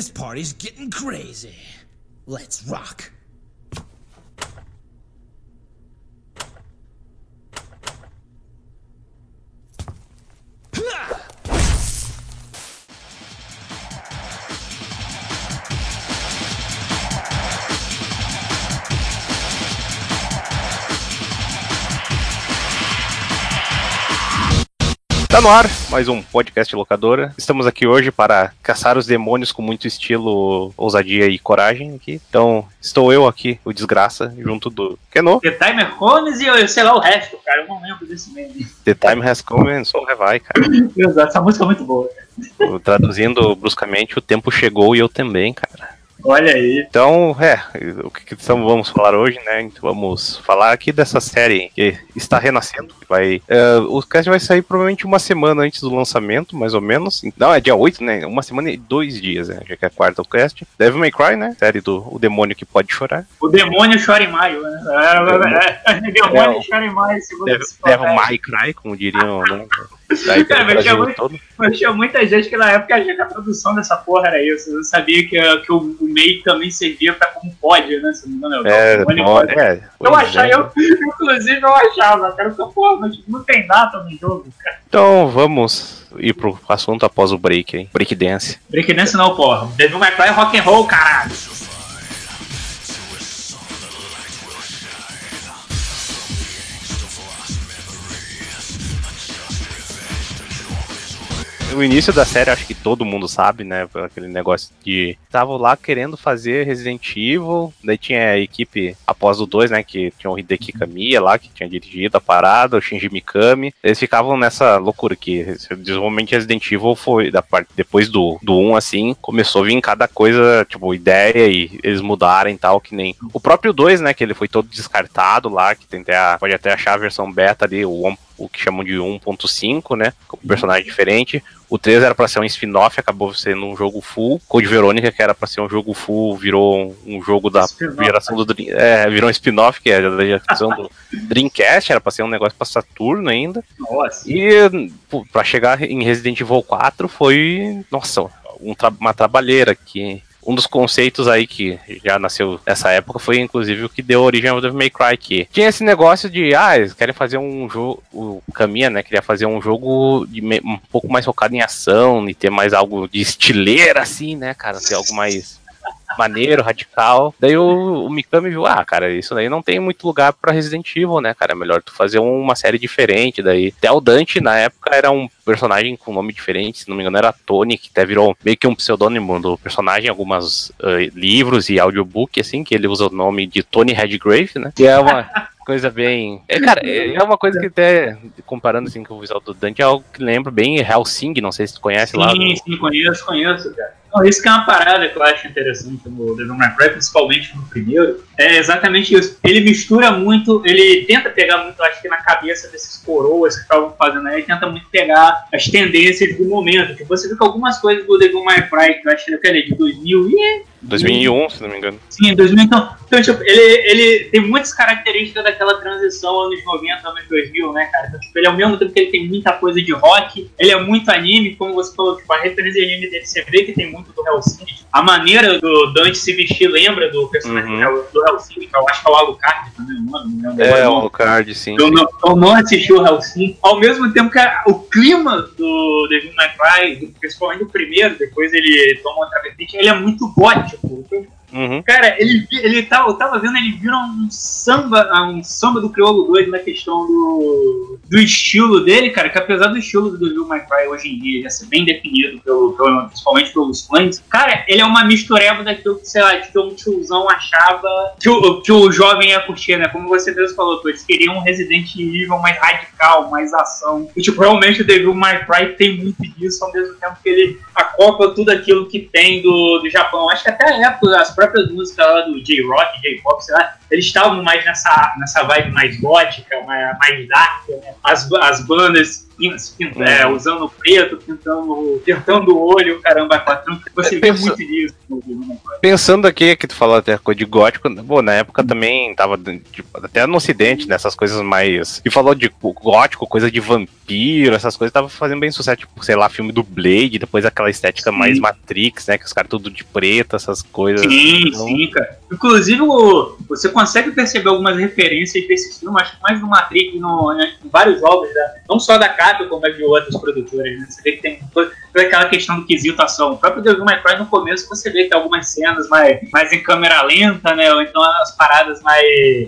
This party's getting crazy. Let's rock. Tá no ar, mais um podcast locadora. Estamos aqui hoje para caçar os demônios com muito estilo, ousadia e coragem aqui. Então, estou eu aqui, o Desgraça, junto do Keno. The Timer Cones e eu sei lá o resto, cara. Eu não lembro desse meme. The Time Has Come and So Have I, cara. Exato, essa música é muito boa. Traduzindo bruscamente, o tempo chegou e eu também, cara. Olha aí. Então, é, o que, que vamos falar hoje, né? Então, vamos falar aqui dessa série que está renascendo. Vai, é, o cast vai sair provavelmente uma semana antes do lançamento, mais ou menos. Não, é dia 8, né? Uma semana e dois dias, né? Já que é a quarta o cast. Devil May Cry, né? Série do O Demônio que Pode Chorar. O demônio chora em maio, né? É, é, é, demônio chora em maio, segundo Devil, Devil. May Cry, como diriam, né? Daí pelo Cara, mas tinha muito-. Mas tinha muita gente que na época achava que a tradução dessa porra era isso. Eu sabia que, que o, o MEI também servia pra como pode, né? Se não me engano, É, o demônio bom, pode. é, Eu achava, é. eu, inclusive eu achava, cara, que porra, mas não tem data no jogo, cara. Então vamos ir pro assunto após o break aí. Breakdance. Breakdance não, porra. Devil May Cry é rock and roll, caralho. O início da série, acho que todo mundo sabe, né? Aquele negócio de. Estavam lá querendo fazer Resident Evil. Daí tinha a equipe após o 2, né? Que tinha o Hideki Kamiya lá, que tinha dirigido a parada, o Shinji Mikami. Eles ficavam nessa loucura que desenvolvimento de Resident Evil foi da parte depois do, do 1, assim, começou a vir cada coisa, tipo, ideia e eles mudarem e tal, que nem. O próprio 2, né? Que ele foi todo descartado lá, que tem até a- pode até achar a versão beta ali, o, o que chamam de 1.5, né? Com um personagem diferente. O 3 era pra ser um spin-off, acabou sendo um jogo full. Code Verônica, que era pra ser um jogo full, virou um, um jogo da geração do Dream. É, virou um spin-off, que é da geração do Dreamcast, era pra ser um negócio pra Saturno ainda. Nossa. E pô, pra chegar em Resident Evil 4 foi, nossa, um tra- uma trabalheira que um dos conceitos aí que já nasceu nessa época foi inclusive o que deu origem ao Devil May Cry, que tinha esse negócio de, ah, eles querem fazer um jogo, o Caminha, né, queria fazer um jogo de um pouco mais focado em ação e ter mais algo de estileira assim, né, cara, ter algo mais maneiro, radical. Daí o, o Mikami viu, ah, cara, isso daí não tem muito lugar pra Resident Evil, né, cara? É melhor tu fazer uma série diferente. Daí, até o Dante, na época, era um personagem com nome diferente, se não me engano, era Tony, que até virou meio que um pseudônimo do personagem em alguns eh, livros e audiobook, assim, que ele usa o nome de Tony Redgrave, né? Que é uma. Coisa bem. É, cara, é uma coisa que até, comparando assim com o visual do Dante, é algo que lembra bem Hellsing, não sei se tu conhece lá. Sim, sim, conheço, conheço, cara. Isso que é uma parada que eu acho interessante no Devil May Cry, principalmente no primeiro, é exatamente isso. Ele mistura muito, ele tenta pegar muito, acho que na cabeça desses coroas que estavam fazendo aí, ele tenta muito pegar as tendências do momento. Tipo, você viu que algumas coisas do Devil May Cry, que eu acho que ele é de 2000 e 2001, se não me engano. Sim, 2000. Então, então tipo, ele, ele tem muitas características daquela transição anos 90, anos 2000, né, cara? Então, tipo, ele ao mesmo tempo que ele tem muita coisa de rock, ele é muito anime, como você falou, tipo, a referência de anime dele, você vê que tem muito do Hellsing. A maneira do Dante se vestir lembra do personagem Uhum. do Hellsing, que eu acho que é o Alucard também, o nome, não lembro É, o. Alucard, sim. Eu não, eu não assisti o Hellsing. Ao mesmo tempo que a- o clima do Devil May Cry, principalmente o primeiro, depois ele toma outra vertente, ele é muito gótico. Uhum. Cara, ele, ele tá, eu tava vendo, ele vira um samba, um samba do crioulo doido na questão do, do estilo dele, cara, que apesar do estilo do Devil May Cry hoje em dia já ser bem definido, pelo, pelo- principalmente pelos fãs, cara, ele é uma mistureba daquilo que, sei lá, que um tiozão achava que o, que o jovem ia curtir, né? Como você mesmo falou, pô, eles queriam um Resident Evil mais radical, mais ação. E, tipo, realmente o Devil May Cry tem muito disso, ao mesmo tempo que ele acopla tudo aquilo que tem do, do Japão. Acho que até a época, as próprias músicas lá do J-Rock, J-Pop, sei lá, eles estavam mais nessa, nessa vibe mais gótica, mais, mais dark, né? As, as bandas é, usando preto, pintando, pintando o olho, caramba, quatro. Você vê muito disso. Pensando aqui, que tu falou até coisa de gótico, bom, na época também tava tipo, até no ocidente, nessas coisas mais. E falou de gótico, coisa de vampiro, essas coisas, tava fazendo bem sucesso, tipo, sei lá, filme do Blade, depois aquela estética sim. mais Matrix, né? Que os caras tudo de preto, essas coisas. Sim, então... sim, cara. Inclusive, você consegue perceber algumas referências desse filme, acho que mais no Matrix, no, né, em vários jogos, né? não só da Capcom, mas de outras produtoras. Né? Você vê que tem toda aquela questão do quesito ação. O próprio Devil May Cry, no começo, você vê que tem algumas cenas mais, mais em câmera lenta, né? Ou então as paradas mais,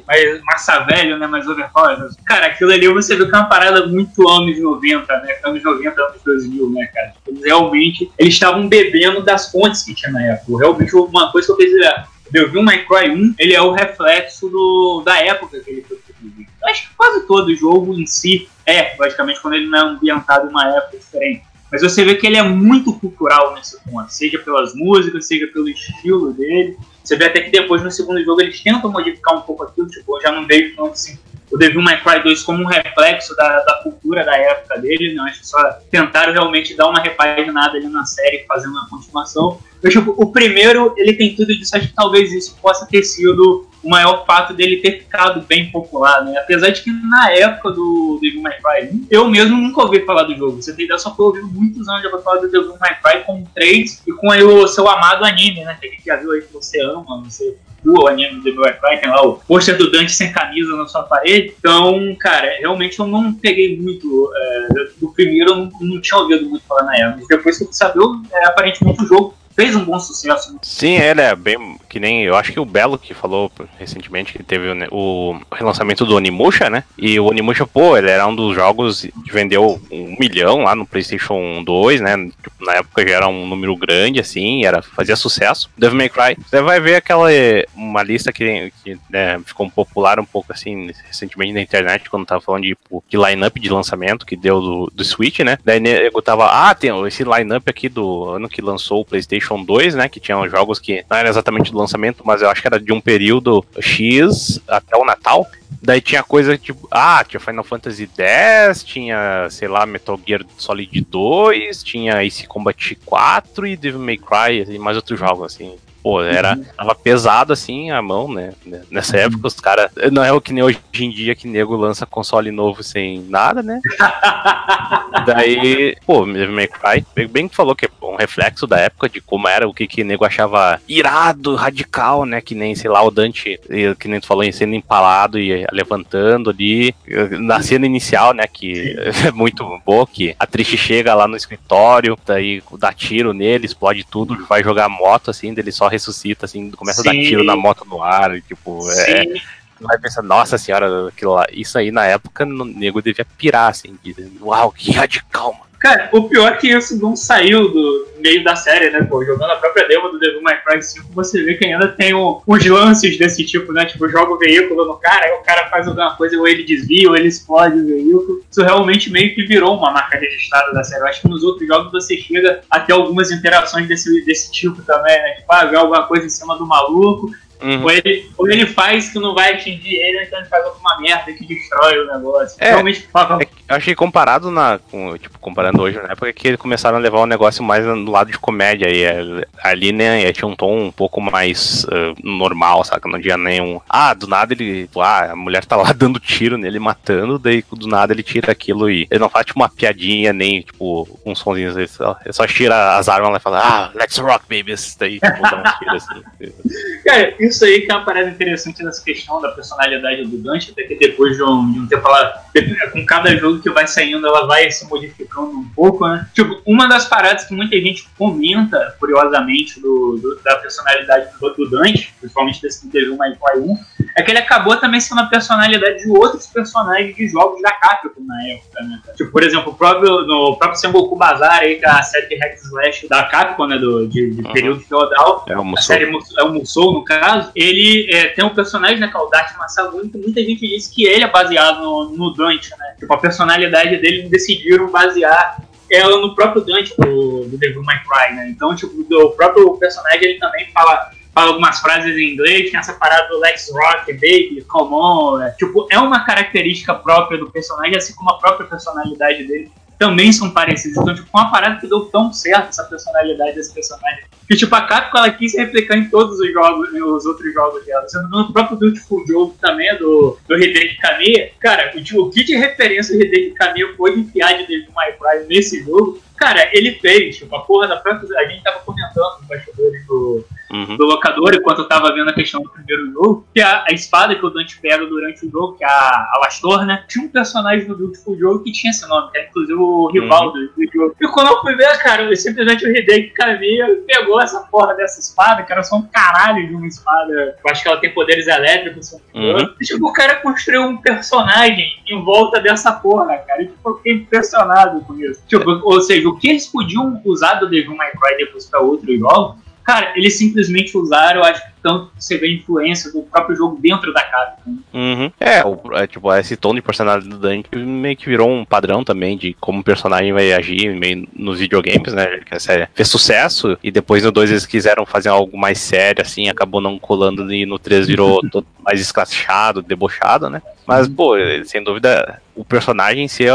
mais massa velho, né? Mais overpower. Cara, aquilo ali você vê que é uma parada muito anos 90, né? Anos 90, anos 2000, né, cara? Eles realmente, eles estavam bebendo das fontes que tinha na época. Realmente, uma coisa que eu é, Devil May Cry 1, ele é o reflexo do, da época que ele foi produzido. Eu acho que quase todo jogo em si é, logicamente, quando ele não é ambientado em uma época diferente. Mas você vê que ele é muito cultural nesse ponto, seja pelas músicas, seja pelo estilo dele. Você vê até que depois no segundo jogo eles tentam modificar um pouco aquilo, tipo, eu já não vejo tanto assim o Devil May Cry 2 como um reflexo da, da cultura da época dele, né? acho que só tentaram realmente dar uma repaginada ali na série, fazendo uma continuação. Eu, tipo, o primeiro, ele tem tudo disso, acho que talvez isso possa ter sido o maior fato dele ter ficado bem popular, né? Apesar de que na época do Devil May Cry eu mesmo nunca ouvi falar do jogo. Você tem ideia, só foi ouvindo muitos anos de falar do Devil May Cry com 3 e com aí o seu amado anime, né? Que a gente já viu aí que você ama, você o anime do Cry, tem lá o pôster do Dante sem camisa na sua parede. Então, cara, realmente eu não peguei muito. É, do primeiro eu não, não, tinha ouvido muito falar na época. Depois que eu sabia, é, aparentemente o jogo fez um bom sucesso. Né? Sim, ele é bem que nem eu acho que o Belo que falou recentemente que teve o, o relançamento do Onimusha, né? E o Onimusha, pô, ele era um dos jogos que vendeu um milhão lá no PlayStation 2, né? Tipo, na época já era um número grande, assim, era fazia sucesso. Devil May Cry, você vai ver aquela uma lista que, que né, ficou popular um pouco assim recentemente na internet quando tava falando de, tipo, de line-up de lançamento que deu do, do Switch, né? Daí eu tava, ah, tem esse line-up aqui do ano que lançou o PlayStation PlayStation 2, né? Que tinham jogos que não era exatamente do lançamento, mas eu acho que era de um período X até o Natal. Daí tinha coisa tipo, ah, tinha Final Fantasy X, tinha, sei lá, Metal Gear Solid 2, tinha Ace Combat 4 e Devil May Cry e mais outros jogos, assim. Pô, era, uhum. tava pesado assim a mão, né? Nessa uhum. época os caras. Não é o que nem hoje em dia que nego lança console novo sem nada, né? Daí, pô, May Cry, bem que falou que é um reflexo da época de como era, o que que nego achava irado, radical, né? Que nem, sei lá, o Dante, que nem tu falou, sendo empalado e levantando ali. Na cena inicial, né? Que é muito boa, que a Trish chega lá no escritório, daí dá tiro nele, explode tudo, vai jogar moto, assim, dele só ressuscita, assim, começa Sim. a dar tiro na moto no ar, e, tipo, é, Sim. é vai pensar, nossa senhora, aquilo lá, isso aí na época o nego devia pirar, assim, dizendo, uau, que radical, mano. Cara, o pior é que esse não saiu do meio da série, né, pô? Jogando a própria demo do Devil May Cry 5, você vê que ainda tem um, uns lances desse tipo, né? Tipo, joga o veículo no cara, aí o cara faz alguma coisa, ou ele desvia, ou ele explode o veículo. Isso realmente meio que virou uma marca registrada da série. Eu acho que nos outros jogos você chega a ter algumas interações desse, desse tipo também, né? Tipo, ah, ver alguma coisa em cima do maluco, Uhum. Ou, ele, ou ele faz que não vai atingir ele, então ele faz alguma merda que destrói o negócio. É, Realmente, é, eu achei comparado na. Com, tipo, comparando hoje, na época que eles começaram a levar o negócio mais no lado de comédia. E é, ali, né, tinha um tom um pouco mais uh, normal, saca? Não tinha nenhum. Ah, do nada ele. Ah, a mulher tá lá dando tiro nele, matando, daí do nada ele tira aquilo e. Ele não faz tipo uma piadinha, nem tipo uns sonzinhos. Ele só, ele só tira as armas lá e fala, ah, let's rock, babies. Daí, tipo, dá um tiro assim. Cara, isso isso aí que é uma parada interessante nessa questão da personalidade do Dante, até que depois de um, de um tempo ela, com cada jogo que vai saindo, ela vai se modificando um pouco, né? Tipo, uma das paradas que muita gente comenta, curiosamente, do, do da personalidade do, do, Dante, principalmente desse que teve uma e 1, é que ele acabou também sendo a personalidade de outros personagens de jogos da Capcom na época, né? Tipo, por exemplo, o próprio, no próprio Sengoku Bazar aí, que é a série Hack Slash da Capcom, né? Do, de, de uhum. período feudal. É A série é o Musou, no caso ele é, tem um personagem, né, que é o Dart Masagun, que muita gente diz que ele é baseado no, no Dante, né? Tipo, a personalidade dele decidiram basear ela no próprio Dante do, do Devil May Cry, né? Então, tipo, o próprio personagem, ele também fala fala algumas frases em inglês, tem essa parada do Lex Rock, Baby, Come on. É, tipo, é uma característica própria do personagem, assim como a própria personalidade dele também são parecidos. Então, tipo, uma parada que deu tão certo essa personalidade desse personagem. Que, tipo, a Capcom ela quis replicar em todos os jogos, nos outros jogos dela. Sendo no próprio Beautiful Joe também, é do, do Hideki Kamiya. Cara, o, tipo, o que de referência o Hideki Kamiya foi enfiar de Devil May Cry nesse jogo Cara, ele fez, tipo, a porra da própria. A gente tava comentando nos bastidores do, uhum. do locador enquanto eu tava vendo a questão do primeiro jogo, que a, a espada que o Dante pega durante o jogo, que é a Alastor, né? Tinha um personagem do Beautiful Jogo que tinha esse nome, que é inclusive o rival uhum. do, do, jogo. E quando eu fui ver, cara, simplesmente o Hideki Kamiya pegou essa porra dessa espada, que era só um caralho de uma espada. Eu acho que ela tem poderes elétricos. Uhum. E, tipo, o cara construiu um personagem em volta dessa porra, cara. E tipo, eu fiquei impressionado com isso. Tipo, ou seja, o que eles podiam usar do Devil May Cry depois pra outro jogo Cara, eles simplesmente usaram, acho que tanto você vê a influência do próprio jogo dentro da Capcom. Uhum. É, o, é, tipo, esse tom de personalidade do Dante meio que virou um padrão também de como o personagem vai agir meio nos videogames, né? Que a série fez sucesso e depois no 2 eles quiseram fazer algo mais sério, assim, acabou não colando e no 3 virou todo mais escrachado, debochado, né? Mas, uhum. pô, sem dúvida, o personagem em si é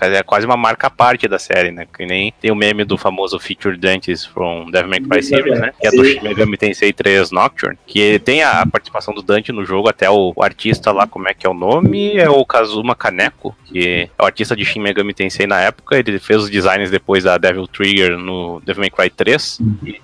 é quase uma marca à parte da série, né? Que nem tem o meme do famoso Featured Dantes from Devil May Cry Series, né? Que é do Shin Megami Tensei 3 Nocturne, que tem a participação do Dante no jogo, até o, artista lá, como é que é o nome? É o Kazuma Kaneko, que é o artista de Shin Megami Tensei na época, ele fez os designs depois da Devil Trigger no Devil May Cry 3.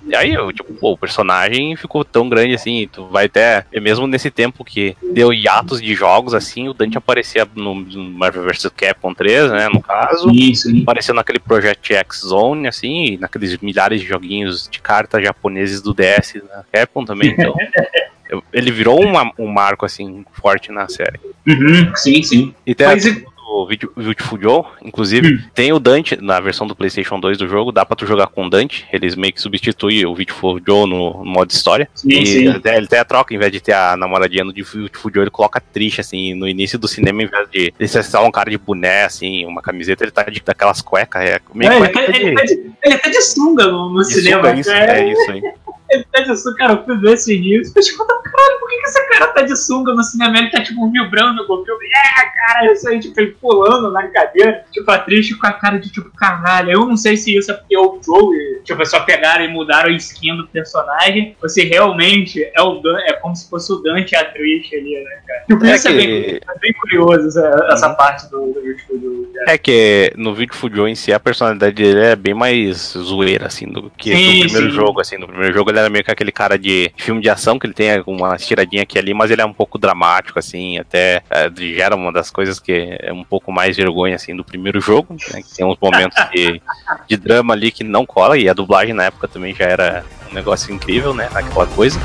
E aí, tipo, pô, o personagem ficou tão grande assim, tu vai até, mesmo nesse tempo que deu hiatos de jogos, assim, o Dante aparecia no, no Marvel vs Capcom 3, né? No caso. Isso, Apareceu naquele Project X Zone, assim, naqueles milhares de joguinhos de cartas japoneses do DS na Capcom também, então. ele virou uma, um marco, assim, forte na série. Uhum, sim, sim. E tem Mas, a o Beautiful Joe, inclusive, hum. tem o Dante na versão do PlayStation 2 do jogo, dá pra tu jogar com o Dante, eles meio que substituem o Beautiful Joe no, no modo história. Sim, e sim. ele tem a troca, em vez de ter a namoradinha no Beautiful Joe, ele coloca triste, assim, no início do cinema, em vez de ele ser um cara de boné, assim, uma camiseta, ele tá de, daquelas cuecas, é meio é, ele, tá, de... ele, tá de, ele tá de sunga no, no de cinema. Sunga, isso, é, é isso aí. Ele tá de sunga, cara, eu fui ver esse início. Eu tipo, caralho, por que, que esse cara tá de sunga no cinema? Ele tá tipo vibrando com o filme. É, cara, isso aí, tipo, ele pulando na cadeira. Tipo, a triste com a cara de tipo, caralho. Eu não sei se isso é porque é o Joe, tipo, é só pegaram e mudaram a skin do personagem. Ou se realmente é o Dan, é como se fosse o Dante e a triste ali, né, cara? Tipo, é isso que... é, bem, é bem curioso, essa, essa uhum. parte do, do Beautiful Joe. É que no Beautiful Joe em si, a personalidade dele é bem mais zoeira, assim, do que sim, no primeiro sim. jogo, assim. No primeiro jogo ele era meio que aquele cara de filme de ação, que ele tem uma tiradinha aqui ali, mas ele é um pouco dramático, assim, até é, gera uma das coisas que é um pouco mais vergonha, assim, do primeiro jogo, né, tem uns momentos de, de drama ali que não cola, e a dublagem na época também já era um negócio incrível, né, aquela coisa.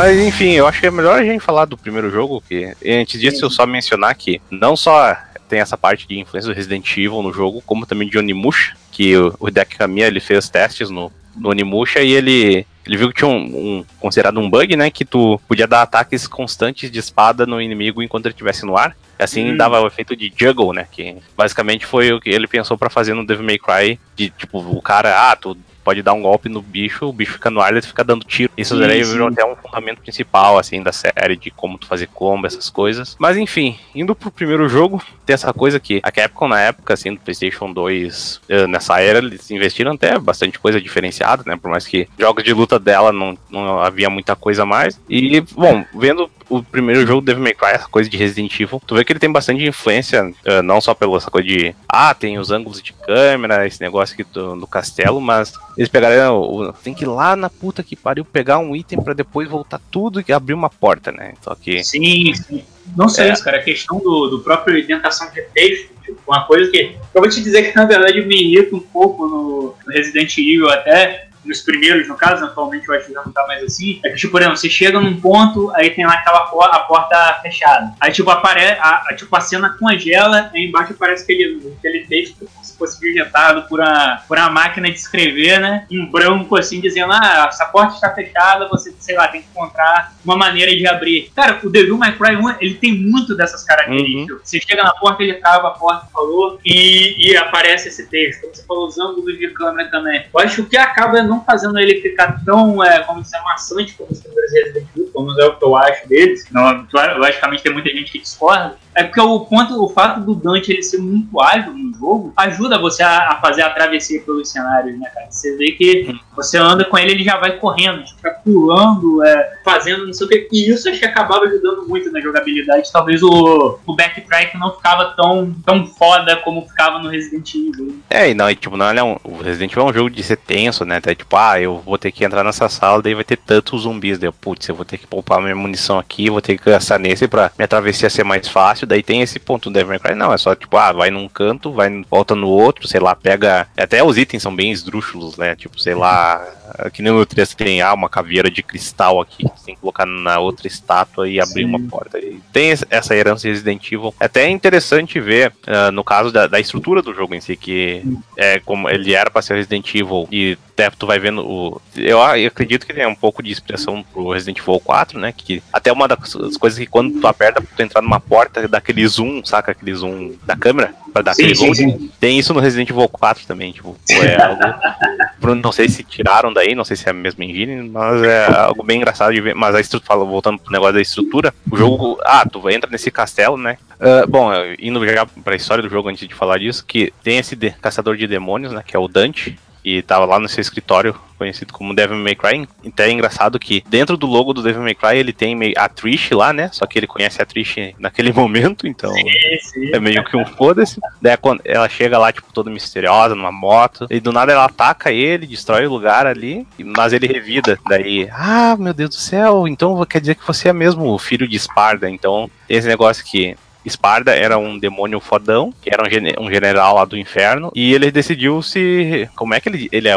Mas enfim, eu acho que é melhor a gente falar do primeiro jogo, que antes disso eu só mencionar que não só tem essa parte de influência do Resident Evil no jogo, como também de Onimusha, que o, o Deck Kamiya ele fez testes no, no Onimusha e ele ele viu que tinha um, um, considerado um bug, né? Que tu podia dar ataques constantes de espada no inimigo enquanto ele estivesse no ar. Assim hum. dava o efeito de juggle, né? Que basicamente foi o que ele pensou para fazer no Devil May Cry. De tipo, o cara, ah, tu pode dar um golpe no bicho, o bicho fica no ar e fica dando tiro. Isso daí virou até um fundamento principal, assim, da série, de como tu fazer combo, essas coisas. Mas enfim, indo pro primeiro jogo, tem essa coisa que a Capcom na época, assim, do PlayStation 2, eh, nessa era, eles investiram até bastante coisa diferenciada, né? Por mais que jogos de luta dela não, não havia muita coisa mais. E, bom, vendo o primeiro jogo Devil May Cry, essa coisa de Resident Evil, tu vê que ele tem bastante influência, uh, não só pela essa coisa de, ah, tem os ângulos de câmera, esse negócio aqui do, do castelo, mas eles pegaram, tem que ir lá na puta que pariu pegar um item para depois voltar tudo e abrir uma porta, né? Só que... Sim, sim. Não sei é. isso, cara, a questão do, do próprio orientação de texto, tipo, uma coisa que eu vou te dizer que na verdade me irrita um pouco no, no Resident Evil até, nos primeiros, no caso, atualmente eu acho que já não tá mais assim, é que, tipo, por exemplo, você chega num ponto, aí tem lá aquela porta, a porta fechada. Aí, tipo, aparece, a, a, tipo, a cena congela, aí embaixo aparece aquele, aquele texto fosse digitado por uma, por uma máquina de escrever, né? Em branco, assim, dizendo, ah, essa porta está fechada, você, sei lá, tem que encontrar uma maneira de abrir. Cara, o Devil May Cry 1, ele tem muito dessas características. Uhum. Você chega na porta, ele trava a porta, falou, e, e aparece esse texto. Você falou os ângulos de câmera também. Eu acho que o que acaba não fazendo ele ficar tão, é, como dizer, maçante como os primeiros Resident Evil, como é o que eu acho deles. Não, logicamente tem muita gente que discorda, é porque o ponto, o fato do Dante ele ser muito ágil no jogo ajuda você a, a fazer a travessia pelos cenários, né, cara? Você vê que você anda com ele, ele já vai correndo, fica pulando, é, fazendo não sei o que. E isso acho que acabava ajudando muito na jogabilidade. Talvez o, o backtrack não ficava tão, tão foda como ficava no Resident Evil. É, e não, e, tipo, não é um, o Resident Evil é um jogo de ser tenso, né? Tipo, ah, eu vou ter que entrar nessa sala, daí vai ter tantos zumbis. Daí, putz, eu vou ter que poupar minha munição aqui, vou ter que gastar nesse pra minha travessia ser mais fácil daí tem esse ponto do Devil May Cry. Não, é só tipo, ah, vai num canto, vai volta no outro, sei lá, pega. Até os itens são bem esdrúxulos, né? Tipo, sei lá, que nem no 3 tem ah, uma caveira de cristal aqui, que tem que colocar na outra estátua e abrir Sim. uma porta. E tem essa herança Resident Evil. É até interessante ver, uh, no caso da, da, estrutura do jogo em si, que é como ele era para ser Resident Evil e até tu vai vendo o. Eu, eu, acredito que tem um pouco de expressão pro Resident Evil 4, né? Que até uma das coisas que quando tu aperta pra tu entrar numa porta, dá aquele zoom, saca? Aquele zoom da câmera pra dar sim, aquele sim, sim. Tem isso no Resident Evil 4 também, tipo, é algo. não sei se tiraram daí, não sei se é a mesma engine, mas é algo bem engraçado de ver. Mas a estrutura, voltando pro negócio da estrutura, o jogo. Ah, tu entra nesse castelo, né? Uh, bom, indo já pra história do jogo antes de falar disso, que tem esse de, caçador de demônios, né? Que é o Dante e tava lá no seu escritório, conhecido como Devil May Cry. Então é engraçado que dentro do logo do Devil May Cry ele tem a Trish lá, né? Só que ele conhece a Trish naquele momento, então sim, sim. é meio que um foda-se. Daí ela chega lá, tipo, toda misteriosa, numa moto, e do nada ela ataca ele, destrói o lugar ali, mas ele revida. Daí, ah, meu Deus do céu, então quer dizer que você é mesmo o filho de Esparda. Então, esse negócio que Esparda era um demônio fodão, que era um, gen um, general lá do inferno, e ele decidiu se. Como é que ele. Ele,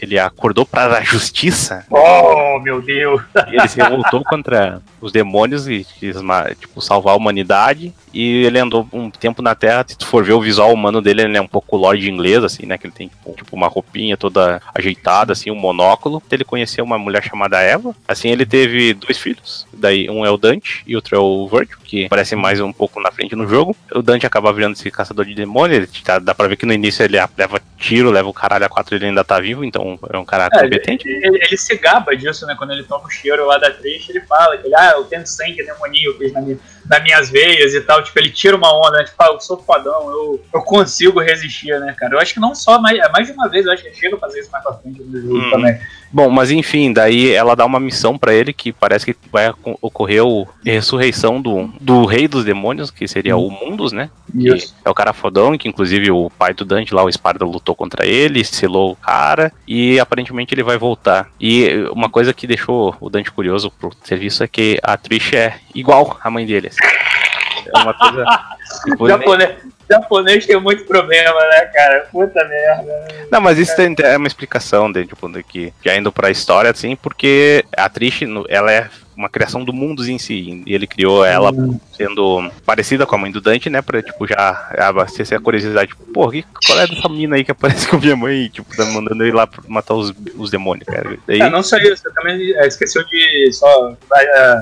ele acordou para a justiça? Oh, meu Deus! E ele se revoltou contra os demônios e quis tipo, salvar a humanidade. E ele andou um tempo na Terra. Se tu for ver o visual humano dele, ele é um pouco Lorde inglês, assim, né? Que ele tem tipo, tipo, uma roupinha toda ajeitada, assim, um monóculo. Ele conheceu uma mulher chamada Eva. Assim, ele teve dois filhos. Daí um é o Dante e outro é o Virgil, que parece mais um pouco na frente no jogo. O Dante acaba virando esse caçador de demônios. Ele tá, dá pra ver que no início ele leva tiro, leva o caralho a quatro, ele ainda tá vivo, então é um cara é, competente. Ele, ele, ele, se gaba disso, né? Quando ele toma o cheiro lá da triste, ele fala que ele, ah, eu tenho sangue demoníaco na minha nas minhas veias e tal. Tipo, ele tira uma onda, né? Tipo, ah, eu sou fodão, eu, eu consigo resistir, né, cara? Eu acho que não só, mais, mais de uma vez, eu acho que ele chega a fazer isso mais pra frente no jogo hum. também. Bom, mas enfim, daí ela dá uma missão para ele que parece que vai ocorrer a ressurreição do, do rei dos demônios, que seria hum. o Mundus, né? Isso. Que é o cara fodão, que inclusive o pai do Dante lá, o Esparda, lutou contra ele, selou o cara, e aparentemente ele vai voltar. E uma coisa que deixou o Dante curioso pro serviço é que a Trish é igual à mãe dele. Assim. É uma coisa. japonês, japonês tem muito problema, né, cara? Puta merda. Não, mas isso é uma explicação de, tipo, de que, já indo pra história, assim, porque a Trish, ela é uma criação do mundo em si. E ele criou ela sendo parecida com a mãe do Dante, né? Pra, tipo, já abastecer a curiosidade. Tipo, pô, que, qual é dessa mina aí que aparece com a minha mãe? Tipo, tá mandando ele lá pra matar os, os demônios, cara. Daí... É, não só isso, eu também é, esqueceu de só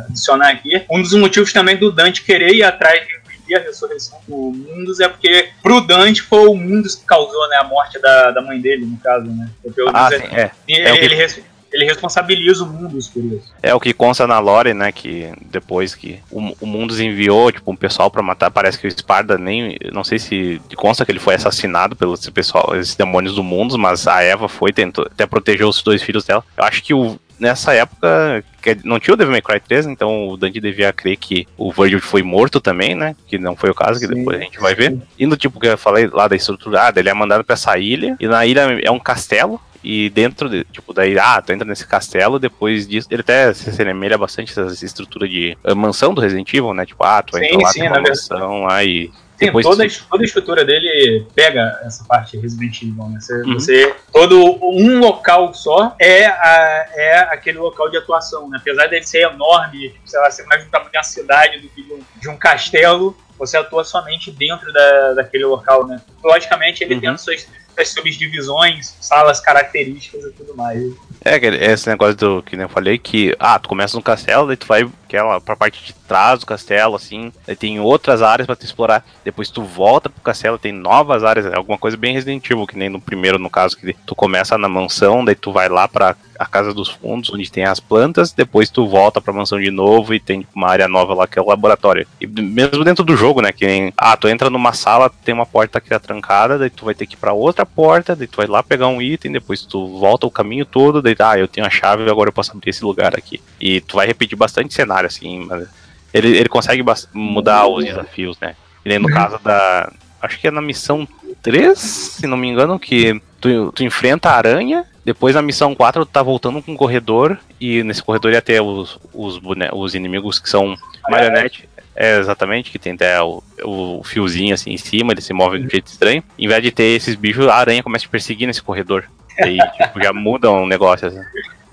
adicionar aqui. Um dos motivos também do Dante querer ir atrás de a ressurreição do Mundus é porque pro Dante foi o Mundus que causou né, a morte da, da mãe dele, no caso, né? Porque ah, sim, é. Ele, é ele, ele responsabiliza o Mundus por isso. É o que consta na lore, né? Que depois que o, o Mundus enviou, tipo, um pessoal para matar, parece que o Esparda nem. Não sei se consta que ele foi assassinado pelos pessoal, esses demônios do Mundus, mas a Eva foi, tentou até proteger os dois filhos dela. Eu acho que o, nessa época não tinha o Devil May Cry 3, então o Dante devia crer que o Virgil foi morto também, né? Que não foi o caso, que sim, depois a gente vai ver. E no tipo que eu falei lá da estrutura, ah, ele é mandado para essa ilha, e na ilha é um castelo, e dentro, de, tipo, daí, ah, tu entra nesse castelo, depois disso, ele até se assemelha bastante essa estrutura de uh, mansão do Resident Evil, né? Tipo, ah, tu sim, entra lá, sim, tem uma mansão, aí... Sim, depois toda, tu... toda a estrutura dele pega essa parte Resident Evil, né? Você, uhum. você, todo um local só é, a, é aquele local de atuação, né? Apesar dele ser enorme, tipo, sei lá, ser mais do tamanho de uma cidade do que de um, de um castelo, você atua somente dentro da, daquele local, né? Logicamente, ele Uhum. tem suas, suas subdivisões, salas características e tudo mais. É, esse negócio do que nem eu falei, que, ah, tu começa no castelo, daí tu vai aquela, pra parte de trás do castelo, assim, daí tem outras áreas pra tu explorar, depois tu volta pro castelo, tem novas áreas, é alguma coisa bem Resident que nem no primeiro, no caso, que tu começa na mansão, daí tu vai lá pra a casa dos fundos, onde tem as plantas, depois tu volta pra mansão de novo e tem uma área nova lá que é o laboratório. E mesmo dentro do jogo, né, que nem, ah, tu entra numa sala, tem uma porta que é trancada, daí tu vai ter que ir pra outra porta, daí tu vai lá pegar um item, depois tu volta o caminho todo, daí, ah, eu tenho a chave, agora eu posso abrir esse lugar aqui. E tu vai repetir bastante cenário, assim, mas ele, ele consegue mudar os desafios, né? E no caso da. Acho que é na missão 3, se não me engano, que tu, tu enfrenta a aranha. Depois na missão 4 tu tá voltando com um corredor. E nesse corredor ia ter os, os, bone- os inimigos que são marionete. É, exatamente, que tem até o, o fiozinho assim em cima, ele se move de um jeito estranho. Em vez de ter esses bichos, a aranha começa a perseguir nesse corredor. Aí, tipo, já muda um negócio assim.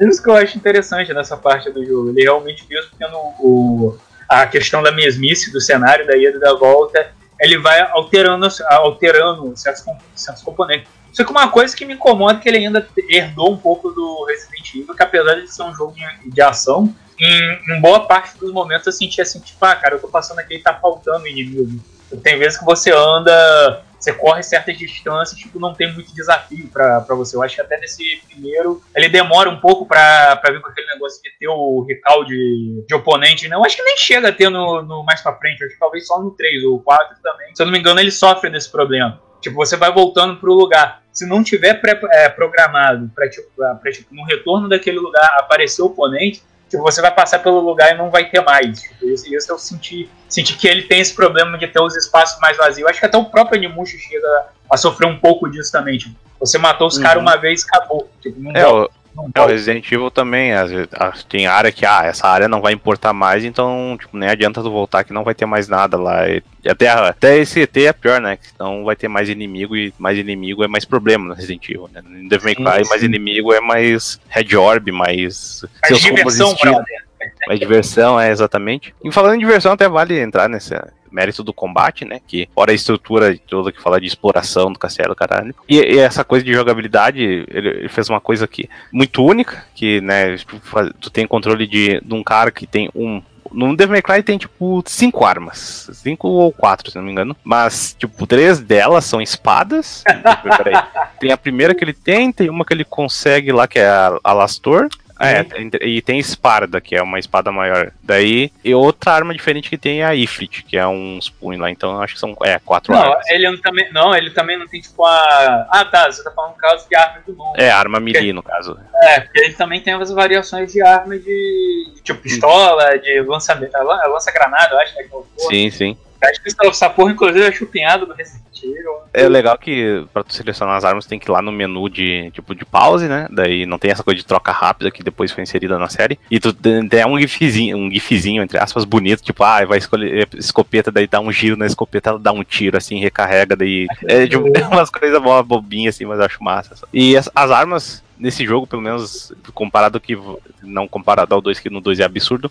Isso que eu acho interessante nessa parte do jogo. Ele realmente, mesmo tendo o, a questão da mesmice do cenário, da ida e da volta, ele vai alterando, alterando certos, certos componentes. Só que uma coisa que me incomoda é que ele ainda herdou um pouco do Resident Evil, que apesar de ser um jogo de ação, em, em boa parte dos momentos eu senti assim, tipo, ah, cara, eu tô passando aqui e tá faltando inimigo. Tem vezes que você anda, você corre certas distâncias, tipo, não tem muito desafio pra você. Eu acho que até nesse primeiro, ele demora um pouco pra vir com aquele negócio de ter o recall de, de oponente, né? Eu acho que nem chega a ter no, no mais pra frente, acho que talvez só no 3 ou 4 também. Se eu não me engano, ele sofre desse problema. Tipo, você vai voltando pro lugar. Se não tiver pré, é, programado pra, tipo, pra, tipo, no retorno daquele lugar aparecer o oponente, você vai passar pelo lugar e não vai ter mais. Tipo, isso, isso eu senti, senti que ele tem esse problema de ter os espaços mais vazios. Acho que até o próprio Animushi chega a sofrer um pouco disso também. Tipo, você matou os Uhum. caras uma vez e acabou. Tipo, não É, volta, não é, o. Resident Evil também, às vezes, ah, tem área que, ah, essa área não vai importar mais, então, tipo, nem adianta tu voltar que não vai ter mais nada lá. E, até, até esse ET é pior, né? Que não vai ter mais inimigo e mais inimigo é mais problema no Resident Evil, né? No Devil May Cry, mais inimigo é mais Red Orb, mais... Mais diversão, brother. mais diversão, é, exatamente. E falando em diversão, até vale entrar nesse mérito do combate, né? Que fora a estrutura toda que fala de exploração do castelo, caralho. E, e essa coisa de jogabilidade, ele, ele fez uma coisa aqui muito única, que, né, tu, faz- tu tem controle de, de um cara que tem um. No Devil May Cry tem, tipo, cinco armas. Cinco ou quatro, se não me engano. Mas, tipo, três delas são espadas. Peraí. Tem a primeira que ele tem, tem uma que ele consegue lá, que é a, a Lastor. É, tem- e tem Esparda, que é uma espada maior. Daí, e outra arma diferente que tem é a Ifrit, que é uns punhos lá. Então, acho que são é, quatro Não, armas. ele não, também, não, ele também não tem tipo a. Ah, tá, você tá falando no caso de arma do. É, arma melee, no caso. É, porque ele também tem as variações de arma de, de tipo pistola, de lança-granada, lança -granada, eu acho, né? que é porra. Sim, sim. Acho que essa- porra, inclusive, é chupinhado do Resident Evil. É legal que pra tu selecionar as armas tem que ir lá no menu de tipo de pause, né? Daí não tem essa coisa de troca rápida que depois foi inserida na série. E tu tem um gifzinho, um gifzinho, entre aspas, bonito, tipo, ah, vai escolher escopeta, daí dá um giro na escopeta, ela dá um tiro assim, recarrega, daí. É, tipo, é umas coisas bobinhas assim, mas eu acho massa. E as, as armas. Nesse jogo, pelo menos, comparado que. Não comparado ao 2, que no 2 é absurdo.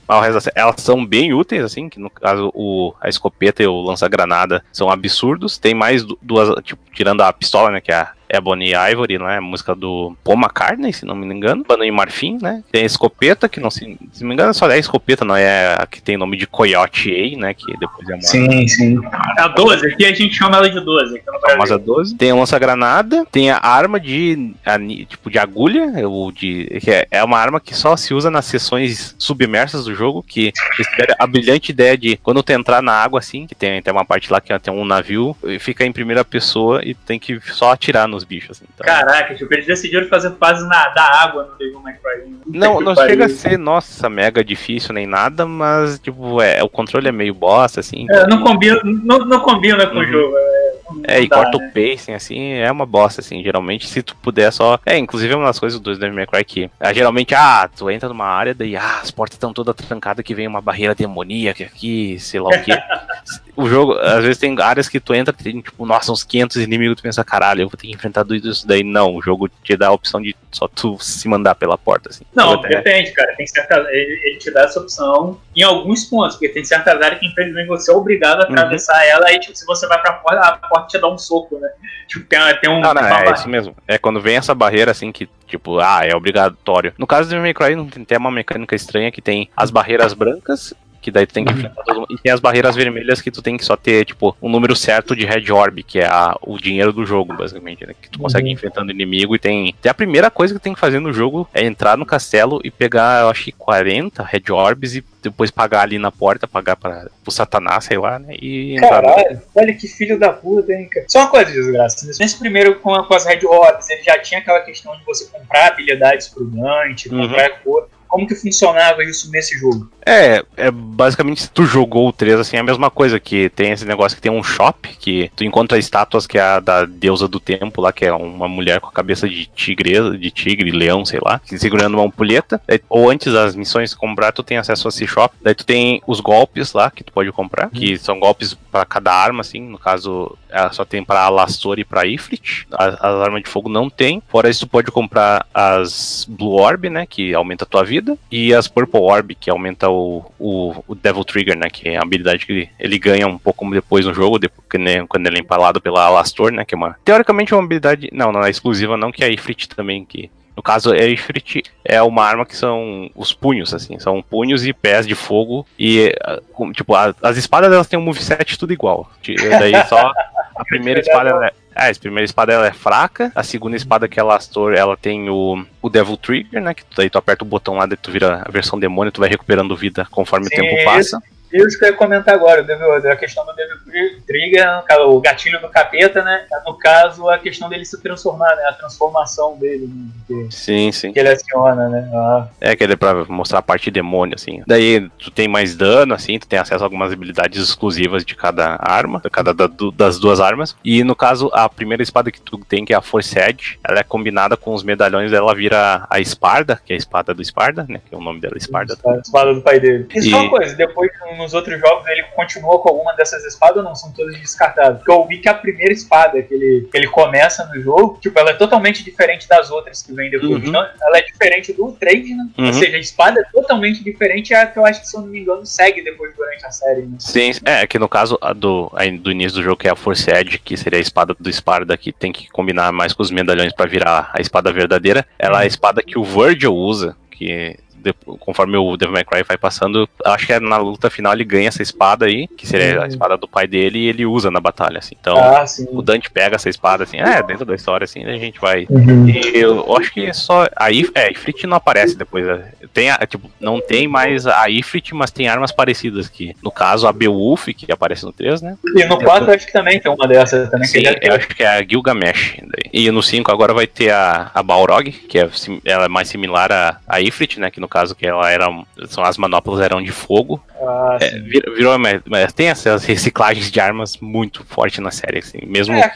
Elas são bem úteis, assim. Que no caso, o, a escopeta e o lança-granada são absurdos. Tem mais du- duas, tipo, tirando a pistola, né? Que é a Ebony Ivory, né? A música do Paul McCartney, se não me engano. Banda em Marfim, né? Tem a escopeta, que não se, se não me engano, só é a escopeta, não é a que tem nome de Coyote A, né? Que depois é uma Sim, sim. A 12, aqui a gente chama ela de 12. Aqui no Brasil. famosa 12. Tem a lança-granada, tem a arma de ani- tipo de agulha, ou de que é, é uma arma que só se usa nas sessões submersas do jogo, que eles tiveram a brilhante ideia de quando tu entrar na água assim, que tem, tem uma parte lá que tem um navio, fica em primeira pessoa e tem que só atirar nos bichos assim. Então, Caraca, tipo, eles decidiram fazer fase na, da água no Devil May Cry. Puta não, que não pariu. chega a ser, nossa, mega difícil nem nada, mas, tipo, é, o controle é meio bosta, assim. É, não combina, não, não combina com o Uhum. jogo. É, É, e dá, corta né? o pacing, assim, é uma bosta, assim. Geralmente, se tu puder só. É, inclusive é uma das coisas do Devil May Cry que. ah, geralmente, ah, tu entra numa área, daí, ah, as portas estão todas trancadas que vem uma barreira demoníaca aqui, sei lá o quê. o jogo, às vezes tem áreas que tu entra tem, tipo, nossa, uns 500 inimigos, tu pensa, caralho, eu vou ter que enfrentar tudo isso daí. Não, o jogo te dá a opção de só tu se mandar pela porta, assim. Não, até... depende, cara. Tem certa, ele, ele, te dá essa opção em alguns pontos, porque tem certas áreas que, infelizmente, você é obrigado a uhum. atravessar uhum. ela, e tipo, se você vai pra porta, a porta te dá um soco, né? Tipo, tem, tem um. Não, não, é isso mesmo. É quando vem essa barreira, assim, que, tipo, ah, é obrigatório. No caso do May Cry, não tem, tem uma mecânica estranha que tem as barreiras brancas que daí tu tem que uhum. enfrentar todo mundo. E tem as barreiras vermelhas que tu tem que só ter, tipo, um número certo de Red Orb, que é a, o dinheiro do jogo, basicamente, né? Que tu consegue uhum. enfrentando inimigo e tem. Tem a primeira coisa que tem que fazer no jogo é entrar no castelo e pegar, eu acho que 40 Red Orbs e depois pagar ali na porta, pagar para o Satanás, sei lá, né? E Caralho, olha que filho da puta, hein, cara. Só uma coisa, desgraça. Nesse primeiro com, com as Red Orbs, ele já tinha aquela questão de você comprar habilidades pro Dante, comprar uhum. cor. Como que funcionava isso nesse jogo? É, é basicamente se tu jogou o 3, assim, é a mesma coisa, que tem esse negócio que tem um shop, que tu encontra estátuas que é a da deusa do tempo lá, que é uma mulher com a cabeça de tigre, de tigre, leão, sei lá, segurando uma ampulheta. Ou antes das missões comprar, tu tem acesso a esse shop. Daí tu tem os golpes lá que tu pode comprar, que uhum. são golpes para cada arma, assim, no caso, ela só tem para Alastor e para Ifrit. As, as, armas de fogo não tem. Fora isso, tu pode comprar as Blue Orb, né, que aumenta a tua vida, e as Purple Orb, que aumenta o, o, o, Devil Trigger, né? Que é a habilidade que ele ganha um pouco depois no jogo, depois, quando ele é empalado pela Alastor, né? Que é uma. Teoricamente é uma habilidade. Não, não é exclusiva, não, que é a Ifrit também, que. No caso, a Ifrit é uma arma que são os punhos, assim, são punhos e pés de fogo. E, tipo, a, as espadas elas têm um moveset tudo igual. Daí só a primeira espada ela é, é, a primeira espada ela é fraca, a segunda espada que é Lastor, ela tem o, o Devil Trigger, né? Que daí tu aperta o botão lá, daí tu vira a versão demônio, tu vai recuperando vida conforme Sim, o tempo passa. Isso que eu ia comentar agora, a questão do Devil Trigger, o gatilho do capeta, né? No caso, a questão dele se transformar, né? A transformação dele. Né? Que, sim, sim. Que ele aciona, né? Ah. É, que ele é pra mostrar a parte demônio, assim. Daí tu tem mais dano, assim, tu tem acesso a algumas habilidades exclusivas de cada arma, de cada da, das duas armas. E no caso, a primeira espada que tu tem, que é a Force Edge, ela é combinada com os medalhões, ela vira a Esparda, que é a espada do Esparda, né? Que é o nome dela, Esparda. A espada do pai dele. Isso e... é uma coisa, depois no nos outros jogos ele continua com alguma dessas espadas ou não? São todas descartadas? Porque eu vi que a primeira espada que ele, que ele começa no jogo, tipo, ela é totalmente diferente das outras que vem depois. Uhum. Então, ela é diferente do trade, né? Uhum. Ou seja, a espada é totalmente diferente e é a que eu acho que, se eu não me engano, segue depois durante a série. Né? Sim, é que no caso a do, do início do jogo, que é a Force Edge, que seria a espada do Esparda, que tem que combinar mais com os medalhões para virar a espada verdadeira, ela é a espada que o Virgil usa, que conforme o Devil May Cry vai passando, acho que é na luta final ele ganha essa espada aí, que seria a espada do pai dele, e ele usa na batalha, assim. Então, ah, o Dante pega essa espada, assim, é, dentro da história, assim, a gente vai. Uhum. E eu acho que é só. Aí, é, Ifrit não aparece depois. Né? Tem, tipo, não tem mais a Ifrit, mas tem armas parecidas aqui. No caso, a Beowulf, que aparece no 3, né? E no 4 acho que também tem uma dessas também. Sim, eu acho que é a Gilgamesh. E no 5 agora vai ter a, a Balrog, que é, ela é mais similar a, a Ifrit, né? Que no caso que ela era. São, as manoplas eram de fogo. Ah, é, virou, mas tem essas reciclagens de armas muito forte na série, assim. Mesmo. É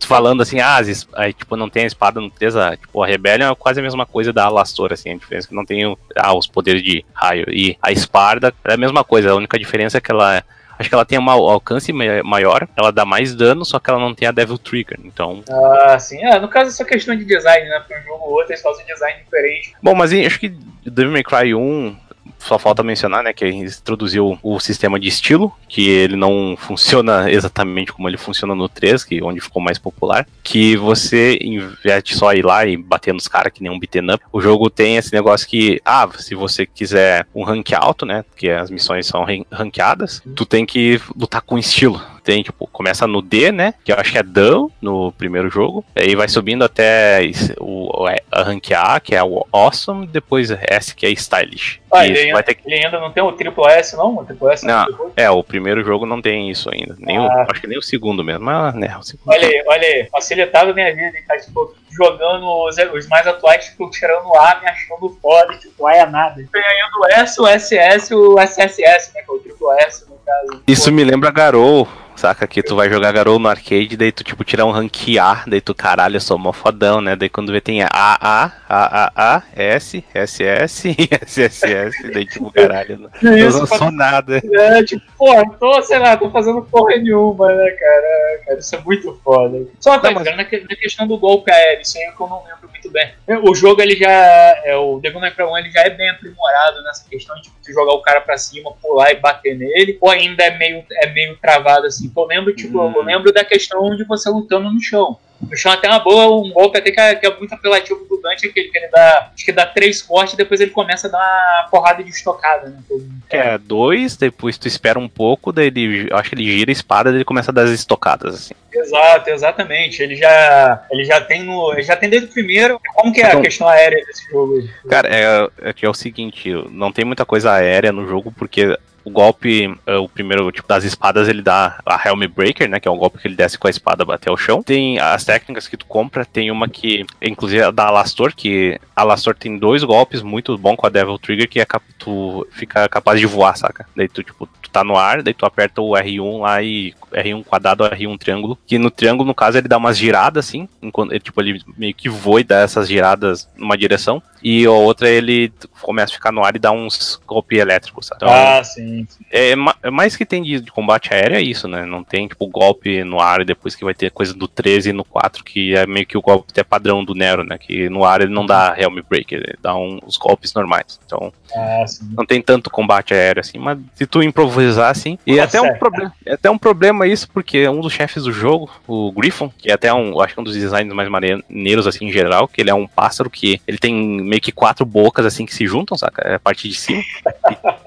falando assim, ah, aí, tipo, não tem a espada no 3, a, tipo, a Rebellion é quase a mesma coisa da Alastor, assim, a diferença é que não tem ah, os poderes de raio. E a espada é a mesma coisa, a única diferença é que ela Acho que ela tem um alcance maior, ela dá mais dano, só que ela não tem a Devil Trigger, então... Ah, sim. Ah, no caso é só questão de design, né? Para um jogo ou outro eles fazem design diferente. Bom, mas acho que Devil May Cry 1 só falta mencionar, né, que introduziu o sistema de estilo, que ele não funciona exatamente como ele funciona no 3, que onde ficou mais popular, que você, de só ir lá e bater nos caras que nem um beaten up, o jogo tem esse negócio que, ah, se você quiser um rank alto, né, que as missões são ranqueadas, tu tem que lutar com estilo tem, tipo, começa no D, né? Que eu acho que é Dan no primeiro jogo. Aí vai subindo até o, a rank A, que é o Awesome, depois S, que é Stylish. Ah, ele, ainda, ter... ele ainda não tem o triplo S, não? O triplo S não, é, o primeiro jogo não tem isso ainda. Nem ah. o, acho que nem o segundo mesmo, mas, né, o segundo. Olha aí, olha aí, facilitado a minha vida, hein, cara? Tipo, jogando os, os mais atuais, tipo, tirando A, me achando foda, tipo, A é nada. Tem ainda o S, o SS, o SSS, né? Que é o triplo S, né? Casa. Isso Pô. me lembra Garou. Saca que tu vai jogar Garou no arcade, daí tu tipo tira um rank A, daí tu caralho, eu sou mó fodão, né? Daí quando vê tem A, A, A, A, A, S, S, S, S, S, S, daí tipo caralho, não, não, não sou nada. É, tipo, porra, tô, sei lá, tô fazendo porra nenhuma, né, cara? Cara, isso é muito foda. Só uma coisa, na, na questão do golpe aéreo, isso aí é que eu não lembro muito bem. O jogo, ele já, é, o Devil May Cry 1, ele já é bem aprimorado nessa questão de tipo, jogar o cara pra cima, pular e bater nele, ou ainda é meio, é meio travado assim. Eu lembro, tipo, hum. eu lembro da questão de você lutando no chão. No chão até uma boa, um golpe até que é, que é muito apelativo do Dante, aquele que ele dá. Acho que dá três cortes e depois ele começa a dar uma porrada de estocada, né? É, dois, depois tu espera um pouco, daí ele. Acho que ele gira a espada e ele começa a dar as estocadas, assim. Exato, exatamente. Ele já, ele já tem no, ele já tem desde o primeiro. Como que é então, a questão aérea desse jogo? Cara, é, é que é o seguinte, não tem muita coisa aérea no jogo porque o golpe, é, o primeiro tipo das espadas, ele dá a Helm Breaker, né? Que é um golpe que ele desce com a espada até o chão. Tem as técnicas que tu compra, tem uma que, inclusive, a da Alastor, que a Alastor tem dois golpes muito bom com a Devil Trigger, que é tu fica capaz de voar, saca? Daí tu, tipo, tu tá no ar, daí tu aperta o R1 lá e R1 quadrado ou R1 triângulo. Que no triângulo, no caso, ele dá umas giradas, assim, enquanto ele, tipo, ele meio que voa e dá essas giradas numa direção. E a outra ele começa a ficar no ar e dá uns golpes elétricos, sabe? Então, ah, sim. sim. É, é, mais que tem de, de, combate aéreo é isso, né? Não tem, tipo, golpe no ar e depois que vai ter coisa do 13 e no 4, que é meio que o golpe até padrão do Nero, né? Que no ar ele não dá Helm Break, ele dá um, os golpes normais. Então, ah, não tem tanto combate aéreo assim, mas se tu improvisar assim. E até um, problema, é até um problema isso, porque um dos chefes do jogo, o Griffon, que é até um, acho que um dos designs mais maneiros assim em geral, que ele é um pássaro que ele tem meio que quatro bocas assim que se juntam, saca? É a parte de cima.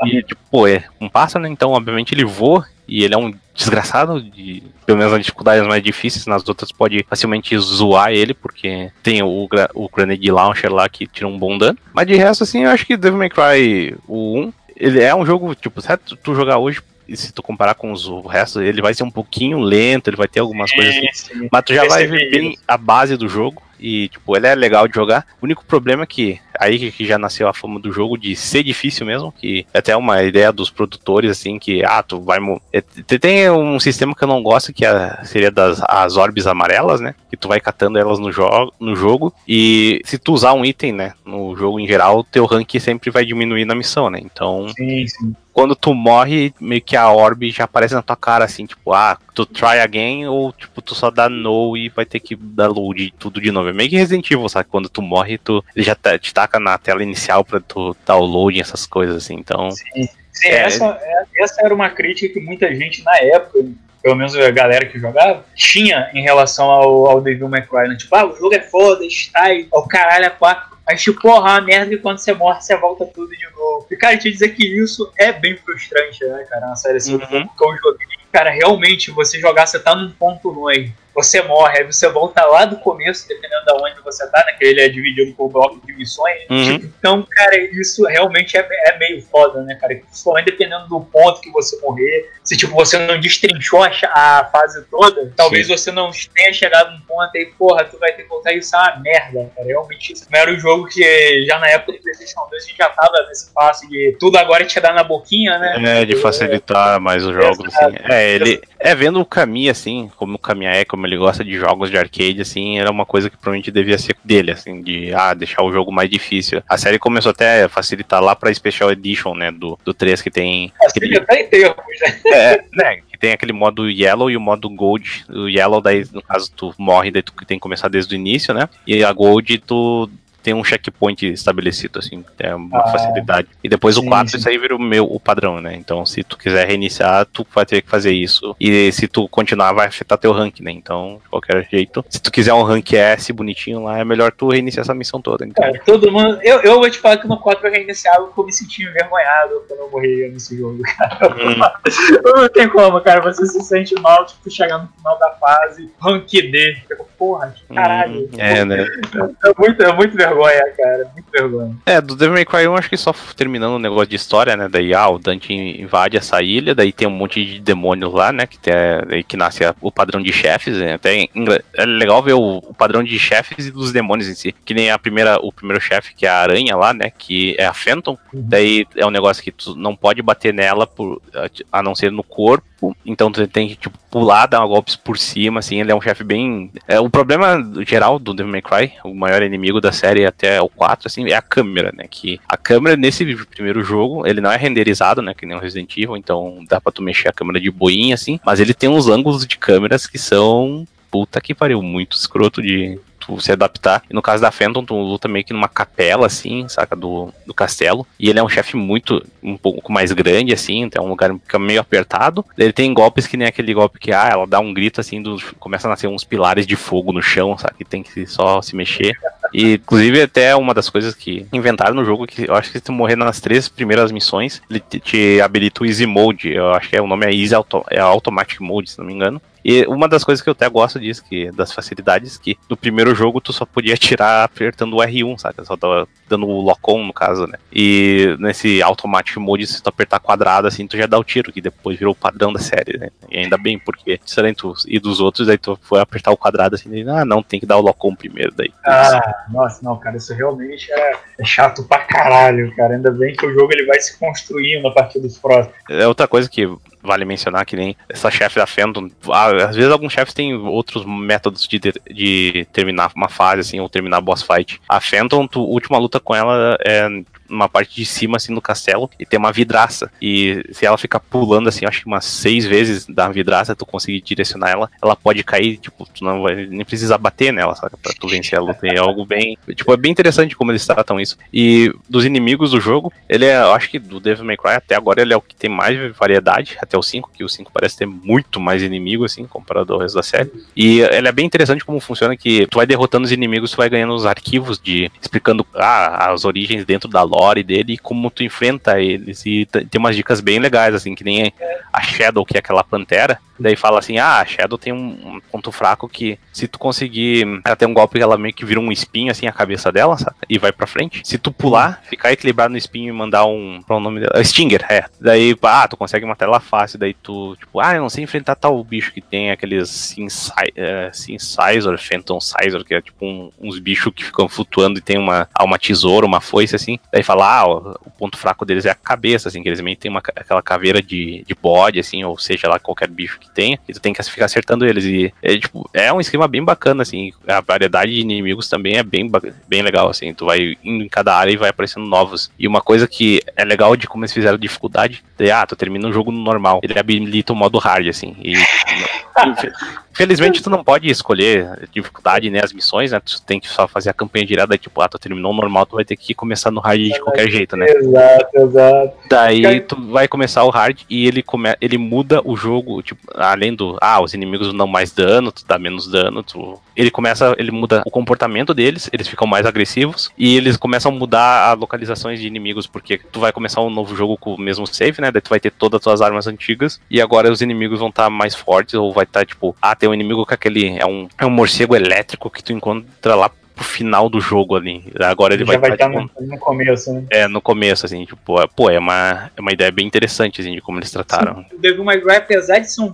e, e, tipo, pô, é um pássaro, né? Então, obviamente, ele voa e ele é um desgraçado, de, pelo menos nas dificuldades mais difíceis, nas outras pode facilmente zoar ele, porque tem o, o Grenade Launcher lá que tira um bom dano. Mas de resto, assim, eu acho que Devil May Cry o 1, ele é um jogo, tipo, certo? Tu jogar hoje, se tu comparar com os restos, ele vai ser um pouquinho lento, ele vai ter algumas sim, coisas assim. Sim. Mas tu já vai ver bem a base do jogo. E, tipo, ele é legal de jogar. O único problema é que aí que já nasceu a fama do jogo de ser difícil mesmo, que é até uma ideia dos produtores, assim, que, ah, tu vai. É, tem um sistema que eu não gosto, que é, seria das as orbes amarelas, né? Que tu vai catando elas no, jo no jogo. E se tu usar um item, né? No jogo em geral, teu rank sempre vai diminuir na missão, né? Então. Sim, sim quando tu morre, meio que a orbe já aparece na tua cara, assim, tipo, ah, tu try again, ou tipo, tu só dá no e vai ter que dar load tudo de novo. É meio que Resident Evil, sabe? Quando tu morre, tu, ele já tá, te taca na tela inicial pra tu dar o load, essas coisas, assim, então... Sim, sim é... essa, é, essa era uma crítica que muita gente na época pelo menos a galera que jogava, tinha em relação ao, ao Devil May Cry, né? Tipo, ah, o jogo é foda, está aí, o caralho é quatro. Mas, tipo, porra, uma merda e quando você morre, você volta tudo de novo. E, cara, te dizer que isso é bem frustrante, né, cara? Uma série assim, uhum. que eu joguei. Cara, realmente, você jogar, você tá num ponto longe você morre, aí você volta lá do começo, dependendo de onde você tá, né? Que ele é dividido por blocos de missões. Uhum. Tipo, então, cara, isso realmente é, é, meio foda, né, cara? Principalmente dependendo do ponto que você morrer. Se, tipo, você não destrinchou a, fase toda, talvez Sim. você não tenha chegado num ponto aí, porra, tu vai ter que voltar isso é uma merda, cara. Realmente, isso não era um jogo que já na época do PlayStation 2 a gente já tava nesse passo de tudo agora te dar na boquinha, né? É, de facilitar é, mais os jogos, assim. É, ele é vendo o caminho, assim, como o caminho é, como como ele gosta de jogos de arcade, assim, era uma coisa que provavelmente devia ser dele, assim, de ah, deixar o jogo mais difícil. A série começou até a facilitar lá pra Special Edition, né, do, do 3 que tem. Aquele... até em termos, né? É, né? Que tem aquele modo Yellow e o modo Gold. O Yellow, daí, no caso, tu morre, daí tu tem que começar desde o início, né? E a Gold, tu tem um checkpoint estabelecido, assim, é uma ah, facilidade. E depois sim, o 4, sim. isso aí vira o meu o padrão, né? Então, se tu quiser reiniciar, tu vai ter que fazer isso. E se tu continuar, vai afetar teu rank, né? Então, de qualquer jeito, se tu quiser um rank S bonitinho lá, é melhor tu reiniciar essa missão toda. Então. Cara, todo mundo. Eu, eu vou te falar que no 4 eu reiniciava porque eu me envergonhado quando eu morria nesse jogo, cara. Hum. não tem como, cara. Você se sente mal, tipo, chegar no final da fase, rank D. porra, caralho. Hum, é, né? É muito, é muito vergonha, cara. Muito vergonha. É, do Devil May Cry 1, acho que só terminando o um negócio de história, né? Daí, ah, o Dante invade essa ilha, daí tem um monte de demônios lá, né? Que, tem, daí que nasce o padrão de chefes. Né, até é legal ver o, o, padrão de chefes e dos demônios em si. Que nem a primeira, o primeiro chefe, que é a aranha lá, né? Que é a Phantom. Uhum. Daí é um negócio que tu não pode bater nela por, a não ser no corpo. Então tu tem que, tipo, pular, dar golpes por cima, assim. Ele é um chefe bem. É, o problema geral do Devil May Cry, o maior inimigo da série até o 4, assim, é a câmera, né? Que a câmera nesse primeiro jogo, ele não é renderizado, né? Que nem o Resident Evil, então dá pra tu mexer a câmera de boinha, assim. Mas ele tem uns ângulos de câmeras que são puta que pariu, muito escroto de, tu se adaptar. E no caso da Phantom, tu luta meio que numa capela, assim, saca, do, do castelo. E ele é um chefe muito, um pouco mais grande, assim, então é um lugar que fica meio apertado. Ele tem golpes que nem aquele golpe que, ah, ela dá um grito, assim, do, começa a nascer uns pilares de fogo no chão, sabe, que tem que só se mexer. E, inclusive, até uma das coisas que inventaram no jogo, que eu acho que se tu morrer nas três primeiras missões, ele te, te habilita o Easy Mode. Eu acho que é, o nome é Easy Auto, é Automatic Mode, se não me engano. E uma das coisas que eu até gosto disso, que, das facilidades, que no primeiro jogo tu só podia atirar apertando o R1, sabe? Só tava dando o lock-on, no caso, né? E nesse automatic mode, se tu apertar quadrado, assim, tu já dá o tiro, que depois virou o padrão da série, né? E ainda bem, porque diferente tu e dos outros, aí tu foi apertar o quadrado assim, e, ah, não, tem que dar o lock-on primeiro, daí. Ah, nossa, não, cara, isso realmente é, é, chato pra caralho, cara. Ainda bem que o jogo ele vai se construindo a partir dos próximos. É outra coisa que vale mencionar que nem essa chefe da Phantom. Às vezes alguns chefes têm outros métodos de, de terminar uma fase, assim, ou terminar boss fight. A Phantom, tu, última luta com ela é numa parte de cima, assim, no castelo, e tem uma vidraça. E se ela ficar pulando, assim, acho que umas seis vezes da vidraça, tu conseguir direcionar ela, ela pode cair, tipo, tu não vai nem precisar bater nela, sabe? Pra tu vencer a luta. É algo bem. Tipo, é bem interessante como eles tratam isso. E dos inimigos do jogo, ele é, eu acho que do Devil May Cry até agora ele é o que tem mais variedade, até o 5, que o 5 parece ter muito mais inimigo, assim, comparado ao resto da série. E ele é bem interessante como funciona, que tu vai derrotando os inimigos, tu vai ganhando os arquivos de explicando ah, as origens dentro da lore lore dele e como tu enfrenta eles. E tem umas dicas bem legais, assim, que nem a Shadow, que é aquela pantera. Daí fala assim: ah, a Shadow tem um ponto fraco que se tu conseguir. Ela tem um golpe que ela meio que vira um espinho assim a cabeça dela, sabe? E vai pra frente. Se tu pular, ficar equilibrado no espinho e mandar um. Qual é o nome dela? Stinger, é. Daí, ah, tu consegue matar ela fácil. Daí tu, tipo, ah, eu não sei enfrentar tal bicho que tem aqueles é, Incisor, Phantom Sizor, que é tipo um, uns bichos que ficam flutuando e tem uma, uma tesoura, uma foice assim. Daí fala, ah, o, o ponto fraco deles é a cabeça, assim, que eles meio tem uma, aquela caveira de, de bode, assim, ou seja lá qualquer bicho que tenha, e tu tem que ficar acertando eles. E é, tipo, é um esquema bem bacana, assim. A variedade de inimigos também é bem, bem legal, assim. Tu vai indo em cada área e vai aparecendo novos. E uma coisa que é legal de como eles fizeram dificuldade, é, ah, tu termina um jogo no normal. Ele habilita o modo hard, assim. E. Felizmente tu não pode escolher dificuldade, né, as missões, né, tu tem que só fazer a campanha direta, tipo, ah, tu terminou normal, tu vai ter que começar no hard de qualquer jeito, né. Exato, exato. Daí tu vai começar o hard e ele, come, ele muda o jogo, tipo, além do, ah, os inimigos dão mais dano, tu dá menos dano, tu... Ele começa, ele muda o comportamento deles, eles ficam mais agressivos e eles começam a mudar as localizações de inimigos, porque tu vai começar um novo jogo com o mesmo save, né, daí tu vai ter todas as tuas armas antigas e agora os inimigos vão estar tá mais fortes ou vai estar, tá, tipo, ah, tem um inimigo com aquele. É um, é um morcego elétrico que tu encontra lá pro final do jogo ali. Agora ele, ele vai estar tipo, no, no, começo, né? É, no começo, assim, tipo, é, pô, é uma, é uma ideia bem interessante, assim, de como eles trataram. Sim, o Devil May Cry, apesar de ser um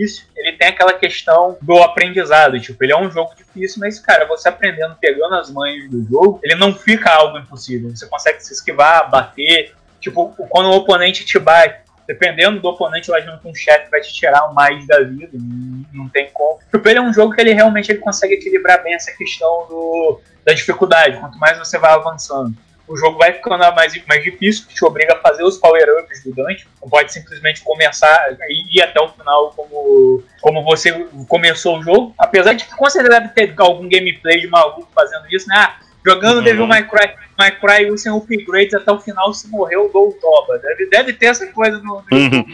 difícil, ele tem aquela questão do aprendizado. Tipo, ele é um jogo difícil, mas, cara, você aprendendo, pegando as manhas do jogo, ele não fica algo impossível. Você consegue se esquivar, bater. Tipo, quando o oponente te bate, dependendo do oponente, lá junto com um chefe vai te tirar mais da vida, não, tem como. O ele é um jogo que ele realmente ele consegue equilibrar bem essa questão do, da dificuldade, quanto mais você vai avançando. O jogo vai ficando mais, mais difícil, que te obriga a fazer os power-ups do Dante. Não pode simplesmente começar e ir até o final como, como você começou o jogo. Apesar de que com ter algum gameplay de maluco fazendo isso, né? Ah, jogando uhum. Devil May Cry My Cry sem upgrades até o final, se morreu, o toba. Deve, deve ter essa coisa no, no uhum.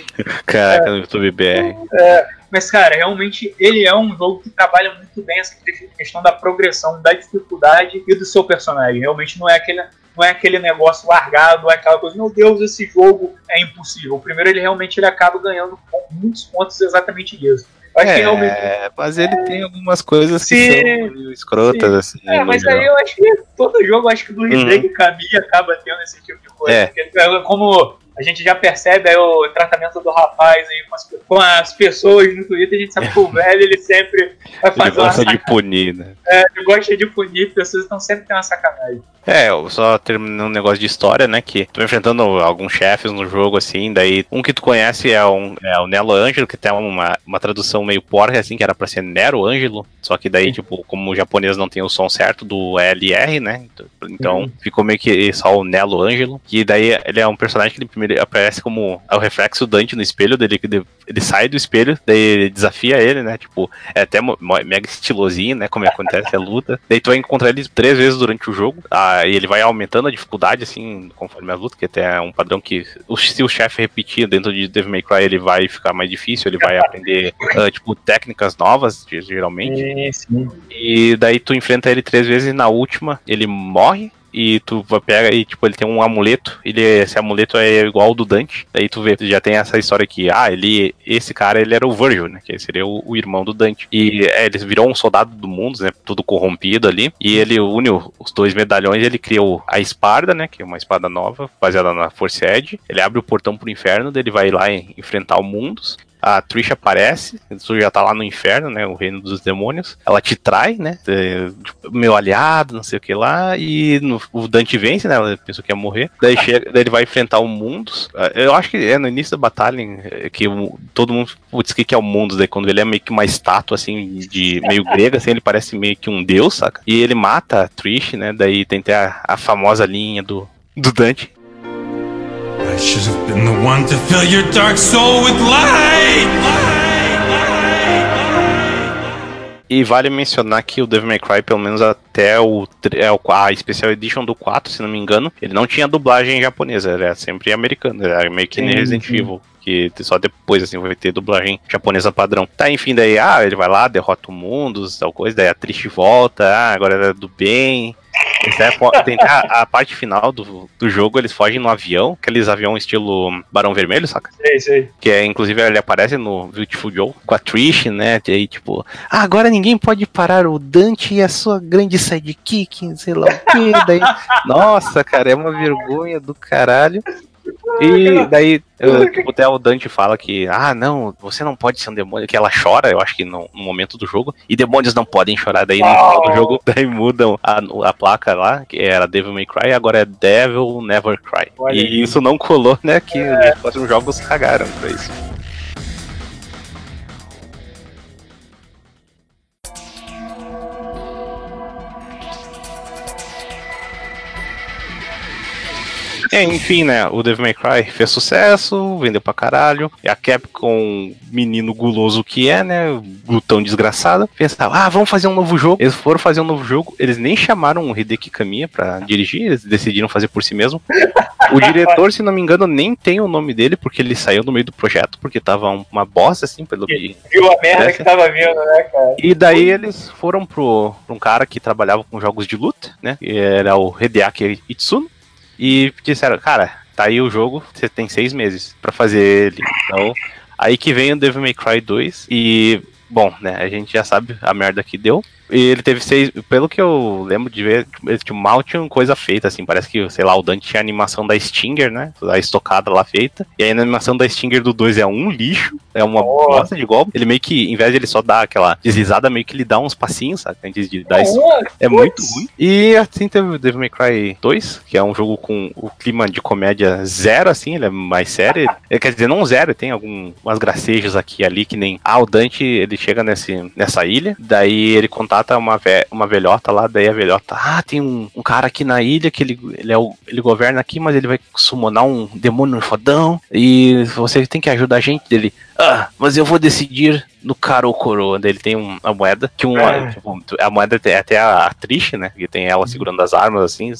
Caraca, é, no YouTube BR. É, mas, cara, realmente ele é um jogo que trabalha muito bem essa questão da progressão, da dificuldade e do seu personagem. Realmente não é aquele, não é aquele negócio largado, é aquela coisa, meu Deus, esse jogo é impossível. Primeiro ele realmente ele acaba ganhando muitos pontos exatamente disso Acho que É, realmente. mas ele tem algumas coisas que Sim, são meio escrotas, assim. É, mas geral. aí eu acho que todo jogo, acho que do Uhum. Hideki Kamiya acaba tendo esse tipo de coisa. É. Porque, como a gente já percebe aí o tratamento do rapaz aí com as, com as pessoas no Twitter, a gente sabe que o velho ele sempre vai Ele fazer uma gosta de punir, né? Ele gosta de punir pessoas, então sempre tem uma sacanagem. É, eu só terminando um negócio de história, né? Que tu vai enfrentando alguns chefes no jogo, assim, daí um que tu conhece é, um, é o Nelo Ângelo, que tem uma, uma tradução meio porca, assim, que era pra ser Nero Ângelo, só que daí, tipo, como o japonês não tem o som certo do LR, né? Então Uhum. ficou meio que só o Nelo Ângelo, que daí ele é um personagem que ele primeiro aparece como é o reflexo do Dante no espelho dele, que ele, ele sai do espelho, daí ele desafia ele, né? Tipo, é até mega estilosinho, né? Como acontece a luta. Daí tu vai encontrar ele três vezes durante o jogo. Ah, e ele vai aumentando a dificuldade, assim, conforme a luta, que até é um padrão que se o chefe repetir dentro de Devil May Cry, ele vai ficar mais difícil, ele vai aprender, ah, tipo, técnicas novas, ge- geralmente. sim. E daí tu enfrenta ele três vezes e na última ele morre. E tu pega e, tipo, ele tem um amuleto. Ele, esse amuleto é igual ao do Dante. Daí tu vê, já tem essa história que, ah, ele, esse cara, ele era o Virgil, né? Que seria o, o irmão do Dante. E é, ele virou um soldado do mundo, né? Tudo corrompido ali. E ele une os dois medalhões. Ele criou a espada, né? Que é uma espada nova, baseada na Force Edge. Ele abre o portão pro inferno. Daí ele vai lá enfrentar o Mundos. A Trish aparece, tu já tá lá no inferno, né? O reino dos demônios. Ela te trai, né? tipo, meu aliado, não sei o que lá. E no- o Dante vence, né? Ela pensou que ia morrer. Daí, chega, daí ele vai enfrentar o Mundos. Ah, Eu acho que é no início da batalha é, que todo mundo. Putz, o que, é o Mundos? Daí quando ele é meio que uma estátua, assim, de meio grega, assim, ele parece meio que um deus, saca? E ele mata a Trish, né? Daí tem até a, a famosa linha do, do Dante. I should have been the one to fill your dark soul with light. E vale mencionar que o Devil May Cry, pelo menos até o, é, o- a Special Edition do 4, se não me engano, ele não tinha dublagem japonesa, ele era sempre americano, era meio que nem Resident. Evil. Que só depois, assim, vai ter dublagem japonesa padrão. Tá, enfim, daí, ah, ele vai lá, derrota o mundo, tal coisa, daí a Trish volta, ah, agora é do bem. É fo- tem- a, a parte final do, do jogo, eles fogem no avião, aqueles avião estilo Barão Vermelho, saca? Sei, sei. Que é, inclusive, ele aparece no Beautiful Joe com a Trish, né? E aí, tipo, ah, agora ninguém pode parar o Dante e a sua grande sidekick, sei lá o quê. Daí, nossa, cara, é uma vergonha do caralho. E daí, eu, tipo, até o Dante fala que, ah, não, você não pode ser um demônio, que ela chora, eu acho que no, no momento do jogo, e demônios não podem chorar. Daí no final do jogo, daí mudam a, a placa lá, que era Devil May Cry, agora é Devil Never Cry. Olha e aí. isso não colou, né? Que os próximos jogos cagaram pra isso. É, enfim, né? O Devil May Cry fez sucesso, vendeu pra caralho. E a Capcom, menino guloso que é, né? Glutão desgraçado, pensava, ah, vamos fazer um novo jogo. Eles foram fazer um novo jogo, eles nem chamaram o Hideki Kamiya pra dirigir, eles decidiram fazer por si mesmo. O diretor, se não me engano, nem tem o nome dele, porque ele saiu no meio do projeto, porque tava um- uma bosta, assim, pelo que. Viu a merda que tava vindo, né, cara? E daí eles foram pro, pra um cara que trabalhava com jogos de luta, né? Era o Hideaki Itsuno. E disseram, cara, tá aí o jogo, você tem seis meses pra fazer ele. Então, aí que vem o Devil May Cry 2 e, bom, né, a gente já sabe a merda que deu. E ele teve seis, pelo que eu lembro de ver, ele tinha mal tinha coisa feita, assim, parece que, sei lá, o Dante tinha a animação da Stinger, né, a estocada lá feita, e aí a animação da Stinger do 2 é um lixo, é uma Oh. bosta de golpe, ele meio que, em vez de ele só dar aquela deslizada, meio que ele dá uns passinhos, sabe, antes de dar isso. É muito ruim. E assim teve o Devil May Cry 2, que é um jogo com o clima de comédia zero, assim, ele é mais sério. Ele, quer dizer, não zero, tem algumas gracejos aqui e ali, que nem. Ah, o Dante, ele chega nesse, nessa ilha, daí ele contata uma, ve uma velhota lá, daí a velhota, ah, tem um, um cara aqui na ilha que ele, ele, é o, ele governa aqui, mas ele vai summonar um demônio fodão, e você tem que ajudar a gente dele. Ah, mas eu vou decidir no cara ou coroa. Ele tem um- uma moeda que uma, É. tipo, a moeda tem até a, Trish, né? Que tem ela segurando as armas assim,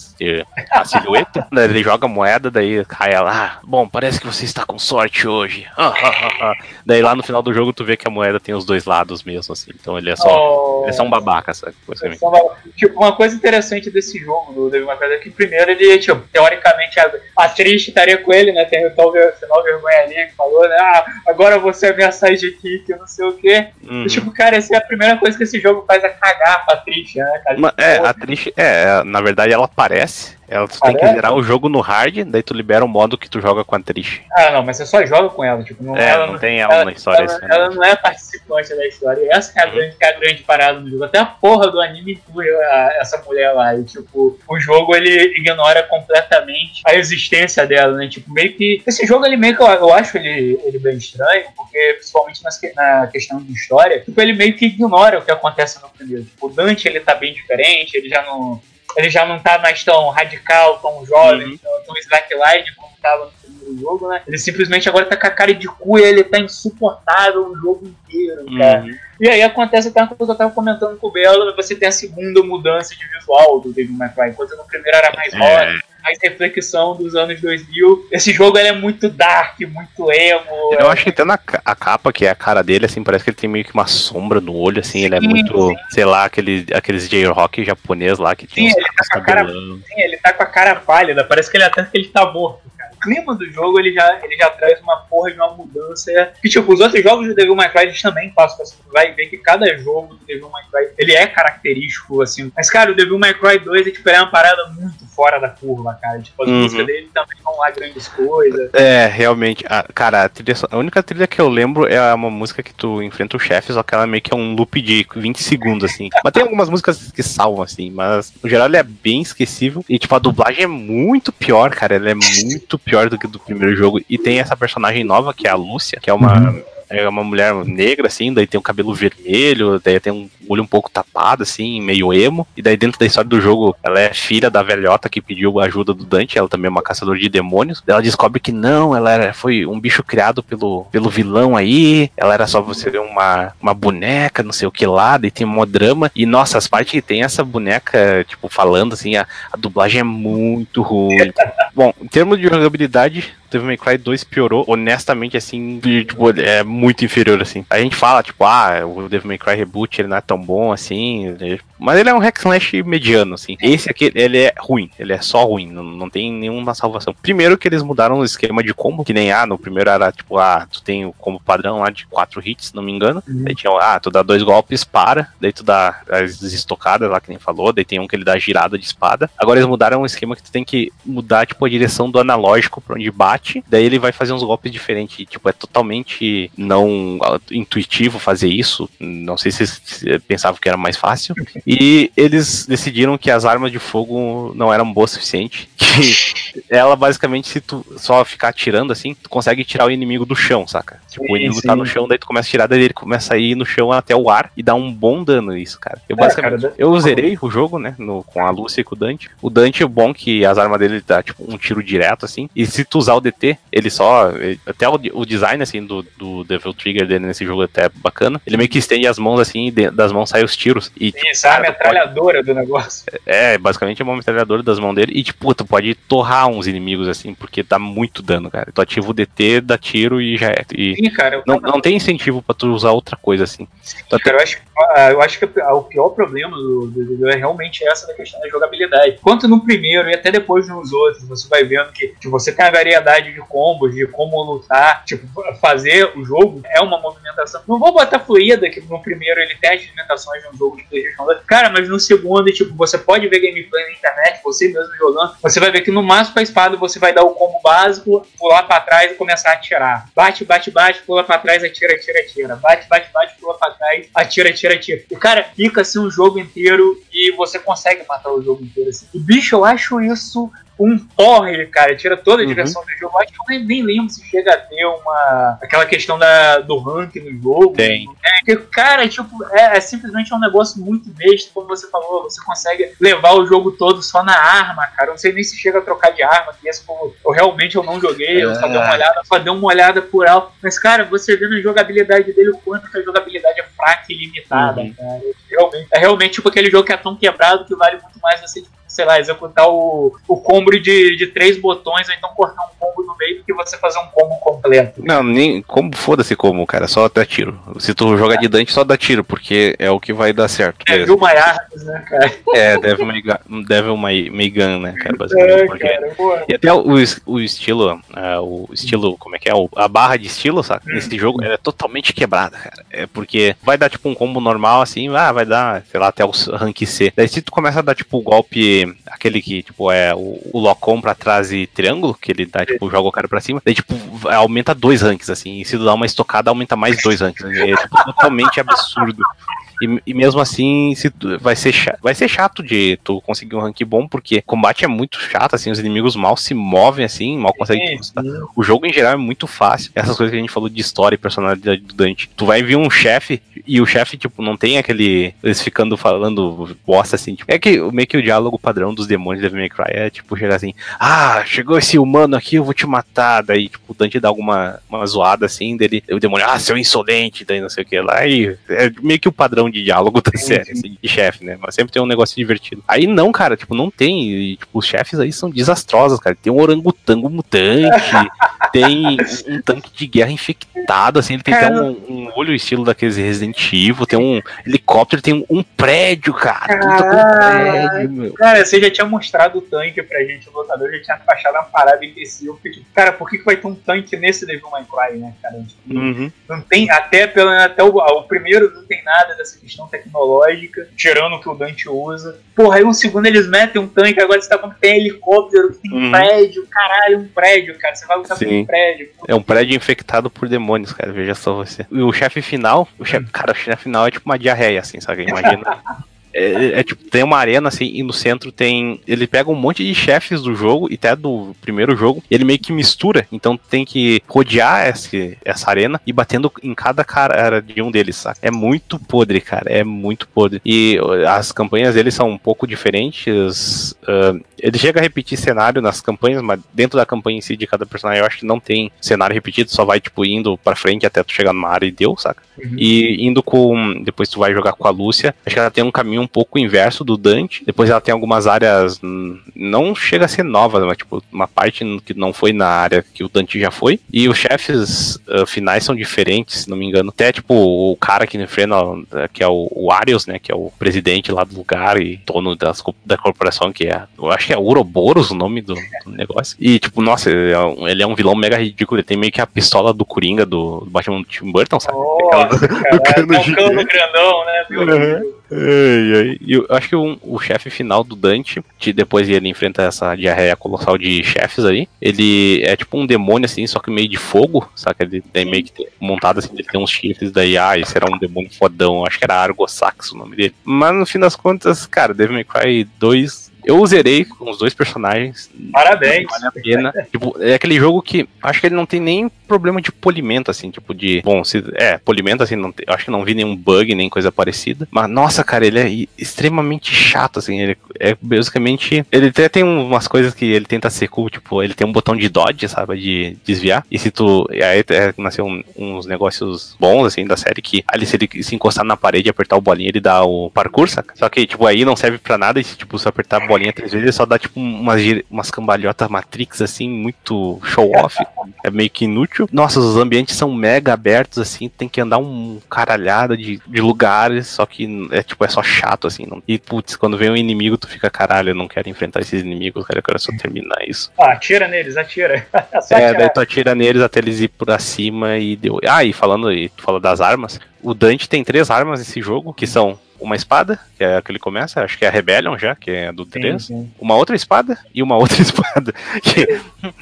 a silhueta. daí ele joga a moeda, daí cai ela. Ah, bom, parece que você está com sorte hoje. Ah, ah, ah, ah. Daí lá no final do jogo tu vê que a moeda tem os dois lados mesmo, assim. Então ele é só. Oh, Eles são babacas, sabe? Eles são babacas. Tipo, uma coisa interessante desse jogo do Devil May Cry é que primeiro ele, tipo, teoricamente a, atriz estaria com ele, né? Tem o tal vergonha ali que falou, né? Ah, agora você é minha sidekick, não sei o quê. Uhum. Tipo, cara, essa é a primeira coisa que esse jogo faz é cagar pra atriz, né? Cara? Ma- É, a Trish, é, na verdade ela aparece. Ela tu tem que zerar o jogo no hard, daí tu libera o modo que tu joga com a Trish. Ah, não, mas você só joga com ela, tipo, não, É, ela não tem ela na história, Ela, isso é ela não é participante da história. Essa é a, Uhum. grande, que é a grande parada do jogo. Até a porra do anime inclui a- essa mulher lá. E, tipo, o jogo ele ignora completamente a existência dela, né? Tipo, meio que. Esse jogo ele meio que eu, eu acho ele, ele bem estranho, porque principalmente nas na questão de história, tipo, ele meio que ignora o que acontece no primeiro. Tipo, o Dante ele tá bem diferente, ele já não. Ele já não tá mais tão radical, tão jovem, Uhum. tão, tão slackline como tava no primeiro jogo, né? Ele simplesmente agora tá com a cara de cu e ele tá insuportável o jogo inteiro, cara. Uhum. E aí acontece até uma coisa que eu tava comentando com o Belo, você tem a segunda mudança de visual do May Cry, enquanto no primeiro era mais É. mais reflexão dos anos 2000. Esse jogo é muito dark, muito emo. Eu é- acho que até na a capa, que é a cara dele, assim, parece que ele tem meio que uma sombra no olho, assim, ele é Sim, muito, sim. sei lá, aquele, aqueles J-Rock japonês lá que tinha Sim, ele tá com a cara-. Sim, ele tá com a cara pálida, parece que ele até que ele tá morto, cara. O clima do jogo, ele já, ele já traz uma porra de uma mudança. Que, tipo, os outros jogos do Devil May Cry, eles também passam, você vai ver que cada jogo do Devil May Cry, ele é característico, assim. Mas, cara, o Devil May Cry 2, é, tipo, é uma parada muito fora da curva, cara. Tipo, as Uhum. músicas dele também vão lá grandes coisas. É, realmente. A, cara, a, trilha a única trilha que eu lembro é uma música que tu enfrenta o chefe, só que ela meio que é um loop de 20 segundos, assim. Mas tem algumas músicas que salvam, assim, mas no geral ele é bem esquecível. E, tipo, a dublagem é muito pior, cara. Ela é muito pior do que do primeiro jogo. E tem essa personagem nova, que é a Lúcia, que é uma. É uma mulher negra, assim, daí tem o cabelo vermelho, daí tem um olho um pouco tapado, assim, meio emo. E daí dentro da história do jogo, ela é filha da velhota que pediu a ajuda do Dante, ela também é uma caçadora de demônios. Ela descobre que não, ela era, foi um bicho criado pelo, pelo vilão aí, ela era só você ver uma, uma boneca, não sei o que lá, daí tem um drama. E nossa, as partes que tem essa boneca, tipo, falando assim, a, a dublagem é muito ruim. Bom, em termos de jogabilidade, Devil May Cry 2 piorou, honestamente, assim, de, tipo, é muito inferior, assim. A gente fala, tipo, ah, o Devil May Cry Reboot, ele não é tão bom, assim, mas ele é um hack slash mediano, assim. Esse aqui, ele é ruim, ele é só ruim, não, não tem nenhuma salvação. Primeiro que eles mudaram o esquema de combo, que nem, ah, no primeiro era, tipo, ah, tu tem o combo padrão lá de 4 hits, se não me engano, daí tinha, ah, tu dá dois golpes, para, daí tu dá as estocadas lá, que nem falou, daí tem um que ele dá girada de espada. Agora eles mudaram o esquema que tu tem que mudar, tipo, a direção do analógico pra onde bate, daí ele vai fazer uns golpes diferentes, tipo, é totalmente não ah, intuitivo fazer isso, não sei se vocês pensavam que era mais fácil, e eles decidiram que as armas de fogo não eram boas o suficiente, que ela basicamente, se tu só ficar atirando assim, tu consegue tirar o inimigo do chão, saca? Tipo, o Sim, inimigo sim. tá no chão, daí tu começa a tirar, daí ele começa a ir no chão até o ar e dá um bom dano isso, cara. Eu É, basicamente, cara, eu zerei o jogo, né, no, com a Lúcia e com o Dante. O Dante é bom que as armas dele dá, tipo, um tiro direto, assim, e se tu usar o DT, ele só, ele- até o, o design, assim, do, do Devil Trigger dele nesse jogo é até bacana, ele meio que estende as mãos, assim, e de- das mãos saem os tiros, e, tipo, Isso, é a cara, tu pode- metralhadora do negócio. é, basicamente é uma metralhadora das mãos dele. E, tipo, tu pode torrar uns inimigos assim, porque dá muito dano, cara. Tu ativa o DT, dá tiro e já é. E Sim, cara. não, não tem incentivo pra tu usar outra coisa assim. Tu até- Cara, eu acho, ah, eu acho que o pior problema do, do, do- é realmente essa da questão da jogabilidade. Quanto no primeiro e até depois nos outros, você vai vendo que, que você tem a variedade de combos, de como lutar, tipo, fazer o jogo é uma movimentação. Não vou botar fluida, que no primeiro ele tem as limitações de um jogo de PlayStation 2. Cara, mas no segundo, tipo, você pode ver gameplay na internet, você mesmo jogando, você vai ver que no máximo a espada você vai dar o combo básico, pular pra trás e começar a atirar. Bate, bate, bate, pula pra trás, atira, atira, atira. Bate, bate, bate, pula pra trás, atira, atira, atira. O cara fica assim o jogo inteiro e você consegue matar o jogo inteiro assim. E bicho, eu acho isso um porre, cara. Tira toda a Uhum. diversão do jogo. Eu acho que eu nem, nem lembro se chega a ter uma. aquela questão da, do rank no jogo. Tem. É, que, cara, tipo, é, é simplesmente um negócio muito besta, como você falou. Você consegue levar o jogo todo só na arma, cara. Eu não sei nem se chega a trocar de arma, que esse pô, eu realmente eu não joguei, eu só dei uma olhada, só dei uma olhada por alto. Mas, cara, você vê na jogabilidade dele o quanto que a jogabilidade é fraca e limitada, Uhum. cara. Realmente, é realmente tipo aquele jogo que é tão quebrado que vale muito mais você tipo, sei lá, executar o, o combo de, de três botões, ou então cortar um combo no meio do que você fazer um combo completo. Não, nem como foda-se como, cara, só dá tiro. Se tu jogar de Dante, só dá tiro, porque é o que vai dar certo. É, viu My Arms, né, cara? É, Devil Gun, Devil May, May Gun, né, cara, basicamente. É, cara. E até o, o estilo, é, o estilo, como é que é? O- a barra de estilo, sabe? Nesse jogo, é totalmente quebrada, cara. É porque vai dar tipo um combo normal, assim, ah, vai dar, sei lá, até o rank C. Daí se tu começa a dar tipo o golpe, aquele que, tipo, é o, o locom pra trás e triângulo, que ele dá, tipo, joga o cara pra cima, daí, tipo, aumenta dois ranks, assim. E se dá uma estocada, aumenta mais dois ranks. né? É, tipo, totalmente absurdo. E, e mesmo assim, se tu- vai, ser chato, vai ser chato de tu conseguir um rank bom, porque combate é muito chato, assim, os inimigos mal se movem, assim, mal conseguem sim. O jogo em geral é muito fácil. Essas coisas que a gente falou de história e personalidade do Dante. Tu vai vir um chefe e o chefe, tipo, não tem aquele. Eles ficando falando bosta assim. Tipo, é que meio que o diálogo padrão dos demônios de Devil May Cry é tipo chegar assim: Ah, chegou esse humano aqui, eu vou te matar. Daí, tipo, o Dante dá alguma uma zoada assim dele. O demônio, ah, seu insolente, daí não sei o que lá. E é meio que o padrão de diálogo da série, assim, de chefe, né? Mas sempre tem um negócio divertido. Aí não, cara, tipo, não tem. E, tipo, os chefes aí são desastrosos, cara. Tem um orangotango mutante, tem um tanque de guerra infectado, assim, ele tem até um, um olho estilo daqueles Resident Evil, tem um helicóptero, tem um, um prédio, cara. Tudo com Caralho. prédio, meu. Cara, você já tinha mostrado o tanque pra gente, o lutador já tinha achado uma parada imbecil. Porque, tipo, cara, por que, que vai ter um tanque nesse Devil May Cry, né, cara? Tipo, Uhum. Não tem, até, pelo, até o, o primeiro não tem nada dessa questão tecnológica, tirando o que o Dante usa. Porra, aí um segundo eles metem um tanque, agora você tá falando que tem helicóptero, que tem Uhum. prédio, caralho, um prédio, cara. Você vai lutar por um prédio. É um prédio infectado por demônios, cara. Veja só você. E o chefe final, o chefe, cara, o chefe final é tipo uma diarreia, assim, sabe? Imagina. É, é tipo, tem uma arena assim, e no centro tem. Ele pega um monte de chefes do jogo, e até do primeiro jogo, e ele meio que mistura. Então tem que rodear esse, essa arena e batendo em cada cara de um deles, saca? É muito podre, cara. É muito podre. E uh, as campanhas dele são um pouco diferentes. ah, ele chega a repetir cenário nas campanhas, mas dentro da campanha em si de cada personagem, eu acho que não tem cenário repetido, só vai, tipo, indo pra frente até tu chegar numa área e deu, saca? Uhum. E indo com. Depois tu vai jogar com a Lúcia. Acho que ela tem um caminho um pouco inverso do Dante. Depois ela tem algumas áreas. hum, Não chega a ser novas, mas tipo, uma parte que não foi na área que o Dante já foi. E os chefes ah, finais são diferentes, se não me engano. Até tipo, o cara que enfrenta, que é o, o Arius, né? Que é o presidente lá do lugar e dono das, da corporação, que é. Eu acho que é Ouroboros o nome do, do negócio. E, tipo, nossa, ele é, um, ele é um vilão mega ridículo. Ele tem meio que a pistola do Coringa do, do Batman do Tim Burton, sabe? Nossa, cara, cano é um cano grandão, né? Uhum. E eu acho que um- o chefe final do Dante, que depois ele enfrenta essa diarreia colossal de chefes aí, ele é tipo um demônio assim, só que meio de fogo, saca? Ele tem meio que montado assim, ele tem uns chifres, daí, ah, esse era um demônio fodão, acho que era Argosax o nome dele. Mas no fim das contas, cara, Devil May Cry 2, eu zerei com os dois personagens, Parabéns. Vale a pena. tipo, é aquele jogo que acho que ele não tem nem problema de polimento, assim, tipo de. Bom, se, é, polimento, assim, não acho que não vi nenhum bug, nem coisa parecida. Mas, nossa, cara, ele é extremamente chato, assim. Ele é basicamente. Ele até tem umas coisas que ele tenta ser cool, tipo, ele tem um botão de dodge, sabe? De desviar. E se tu. E aí é, nasceu um- uns negócios bons, assim, da série que ali se ele se encostar na parede e apertar o bolinho, ele dá o parkour, saca? Só que, tipo, aí não serve pra nada. E se, tipo, se apertar a bolinha três vezes, ele só dá, tipo, umas, umas cambalhotas Matrix, assim, muito show-off. é meio que inútil. Nossa, os ambientes são mega abertos, assim, tem que andar um caralhada de, de lugares, só que é, tipo, é só chato, assim. Não... E, putz, quando vem um inimigo, tu fica, caralho, eu não quero enfrentar esses inimigos, cara, eu quero só terminar isso. Ah, atira neles, atira. É É, daí tu atira neles até eles ir pra cima e deu. Ah, e falando, e tu falou das armas, o Dante tem três armas nesse jogo, que são uma espada, que é a que ele começa, acho que é a Rebellion já, que é a do Sim, 3. sim. Uma outra espada e uma outra espada. Que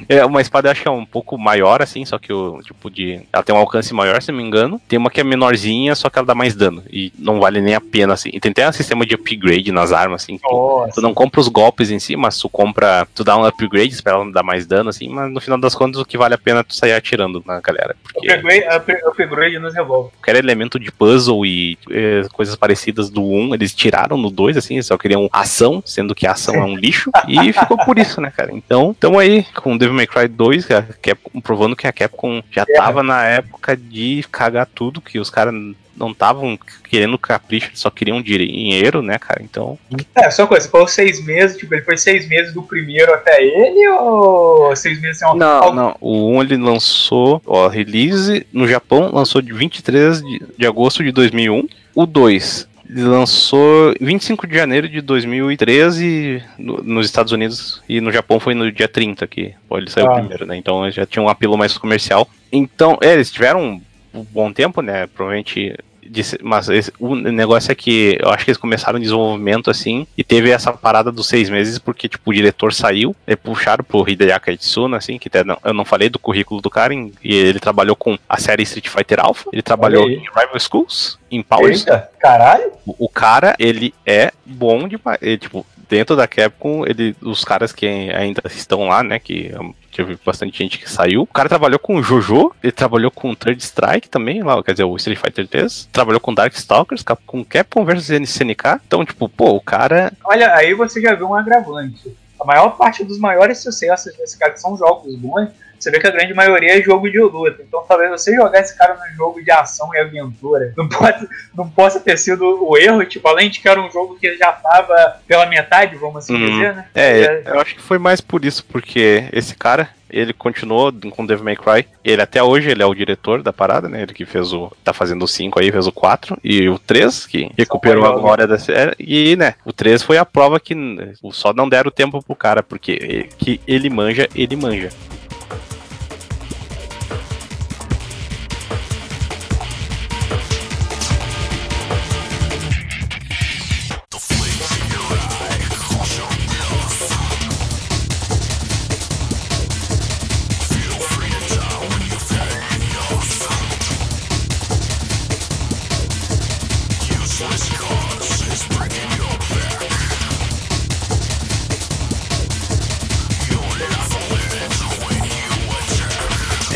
é uma espada, acho que é um pouco maior, assim, só que o tipo de. Ela tem um alcance maior, se não me engano. Tem uma que é menorzinha, só que ela dá mais dano. E não vale nem a pena, assim. E tem até um sistema de upgrade nas armas, assim. que tu-. Tu não compra os golpes em si, mas tu compra. Tu dá um upgrade pra ela dar mais dano, assim, mas no final das contas o que vale a pena é tu sair atirando na galera. Porque Upgrade, up- upgrade nos revólver. qualquer elemento de puzzle e eh, coisas parecidas profundas do 1, eles tiraram no 2, assim, eles só queriam ação, sendo que a ação é um lixo, e ficou por isso, né, cara? Então, estamos aí com Devil May Cry 2, a Capcom, provando que a Capcom já tava na época de cagar tudo, que os caras não estavam querendo capricho, só queriam dinheiro, né, cara? Então. É, só uma coisa, foi seis meses, tipo, ele foi seis meses do primeiro até ele, ou seis meses sem uma Não, não. O 1 ele lançou, ó, release no Japão, lançou de 23 de, de agosto de 2001. O 2 ele lançou 25 de janeiro de 2013 no, nos Estados Unidos e no Japão foi no dia 30 que pô, ele saiu Ah. primeiro, né? Então já tinha um apelo mais comercial. Então, é, eles tiveram um bom tempo, né? Provavelmente. Disse- Mas esse- o negócio é que eu acho que eles começaram o desenvolvimento assim e teve essa parada dos seis meses porque tipo o diretor saiu e puxaram pro Hideaki Itsuna assim que até não- eu não falei do currículo do cara em- e ele trabalhou com a série Street Fighter Alpha ele trabalhou em Rival Schools em Power Eita, caralho. o o cara, ele é bom demais. Ele, tipo, dentro da Capcom, ele, os caras que ainda estão lá, né? Que teve bastante gente que saiu. O cara trabalhou com Jojo, ele trabalhou com Third Strike também, lá, quer dizer, o Street Fighter 3. Trabalhou com Darkstalkers, com Capcom vs SNK. Então, tipo, pô, o cara. Olha, aí você já viu um agravante. A maior parte dos maiores sucessos desse cara são jogos bons, você vê que a grande maioria é jogo de luta. Então talvez você jogar esse cara num jogo de ação e aventura não, pode, não possa ter sido o erro, tipo, além de que era um jogo que já tava pela metade, vamos assim Uhum. dizer, né? É, eu acho que foi mais por isso, porque esse cara, ele continuou com Devil May Cry. Ele até hoje ele é o diretor da parada, né? Ele que fez o. tá fazendo o 5 aí, fez o 4 e o 3, que recuperou a glória da série. E, né, o 3 foi a prova que só não deram tempo pro cara, porque que ele manja, ele manja.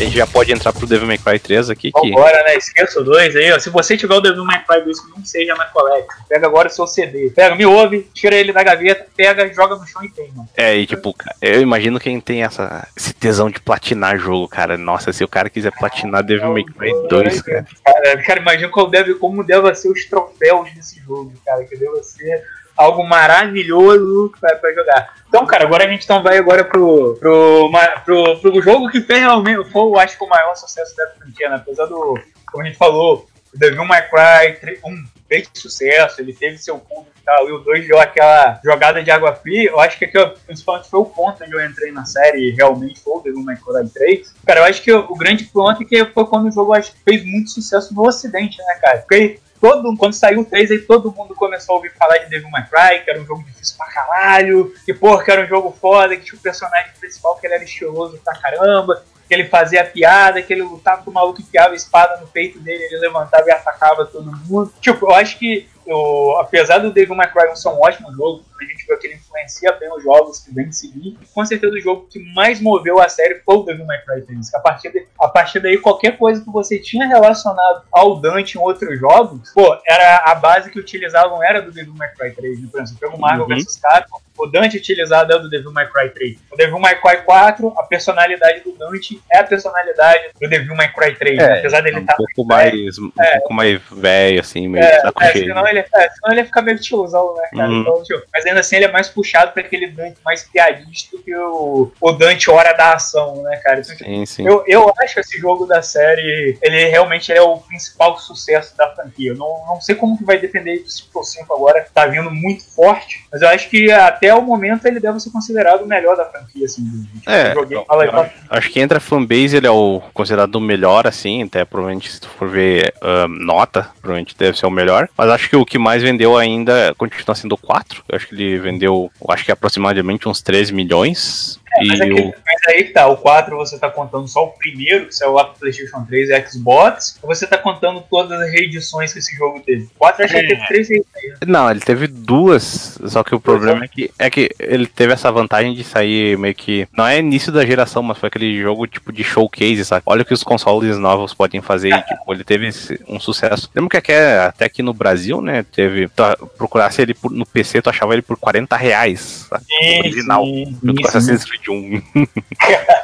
Gente já pode entrar pro Devil May Cry 3 aqui, que. Vambora, né? Esqueça o 2 aí, ó. Se você tiver o Devil May Cry 2 que não seja na coleta, pega agora o seu CD. Pega, me ouve, tira ele da gaveta, pega, joga no chão e queima. É, e tipo, eu imagino quem tem essa, esse tesão de platinar jogo, cara. Nossa, se o cara quiser platinar Devil May Cry 2, cara. Cara, cara, imagina como deve, como deve ser os troféus desse jogo, cara. Que deve ser algo maravilhoso pra jogar. Então, cara, agora a gente então vai agora pro, pro, pro, pro jogo que fez realmente, foi, eu acho que o maior sucesso da franquia, né? Apesar do, como a gente falou, o Devil May Cry 3, um, fez sucesso, ele teve seu público e tal, e o 2 deu aquela jogada de água fria. Eu acho que aqui, principalmente foi o ponto onde eu entrei na série realmente foi o Devil May Cry 3. Cara, eu acho que o, grande ponto é que foi quando o jogo acho fez muito sucesso no ocidente, né, cara? Porque todo, quando saiu o 3, aí todo mundo começou a ouvir falar de Devil May Cry, que era um jogo difícil pra caralho, que porra, que era um jogo foda, que tinha o personagem principal que ele era estiloso pra caramba, que ele fazia piada, que ele lutava com o maluco enfiava a espada no peito dele, ele levantava e atacava todo mundo. Tipo, eu acho que, eu, apesar do Devil May Cry ser um ótimo jogo, a gente vê que ele influencia bem os jogos que vem seguir, com certeza o jogo que mais moveu a série foi o Devil May Cry 3. que A partir, de, a partir daí, qualquer coisa que você tinha relacionado ao Dante em outros jogos, pô, era a base que utilizavam era do Devil May Cry 3. Né? Por exemplo, o Marvel Uhum. vs Capcom, o Dante utilizado é do Devil May Cry 3. O Devil May Cry 4, a personalidade do Dante é a personalidade do Devil May Cry 3. né? Apesar dele um estar pouco mais, um pouco mais velho, assim, meio é, é, senão, ele, é, senão ele ia ficar meio tiozão, né, cara? Uhum. Então, tipo, mas ainda assim ele é mais puxado pra aquele Dante mais piadista do que o, o Dante hora da ação, né, cara? Então, Sim, sim. eu, eu acho que esse jogo da série, ele realmente é o principal sucesso da franquia. Eu não, não sei como que vai depender do 5 5 agora, tá vindo muito forte, mas eu acho que até o momento ele deve ser considerado o melhor da franquia, assim. Tipo, É, joguei, eu- fala aí, eu fala. Acho que entre a fanbase ele é o considerado o melhor, assim, até provavelmente se tu for ver ah, nota, provavelmente deve ser o melhor. Mas acho que o que mais vendeu ainda continua sendo o 4. Eu acho que ele vendeu, eu acho que aproximadamente uns 13 milhões. Mas, e aqui- o, mas aí que tá, o 4 você tá contando só o primeiro, que saiu lá pro PlayStation 3 e Xbox, ou você tá contando todas as reedições que esse jogo teve? O 4 acho que É. teve três reedições. Não, ele teve duas, só que o problema é que, é que ele teve essa vantagem de sair meio que. Não é início da geração, mas foi aquele jogo tipo de showcase, sabe? Olha o que os consoles novos podem fazer. e, tipo, ele teve um sucesso. Lembra que até aqui no Brasil, né? Teve. Tu procurasse ele por- no PC, tu achava ele por 40 reais. Sabe? original. Junto com Assassin's Creed 1.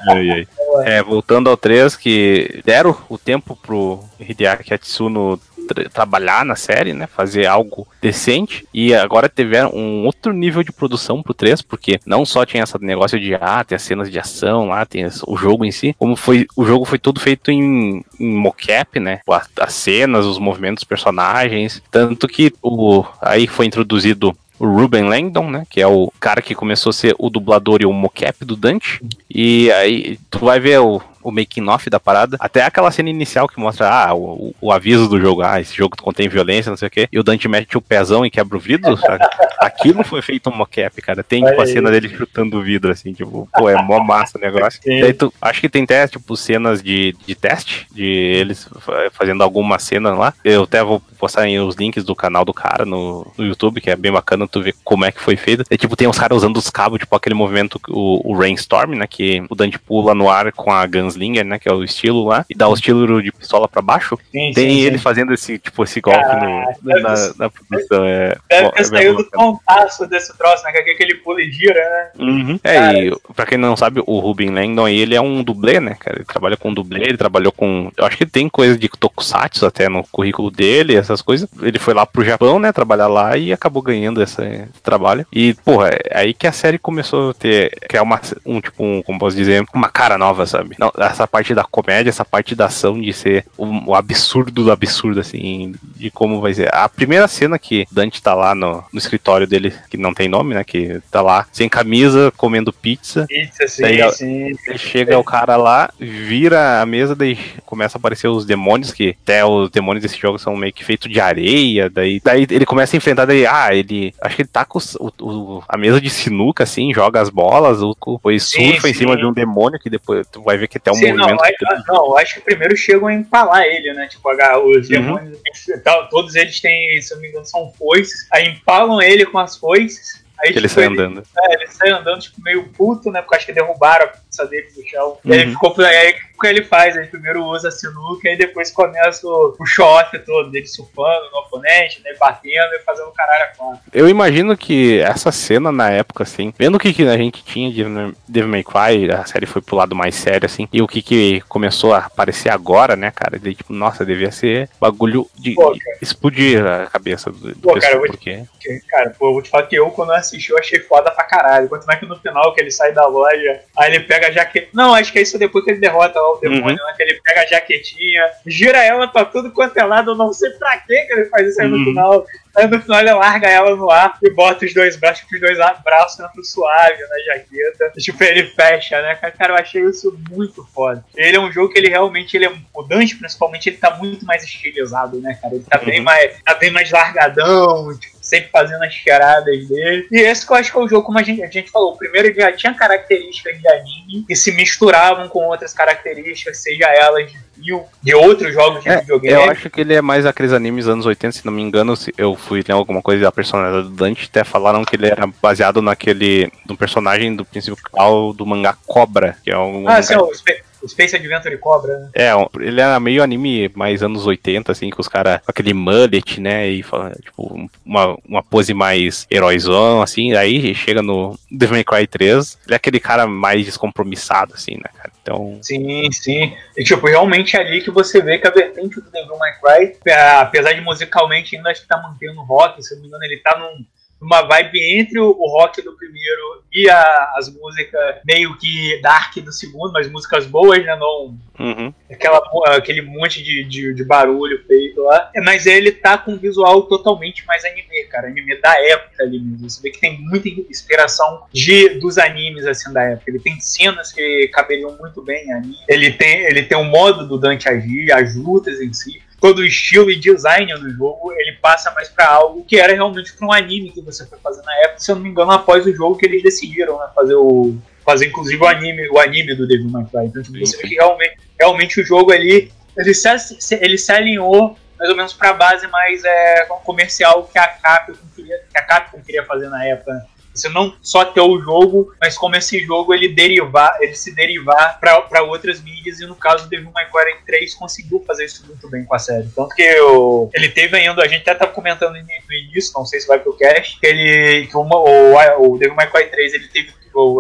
Ai, ai. É, voltando ao 3, que deram o tempo pro Hideaki Atsuno tra- trabalhar na série, né? Fazer algo decente. E agora tiveram um outro nível de produção pro 3, porque não só tinha esse negócio de ah, tem as cenas de ação lá, tem as- o jogo em si, como foi. O jogo foi todo feito em, em mocap, né? A- As cenas, os movimentos dos personagens. Tanto que o, aí foi introduzido o Ruben Langdon, né? Que é o cara que começou a ser o dublador e o mocap do Dante. E aí tu vai ver o, o making off da parada. Até aquela cena inicial que mostra ah, o, o- aviso do jogo. Ah, esse jogo contém violência, não sei o quê. E o Dante mete o pezão e quebra o vidro. sabe? Aquilo foi feito um mocap, cara. Tem tipo a cena dele chutando o vidro, assim, tipo, pô, é mó massa o negócio. Daí tu, acho que tem até, tipo, cenas de, de teste, de eles fa- fazendo alguma cena lá. Eu até vou postar aí os links do canal do cara no, no YouTube, que é bem bacana tu ver como é que foi feito. E, tipo, tem os caras usando os cabos, tipo, aquele movimento, o, o Rainstorm, né, que o Dante pula no ar com a Gunslinger, né, que é o estilo lá, e dá o estilo de pistola pra baixo. Sim, Tem sim, sim. ele fazendo esse, tipo, esse golpe Caraca, no, na, na produção. É, Deve é ter bem saído do compasso desse troço, né? Que é aquele pula e gira, né? Uhum. É, e pra quem não sabe, o Ruben Langdon aí, ele é um dublê, né, cara? Ele trabalha com dublê, ele trabalhou com. Eu acho que tem coisa de tokusatsu até no currículo dele, essas coisas. Ele foi lá pro Japão, né, trabalhar lá e acabou ganhando esse, esse trabalho. E, porra, é aí que a série começou a ter. criar uma, um, tipo, um, como posso dizer, uma cara nova, sabe? Não, essa parte da comédia, essa parte da ação de ser o, absurdo do absurdo, assim, de como vai ser. A primeira cena que Dante tá lá no, no escritório dele, que não tem nome, né? Que tá lá sem camisa, comendo pizza. Pizza, sim, Daí, sim. Aí chega o cara lá, vira a mesa, daí começa a aparecer os demônios, que até os demônios desse jogo são meio que feitos de areia. Daí, daí ele começa a enfrentar, daí, ah, ele. Acho que ele tá com o, o- a mesa de sinuca, assim, joga as bolas, o, depois Sim, surfa em sim. cima de um demônio, que depois tu vai ver que até um Sim, não, movimento. não, eu acho que primeiro chegam a empalar ele, né? Tipo, a- Uhum. os demônios, tal, todos eles têm, se eu não me engano, são foices. Aí empalam ele com as foices. Aí, que ele tipo, sai andando. É, ele sai andando, tipo, meio puto, né? Porque acho que derrubaram a pizza dele do chão. E aí Uhum. ficou. Aí que ele faz? Ele primeiro usa a sinuca e depois começa o, o show-off todo dele surfando no oponente, né? Batendo e fazendo caralho a quatro. Eu imagino que essa cena na época, assim, vendo o que, que a gente tinha de Devil May Cry, a série foi pro lado mais sério, assim, e o que, que começou a aparecer agora, né, cara? Daí, tipo, nossa, devia ser bagulho de Pô, explodir a cabeça do, do Pô, cara, eu vou te- porque... Porque, Cara, pô, eu vou te falar que eu, quando eu assisti, eu achei foda pra caralho. Quanto mais que no final que ele sai da loja, aí ele pega a jaqueta. Não, acho que é isso depois que ele derrota lá o demônio, né? Que ele pega a jaquetinha, gira ela pra tudo quanto é lado. Eu não sei pra que ele faz isso aí no Uhum. final. Aí no final ele larga ela no ar e bota os dois braços, os dois braços dentro suave na jaqueta. E, tipo, ele fecha, né? Cara, eu achei isso muito foda. Ele é um jogo que ele realmente, ele é, o Dante principalmente, ele tá muito mais estilizado, né, cara? Ele tá bem Uhum. mais, tá bem mais largadão, tipo, sempre fazendo as charadas dele. E esse que eu acho que é o jogo, como a gente, a gente falou, o primeiro ele já tinha características de anime que se misturavam com outras características, seja elas de de outros jogos de É, videogame. eu acho que ele é mais aqueles animes anos 80, se não me engano, se eu fui ler alguma coisa da personalidade do Dante, até falaram que ele era baseado naquele, no personagem do principal do mangá Cobra, que é um... Ah, sim, Spa- o Space Adventure Cobra, né? É, ele era meio anime mais anos 80, assim, com os caras com aquele mullet, né? E tipo, uma, uma pose mais heróizão, assim. Aí chega no Devil May Cry 3, ele é aquele cara mais descompromissado, assim, né, cara? Então. Sim, sim. E tipo, realmente é ali que você vê que a vertente do Devil May Cry, apesar de musicalmente ainda acho que tá mantendo rock, se não me engano, ele tá num, numa vibe entre o, o rock do primeiro e a- as músicas meio que dark do segundo, mas músicas boas, né? Não Uhum. aquela, aquele monte de, de, de barulho feito lá. Mas ele tá com um visual totalmente mais anime, cara. Anime da época ali mesmo. Você vê que tem muita inspiração de, dos animes assim da época. Ele tem cenas que caberiam muito bem em anime. Ele tem, ele tem o modo do Dante agir, as lutas em si. Todo o estilo e design do jogo, ele passa mais pra algo que era realmente pra um anime que você foi fazer na época. Se eu não me engano, após o jogo que eles decidiram né, fazer o, fazer inclusive o anime, o anime do Devil May Cry. Então tipo, você vê que realmente, realmente o jogo ali ele se, ele se alinhou mais ou menos para a base mais é, comercial que a Capcom queria, que a Capcom queria fazer na época. Você não só ter o jogo, mas como esse jogo ele derivar, ele se derivar para outras mídias, e no caso Devil May Cry 3 conseguiu fazer isso muito bem com a série. Tanto que eu, ele teve ainda, a gente até tá comentando no início, não sei se vai pro cast, que ele que uma, o, o Devil May Cry 3 ele teve,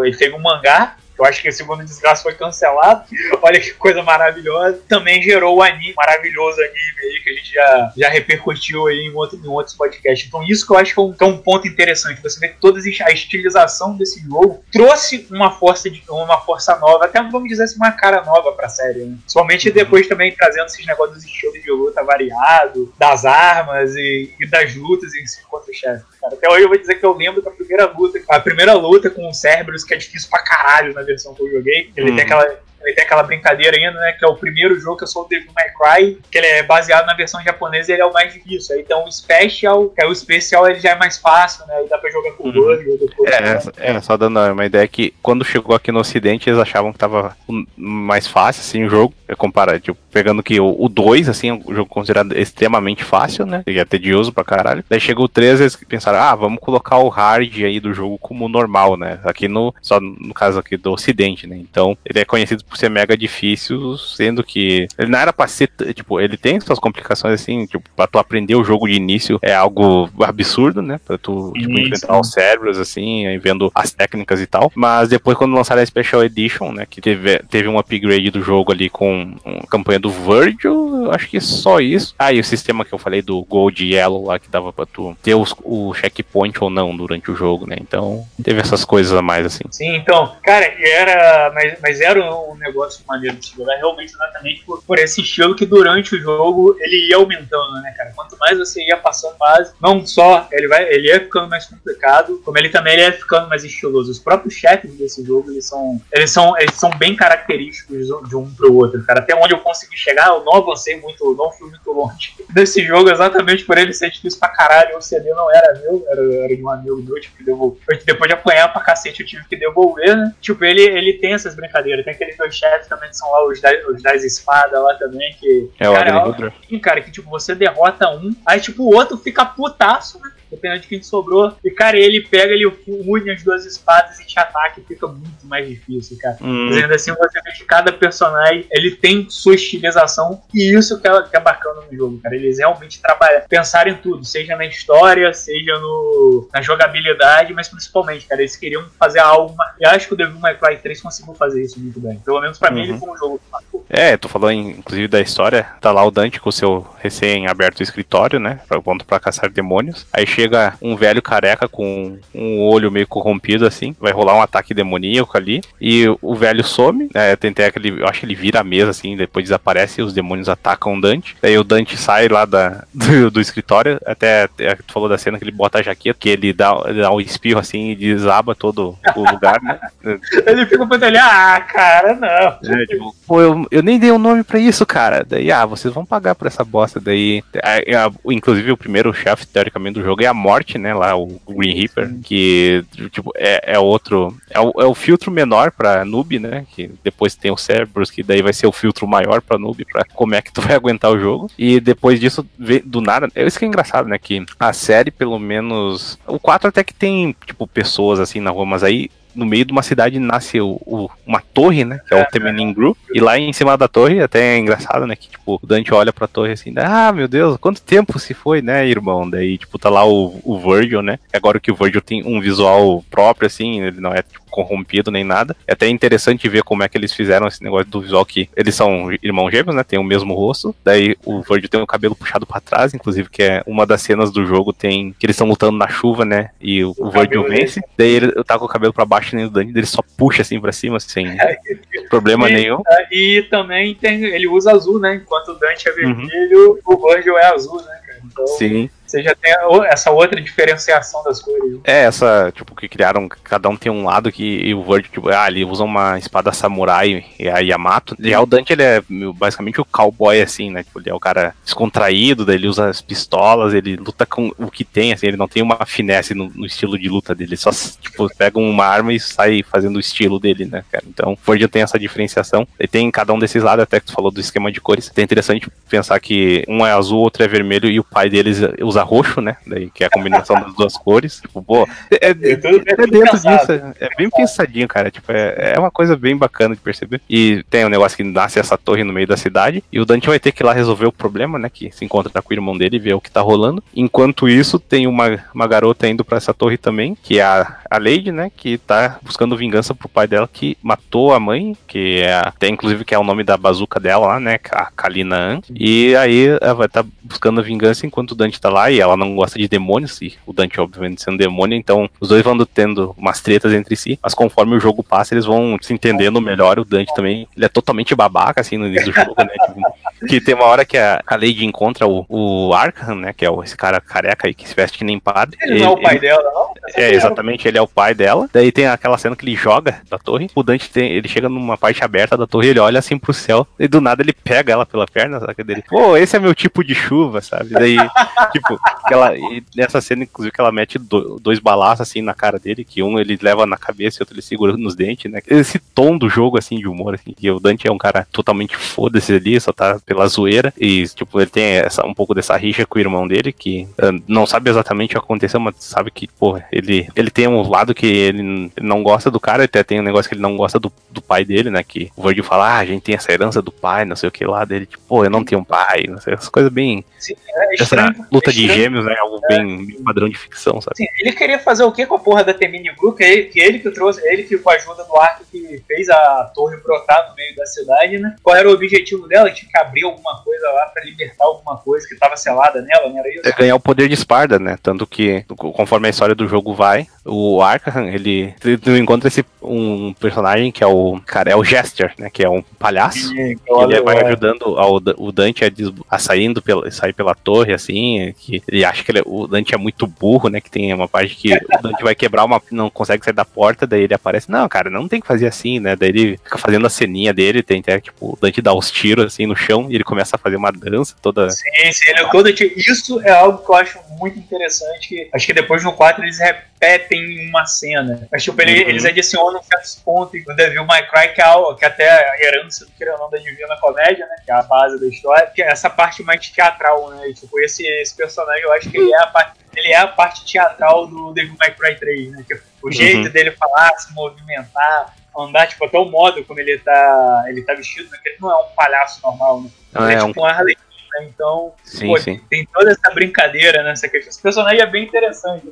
ele teve um mangá eu acho que o segundo Desgraça foi cancelado. Olha que coisa maravilhosa. Também gerou o anime, maravilhoso anime aí, que a gente já, já repercutiu aí em, outro, em outros podcasts. Então, isso que eu acho que é um, que é um ponto interessante. Você vê que toda a estilização desse jogo trouxe uma força, de, uma força nova, até vamos dizer assim, uma cara nova pra série. Né? Somente uhum. depois também trazendo esses negócios dos estilos de luta variado, das armas e, e das lutas em si contra o chefe. Até hoje eu vou dizer que eu lembro da primeira luta, a primeira luta com o Cerberus, que é difícil pra caralho na versão que eu joguei. Ele uhum. tem aquela tem aquela brincadeira ainda, né? Que é o primeiro jogo que eu sou o Devil May Cry, que ele é baseado na versão japonesa e ele é o mais difícil. Aí então o Special, que é o especial, ele já é mais fácil, né? Aí dá pra jogar com o uhum. depois. É, né? é, só dando uma ideia que quando chegou aqui no ocidente, eles achavam que tava mais fácil, assim, o jogo. É comparar, tipo, pegando que o 2, assim, o jogo considerado extremamente fácil, né? E é tedioso pra caralho. Daí chegou o 3, eles pensaram, ah, vamos colocar o hard aí do jogo como normal, né? Aqui no, só no caso aqui do ocidente, né? Então, ele é conhecido por ser mega difícil, sendo que ele não era pra ser, tipo, ele tem suas complicações assim, tipo, pra tu aprender o jogo de início é algo absurdo, né? Pra tu, tipo, enfrentar os cérebros, assim, vendo as técnicas e tal. Mas depois, quando lançaram a Special Edition, né, que teve, teve um upgrade do jogo ali com uma campanha do Virgil, acho que só isso. Ah, e o sistema que eu falei do Gold Yellow lá, que dava pra tu ter os, o checkpoint ou não durante o jogo, né? Então, teve essas coisas a mais, assim. Sim, então, cara, era, mas, mas era um negócio maneiro de se jogar realmente exatamente por, por esse estilo que durante o jogo ele ia aumentando, né, cara? Quanto mais você ia passando fase, não só ele vai, ele ia ficando mais complicado, como ele também ele ia ficando mais estiloso. Os próprios chefes desse jogo, eles são, eles são, eles são bem característicos de um pro outro, cara. Até onde eu consegui chegar, eu não avancei muito, não fui muito longe desse jogo, exatamente por ele ser difícil pra caralho. O CD não era meu, era, era de um amigo meu, tipo, que devolveu. Depois de apanhar pra cacete, eu tive que devolver, né? Tipo, ele, ele tem essas brincadeiras, tem aqueles chefes também que são lá os das, os das espadas lá também, que. É, cara, o é, cara, que tipo, você derrota um, aí tipo, o outro fica putaço, né? Dependendo de quem sobrou. E, cara, ele pega, ele une as duas espadas e te ataca e fica muito mais difícil, cara. Hum. Mas ainda assim, você vê que cada personagem, ele tem sua estilização e isso que é, que é bacana no jogo, cara. Eles realmente trabalham, pensaram em tudo, seja na história, seja no, na jogabilidade, mas principalmente, cara, eles queriam fazer algo. E acho que o Devil May Cry 3 conseguiu fazer isso muito bem. Pelo menos pra uhum. mim, ele uhum. foi um jogo que marcou. É, tu falou inclusive da história, tá lá o Dante com o seu recém-aberto escritório, né? Pra, ponto pra caçar demônios. Aí chega um velho careca com um olho meio corrompido, assim. Vai rolar um ataque demoníaco ali. E o velho some, né? Tentei aquele. Eu acho que ele vira a mesa, assim, depois desaparece e os demônios atacam o Dante. Daí o Dante sai lá da, do, do escritório. Até, até tu falou da cena que ele bota a jaqueta, que ele dá, ele dá um espirro assim e desaba todo o lugar, né? ele fica ele, ah, cara, não. É, tipo, pô, eu, eu nem dei um nome pra isso, cara. Daí, ah, vocês vão pagar por essa bosta. Daí, a, a, inclusive, o primeiro chefe, teoricamente, do jogo é a morte, né? Lá, o Green Reaper, que, tipo, é, é outro. É o, é o filtro menor pra noob, né? Que depois tem o Cerberus, que daí vai ser o filtro maior pra noob, pra como é que tu vai aguentar o jogo. E depois disso, do nada. É isso que é engraçado, né? Que a série, pelo menos. O 4 até que tem, tipo, pessoas assim na rua, mas aí no meio de uma cidade nasce o, o, uma torre, né? Que é, o Temenin Group. E lá em cima da torre, até é engraçado, né? Que tipo, o Dante olha pra torre assim, ah, meu Deus, quanto tempo se foi, né, irmão? Daí, tipo, tá lá o, o Virgil, né? Agora que o Virgil tem um visual próprio, assim, ele não é tipo, corrompido nem nada. É até interessante ver como é que eles fizeram esse negócio do visual que eles são irmãos gêmeos, né? Tem o mesmo rosto. Daí o Virgil tem o cabelo puxado para trás, inclusive, que é uma das cenas do jogo tem que eles estão lutando na chuva, né? E o, o, o Virgil vence. Dele. Daí ele tá com o cabelo para baixo nem o Dani, ele só puxa assim para cima sem problema e, nenhum. E também tem, ele usa azul, né? Enquanto o Dante é uhum. vermelho, uhum. o Virgil é azul, né? Então, Sim. Você já tem essa outra diferenciação das cores. É, essa, tipo, que criaram, cada um tem um lado que e o Word, tipo, ah, ele usa uma espada samurai e a Yamato. Já o Dante, ele é basicamente o cowboy, assim, né? Tipo, ele é o cara descontraído, daí ele usa as pistolas, ele luta com o que tem, assim, ele não tem uma finesse no, no estilo de luta dele, ele só, tipo, pega uma arma e sai fazendo o estilo dele, né, cara? Então, o Word tem essa diferenciação. E tem cada um desses lados, até que tu falou do esquema de cores. É interessante pensar que um é azul, outro é vermelho e o pai deles usa roxo, né? Daí que é a combinação das duas cores. Tipo, pô, é, é, é dentro disso, é bem pensadinho, cara. Tipo, é, é uma coisa bem bacana de perceber. E tem um negócio que nasce essa torre no meio da cidade. E o Dante vai ter que ir lá resolver o problema, né? Que se encontra com o irmão dele e vê o que tá rolando. Enquanto isso, tem uma, uma garota indo para essa torre também, que é a, a Lady, né? Que tá buscando vingança pro pai dela que matou a mãe, que é até inclusive que é o nome da bazuca dela lá, né? A Kalina An. E aí ela vai estar tá buscando vingança enquanto o Dante tá lá e ela não gosta de demônios, e o Dante, obviamente, sendo demônio, então os dois vão tendo umas tretas entre si, mas conforme o jogo passa, eles vão se entendendo melhor. O Dante também, ele é totalmente babaca, assim, no início do jogo, né? Tipo, que tem uma hora que a, a Lady encontra o, o Arkham, né? Que é o, esse cara careca aí que se veste que nem padre. Ele, ele não é o pai ele, dela, não? É, exatamente, ele é o pai dela. Daí tem aquela cena que ele joga da torre. O Dante tem, ele chega numa parte aberta da torre, ele olha assim pro céu, e do nada ele pega ela pela perna, sabe? Dele, pô, esse é meu tipo de chuva, sabe? Daí, tipo, ela, e nessa cena, inclusive, que ela mete do, dois balaços assim na cara dele, que um ele leva na cabeça e outro ele segura nos dentes, né? Esse tom do jogo, assim, de humor, assim, que o Dante é um cara totalmente foda-se ali, só tá pela zoeira, e, tipo, ele tem essa, um pouco dessa rixa com o irmão dele, que uh, não sabe exatamente o que aconteceu, mas sabe que, pô, ele, ele tem um lado que ele, ele não gosta do cara, até tem um negócio que ele não gosta do, do pai dele, né? Que o Virgil fala, ah, a gente tem essa herança do pai, não sei o que lá dele, tipo, pô, eu não tenho um pai, não sei, essas coisas bem. Sim, é essa luta de gêmeos, né? Algo é. bem, bem, padrão de ficção, sabe? Sim, ele queria fazer o que com a porra da Temini Gru, que, ele, que ele que trouxe, ele que com a ajuda do arco que fez a torre brotar no meio da cidade, né? Qual era o objetivo dela? Tinha que abrir alguma coisa lá pra libertar alguma coisa que estava selada nela, não era isso? É ganhar o poder de Esparda, né? Tanto que, conforme a história do jogo vai, o Arkham, ele, ele encontra esse um personagem que é o cara é o Jester, né, que é um palhaço. Sim, ele vai ajudando ao, o Dante a, a saindo pela, sair pela torre assim, que ele acha que ele, o Dante é muito burro, né, que tem uma parte que o Dante vai quebrar uma não consegue sair da porta, daí ele aparece, não, cara, não tem que fazer assim, né? Daí ele fica fazendo a ceninha dele, tem até tipo, o Dante dá os tiros assim no chão e ele começa a fazer uma dança toda Sim, sim, ele, quando, isso é algo que eu acho muito interessante, acho que depois no 4 eles repetem uma cena. Mas, tipo, ele, uhum. eles adicionam certos pontos no Devil May Cry, que, é, que até a herança do que não da Divina Comédia, né? Que é a base da história. Que é essa parte mais teatral, né? E, tipo, esse, esse personagem, eu acho que ele é a parte, ele é a parte teatral do Devil May Cry 3, né? Que o jeito uhum. dele falar, se movimentar, andar, tipo, até o modo como ele tá, ele tá vestido, né? Que ele não é um palhaço normal, né? Ele é, é tipo um Harley né? Então, sim, pô, sim. tem toda essa brincadeira nessa questão. Esse personagem é bem interessante.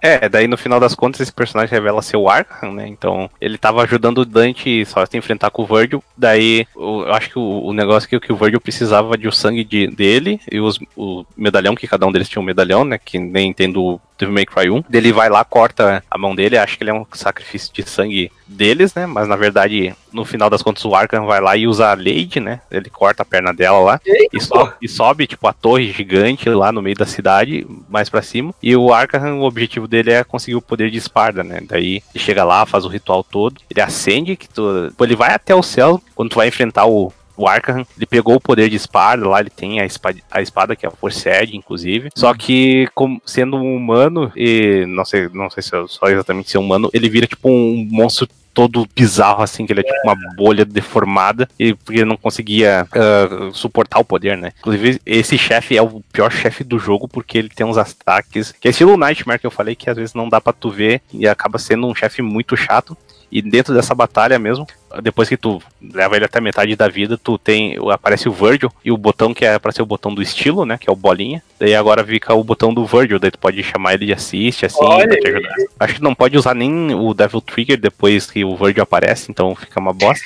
É, daí no final das contas esse personagem revela ser o Arkham, né? Então ele tava ajudando o Dante só se enfrentar com o Virgil. Daí eu acho que o, o negócio que, que o Virgil precisava de o sangue de, dele e os, o medalhão, que cada um deles tinha um medalhão, né? Que nem tendo Devil May Cry 1. Ele vai lá, corta a mão dele, acha que ele é um sacrifício de sangue deles, né? Mas na verdade, no final das contas, o Arkham vai lá e usa a Lady, né? Ele corta a perna dela lá e, sobe, e, sobe, tipo, a torre gigante lá no meio da cidade, mais para cima. E o Arkham, o objetivo dele é conseguir o poder de Esparda, né? Daí ele chega lá, faz o ritual todo, ele acende, que tu, ele vai até o céu quando tu vai enfrentar o, o Arkham, ele pegou o poder de espada, lá ele tem a espada, a espada que é a Forced, inclusive. Só que, como, sendo um humano, e não sei, não sei se é só exatamente ser humano, ele vira tipo um monstro todo bizarro, assim, que ele é tipo uma bolha deformada, e porque ele não conseguia uh, suportar o poder, né? Inclusive, esse chefe é o pior chefe do jogo, porque ele tem uns ataques, que é estilo Nightmare que eu falei, que às vezes não dá pra tu ver, e acaba sendo um chefe muito chato. E dentro dessa batalha mesmo, depois que tu leva ele até metade da vida, tu tem. Aparece o Virgil e o botão que é pra ser o botão do estilo, né? Que é o bolinha. Daí agora fica o botão do Virgil, daí tu pode chamar ele de assist, assim, Olha pra te ajudar. Acho que não pode usar nem o Devil Trigger depois que o Virgil aparece, então fica uma bosta.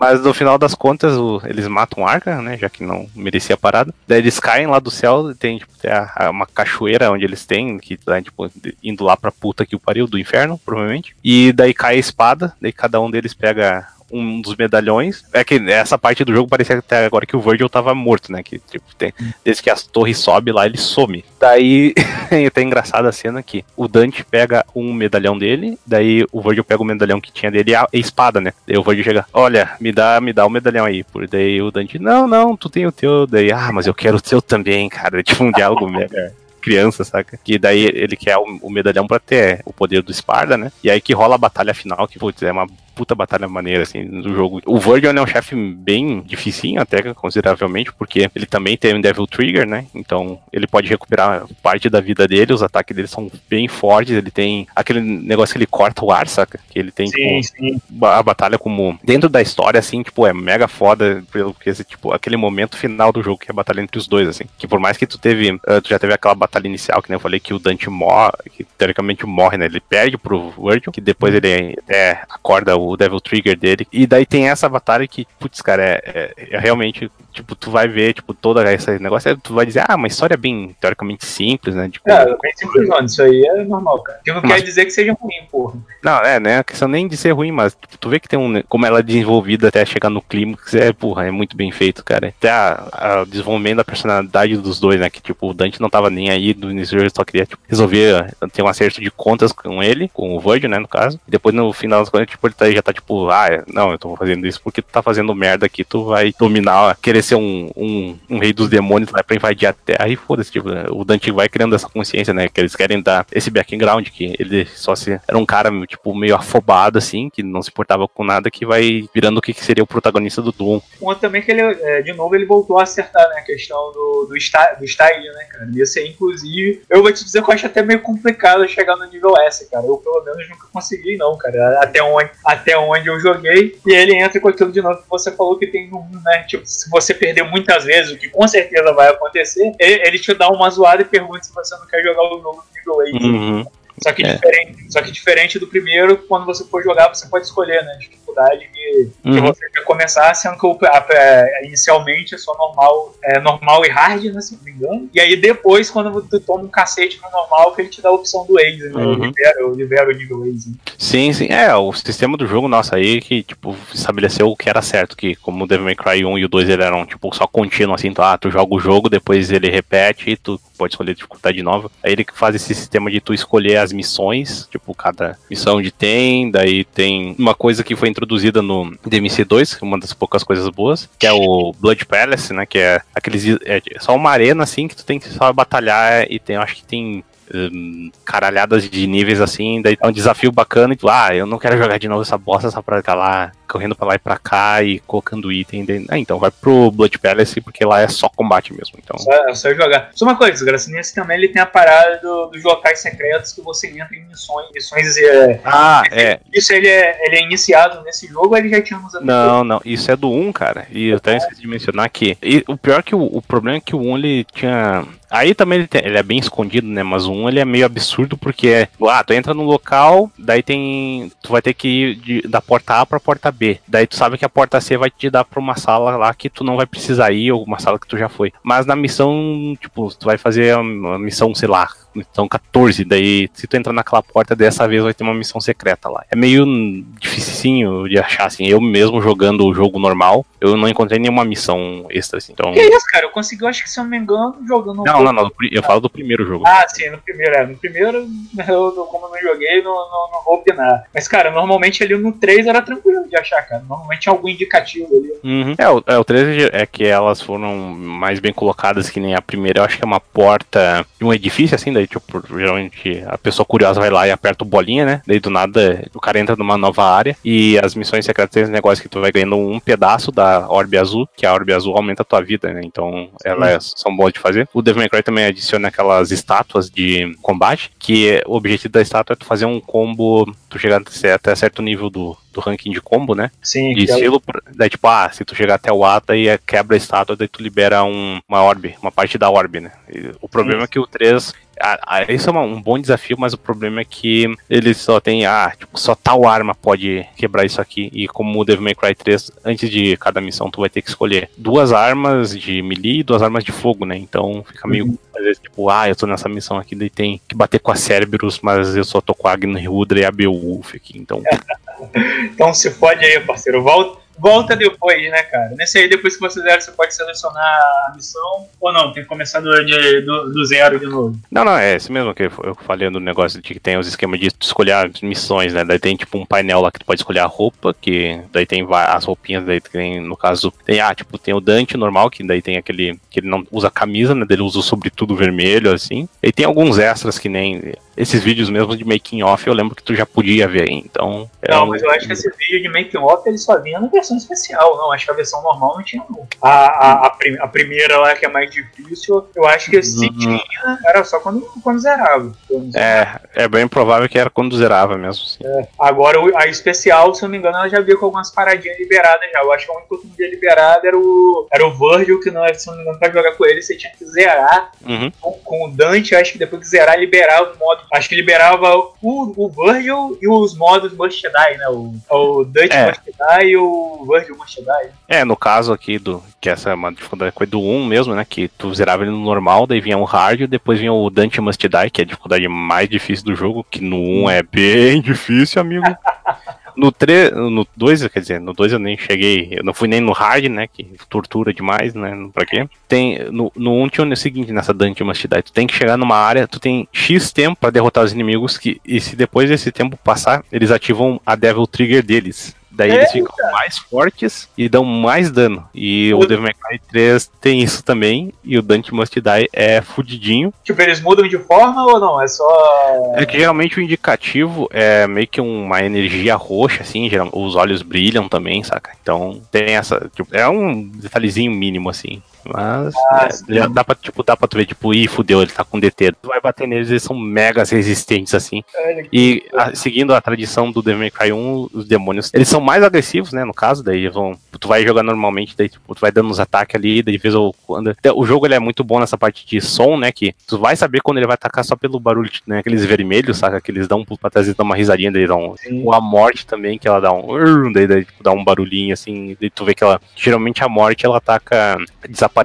Mas no final das contas, o, eles matam o Arca, né? Já que não merecia a parada. Daí eles caem lá do céu, tem, tipo, tem a, a, uma cachoeira onde eles têm, que tá, tipo, indo lá pra puta que o pariu, do inferno, provavelmente. E daí cai a espada, daí cada um deles pega um dos medalhões. É que essa parte do jogo parecia até agora que o Virgil tava morto, né? Que, tipo, tem, desde que a torre sobe lá, ele some. Daí, é até engraçada a cena que o Dante pega um medalhão dele, daí o Virgil pega o medalhão que tinha dele e a espada, né? Daí o Virgil chega, olha, me dá, me dá o medalhão aí. Por daí o Dante, não, não, tu tem o teu. Daí, ah, mas eu quero o teu também, cara. É tipo um diálogo mega criança, saca? Que daí ele quer o, o medalhão pra ter o poder do Esparda, né? E aí que rola a batalha final, que, putz, é uma puta batalha maneira, assim, no jogo. O Virgil é um chefe bem dificinho, até consideravelmente, porque ele também tem um Devil Trigger, né? Então ele pode recuperar parte da vida dele, os ataques dele são bem fortes, ele tem aquele negócio que ele corta o ar, saca? Que ele tem, Sim, tipo, sim. a batalha como dentro da história assim, tipo, é mega foda pelo que esse tipo aquele momento final do jogo que é a batalha entre os dois assim, que por mais que tu teve, ah, tu já teve aquela batalha inicial que nem eu falei que o Dante morre, que teoricamente morre, né? Ele perde pro Virgil, que depois ele é, acorda o Devil Trigger dele. E daí tem essa batalha que, putz, cara, é, é- é realmente, tipo, tu vai ver, tipo, toda esse negócio, tu vai dizer, ah, uma história bem teoricamente simples, né? Tipo, É, bem simplesão, isso aí é normal, cara. Que não Mas- quer dizer que seja ruim, porra. Não, é, né? A questão nem de ser ruim, mas tipo, tu vê que tem um. Como ela é desenvolvida até chegar no clímax, é, porra, é muito bem feito, cara. Até a, a desenvolvimento da personalidade dos dois, né? Que tipo, o Dante não tava nem aí do início do jogo, só queria tipo, resolver ter um acerto de contas com ele, com o Virgil, né? No caso. E depois no final das contas, tipo, ele tá- já tá tipo, ah, é, não, eu tô fazendo isso porque tu tá fazendo merda aqui, tu vai dominar, querer ser um, um, um rei dos demônios lá pra invadir a terra e foda-se, tipo, né, o Dante vai criando essa consciência, né? Que eles querem dar esse background, que ele só se. Era um cara, tipo, meio afobado, assim, que não se importava com nada, que vai virando o que seria o protagonista do Doom. Um outro também que ele, é, de novo, ele voltou a acertar, né, a questão do, do, sta- do style, né, cara. Esse aí, inclusive, eu vou te dizer que eu acho até meio complicado chegar no nível S, cara. Eu, pelo menos, nunca consegui, não, cara. Até onde, até onde eu joguei. E ele entra com aquilo de novo que você falou que tem 1, né? Tipo, se você perder muitas vezes, o que com certeza vai acontecer, ele, te dá uma zoada e pergunta se você não quer jogar o jogo no nível 8. Uhum. Só que, É. diferente, só que diferente do primeiro, quando você for jogar, você pode escolher, né? Dificuldade que, que Uhum. você quer começar, sendo que é, inicialmente é só normal, é, normal e hard, né? Se não me engano. E aí depois, quando você toma um cacete no normal, que ele te dá a opção do Ace, né? Uhum. O nível Ace. Sim, sim. É, o sistema do jogo, nossa, aí que, tipo, estabeleceu o que era certo, que como o Devil May Cry 1 e o 2 ele eram, tipo, só contínuo, assim, tu, ah, tu joga o jogo, depois ele repete e tu pode escolher dificuldade nova. Aí ele que faz esse sistema de tu escolher as missões, tipo, cada missão de tem, daí tem uma coisa que foi introduzida no DMC2, que é uma das poucas coisas boas, que é o Blood Palace, né, que é aqueles, é só uma arena, assim, que tu tem que só batalhar e tem, acho que tem hum, caralhadas de níveis assim, daí é um desafio bacana e tu, ah, eu não quero jogar de novo essa bosta só pra ficar lá correndo pra lá e pra cá e colocando item. daí- Ah, então vai pro Blood Palace porque lá é só combate mesmo. Então, Só, é só jogar. Só uma coisa, Graça, nesse também ele tem a parada do- dos locais secretos que você entra em missões. Missões é, ah, é. isso ele é, ele é iniciado nesse jogo ou ele já tinha nos Não, não, isso é do 1, cara. E eu até esqueci de mencionar que. e o pior é que o, o problema é que o 1 ele tinha. Aí também ele, tem- ele é bem escondido, né? Mas o 1 ele é meio absurdo porque é. Ah, tu entra no local, daí tem. Tu vai ter que ir de- da porta A pra porta B. Daí tu sabe que a porta C vai te dar pra uma sala lá que tu não vai precisar ir, ou uma sala que tu já foi. Mas na missão, tipo, tu vai fazer uma missão, sei lá, missão 14, daí se tu entrar naquela porta dessa vez vai ter uma missão secreta lá. É meio dificinho de achar, assim, eu mesmo jogando o jogo normal, eu não encontrei nenhuma missão extra, assim, então... Que isso, cara? Eu consegui, acho que se eu não me engano, jogando. Não, não, não, eu falo do primeiro jogo. Ah, sim, no primeiro, é. No primeiro, eu, como eu não joguei, não, não, não vou opinar. Mas, cara, normalmente ali no 3 era tranquilo de achar, cara. Normalmente tinha algum indicativo ali. Uhum. É, o, é, o 13 é que elas foram mais bem colocadas que nem a primeira. Eu acho que é uma porta de um edifício, assim, daí, tipo, geralmente a pessoa curiosa vai lá e aperta o bolinha, né? Daí do nada o cara entra numa nova área e as missões secretas tem esse negócio que tu vai ganhando um pedaço da orbe azul, que a orbe azul aumenta a tua vida, né? Então elas são boas de fazer. O Devil May Cry também adiciona aquelas estátuas de combate, que o objetivo da estátua é tu fazer um combo, tu chegar até certo nível do, do ranking de combo, né? Sim, de é estilo, pra- daí tipo, ah, se tu chegar até o A, daí é- quebra a estátua, daí tu libera um, uma orbe, uma parte da orbe, né? E o problema é que o 3, a- a- isso é uma- um bom desafio, mas o problema é que ele só tem, ah, tipo, só tal arma pode quebrar isso aqui, e como o Devil May Cry 3, antes de cada missão tu vai ter que escolher duas armas de melee e duas armas de fogo, né? Então fica meio, às vezes, tipo, ah, eu tô nessa missão aqui, daí tem que bater com a Cerberus, mas eu só tô com a Agni Rudra e a Beowulf aqui, então... então se fode aí, parceiro. Volta, volta depois, né, cara? Nesse aí, depois que você zera, você pode selecionar a missão ou não, tem que começar do, de, do, do zero de novo. Não, não, é esse mesmo que eu falei no negócio de que tem os esquemas de escolher missões, né? Daí tem tipo um painel lá que tu pode escolher a roupa, que daí tem as roupinhas, daí tem, no caso, tem, ah, tipo, tem o Dante normal, que daí tem aquele, que ele não usa camisa, né? Ele usa o sobretudo vermelho, assim. E tem alguns extras que nem esses vídeos mesmo de making off, eu lembro que tu já podia ver, então. Não, um... mas eu acho que esse vídeo de making off ele só vinha na versão especial, não. Acho que a versão normal não tinha, não. A, a, a, prim a primeira lá, que é mais difícil, eu acho que se uhum. tinha, era só quando, quando zerava. É, é bem provável que era quando zerava mesmo. É. Agora, a especial, se eu não me engano, ela já veio com algumas paradinhas liberadas já. Eu acho que o único que podia liberado era o, era o Virgil, que não, se eu não me engano, pra jogar com ele, você tinha que zerar uhum. com, com, o Dante. Eu acho que depois que zerar, liberava o modo acho que liberava o, o Virgil e os modos Must Die, né? O, o Dutch é. Must Die e o Virgil Must Die. É, no caso aqui do. Que essa é uma dificuldade coisa do 1 mesmo, né? Que tu zerava ele no normal, daí vinha o hard, depois vinha o Dante Must Die, que é a dificuldade mais difícil do jogo, que no 1 é bem difícil, amigo. No 3, no 2, quer dizer, no 2 eu nem cheguei, eu não fui nem no hard, né, que tortura demais, né, pra quê? Tem, no, no 1 tinha o seguinte, nessa Dante Die, tu tem que chegar numa área, tu tem X tempo pra derrotar os inimigos, que, e se depois desse tempo passar, eles ativam a Devil Trigger deles. Daí Eita. eles ficam mais fortes e dão mais dano. E o Devil May Cry 3 tem isso também. E o Dante Must Die é fudidinho. Tipo, eles mudam de forma ou não? É só. É que geralmente o indicativo é meio que uma energia roxa, assim. Os olhos brilham também, saca? Então tem essa. Tipo, é um detalhezinho mínimo, assim. Mas ah, é, dá, pra, tipo, dá pra tu ver, tipo, ih, fudeu, ele tá com DT. Tu vai bater neles, eles são megas resistentes, assim. E a, seguindo a tradição do Devil May Cry 1, os demônios, eles são mais agressivos, né, no caso, daí vão, tu vai jogar normalmente, daí tipo, tu vai dando uns ataques ali, daí vez ou quando... O jogo ele é muito bom nessa parte de som, né, que tu vai saber quando ele vai atacar só pelo barulho, né, aqueles vermelhos, saca, que eles dão um pulo pra trás e dão uma risadinha, daí dão um, a morte também, que ela dá um, daí, daí tipo, dá um barulhinho, assim, daí tu vê que ela, geralmente a morte, ela ataca desaparecendo,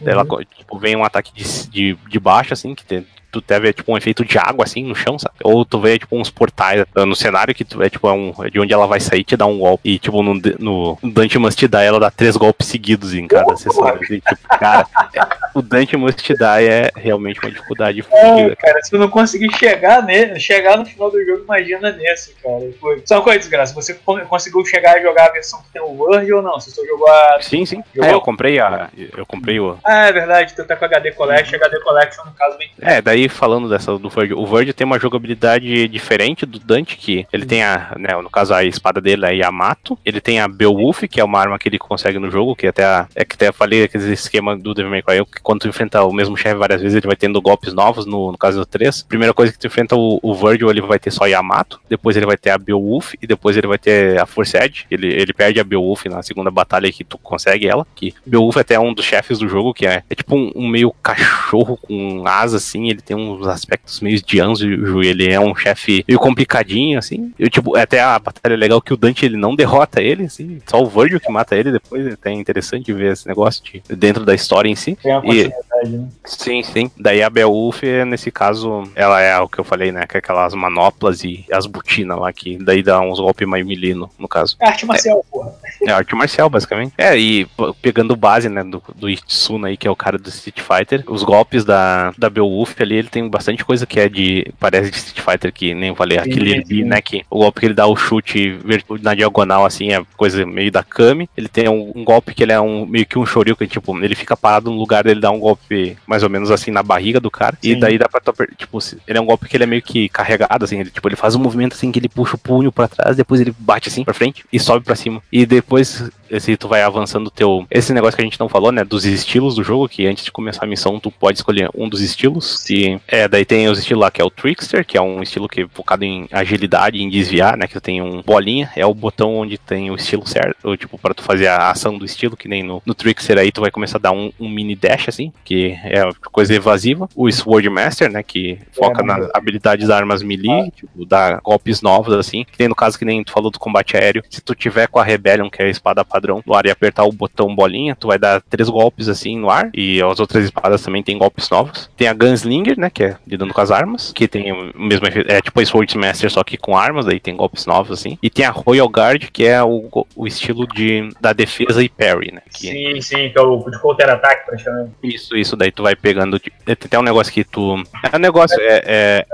uhum. ela, tipo, vem um ataque de, de, de baixo, assim, que tem, tu teve tipo um efeito de água assim no chão, sabe? Ou tu vê tipo uns portais no cenário que tu é tipo é um, de onde ela vai sair te dá um golpe. E tipo no, no Dante Must Die ela dá três golpes seguidos em cada sessão. Assim, tipo, cara, é, o Dante Must Die é realmente uma dificuldade é, cara, se tu não conseguir chegar nele, chegar no final do jogo, imagina nesse, cara. Foi. Só uma coisa desgraça, você conseguiu chegar a jogar a versão que tem o Word ou não? Você só jogou a. Sim, sim. Jogou? É, eu comprei a. Eu comprei o. Ah, é verdade, tu tá com HD Collection, HD Collection no caso bem. É, daí aí falando dessa do Verge, o Verge tem uma jogabilidade diferente do Dante, que ele tem a, né, no caso a espada dele é Yamato, ele tem a Beowulf, que é uma arma que ele consegue no jogo, que até a, é que até falei aquele esquema do Devil May Cry, que quando tu enfrenta o mesmo chefe várias vezes, ele vai tendo golpes novos, no, no caso do 3. Primeira coisa que tu enfrenta o, o ele vai ter só Yamato, depois ele vai ter a Beowulf, e depois ele vai ter a Force Edge, ele, ele perde a Beowulf na segunda batalha que tu consegue ela, que Beowulf é até um dos chefes do jogo, que é, é tipo um, um meio cachorro com asas, assim, ele tem uns aspectos meio de Anjo, ele é um chefe meio complicadinho, assim. Eu, tipo, até a batalha legal que o Dante ele não derrota ele, assim, só o Virgil que mata ele depois. É até interessante ver esse negócio de, dentro da história em si. Tem uma e, né? Sim, sim. Daí a Beowulf, nesse caso, ela é o que eu falei, né? Que é aquelas manoplas e as botinas lá, que daí dá uns golpes mais milino, no caso. É arte marcial, é, porra. É arte marcial, basicamente. É, e pegando base, né, do, do Itsuna aí, que é o cara do Street Fighter, os golpes da, da Beowulf ali, ele tem bastante coisa que é de. Parece de Street Fighter que nem eu falei, sim, aquele ali, né? Que o golpe que ele dá o chute na diagonal, assim, é coisa meio da Kami. Ele tem um, um golpe que ele é um meio que um Shoryuken, tipo, ele fica parado no lugar dele dá um golpe mais ou menos assim na barriga do cara. Sim. E daí dá pra tipo, ele é um golpe que ele é meio que carregado, assim, ele, tipo, ele faz um movimento assim que ele puxa o punho para trás, depois ele bate assim pra frente e sobe para cima. E depois esse tu vai avançando teu. Esse negócio que a gente não falou, né? Dos estilos do jogo, que antes de começar a missão, tu pode escolher um dos estilos. E é, daí tem os estilos lá que é o Trickster, que é um estilo que é focado em agilidade, em desviar, né? Que tem um bolinha, é o botão onde tem o estilo certo, ou, tipo, para tu fazer a ação do estilo, que nem no, no Trickster aí tu vai começar a dar um, um mini dash, assim, que é coisa evasiva. O Sword Master, né? Que foca é, nas habilidades das armas melee, ah. tipo, dá golpes novos, assim. Que tem no caso que nem tu falou do combate aéreo. Se tu tiver com a Rebellion, que é a espada padrão padrão no ar e apertar o botão bolinha, tu vai dar três golpes assim no ar. E as outras espadas também tem golpes novos. Tem a Gunslinger, né? Que é lidando com as armas. Que tem o mesmo efeito. É tipo a Swordsmaster, só que com armas, aí tem golpes novos, assim. E tem a Royal Guard, que é o, o estilo de, da defesa e parry, né? Que, Sim, sim, que é o de counter-ataque, praticamente. Isso, isso, daí tu vai pegando. de- Tem até um negócio que tu. É um negócio, é, é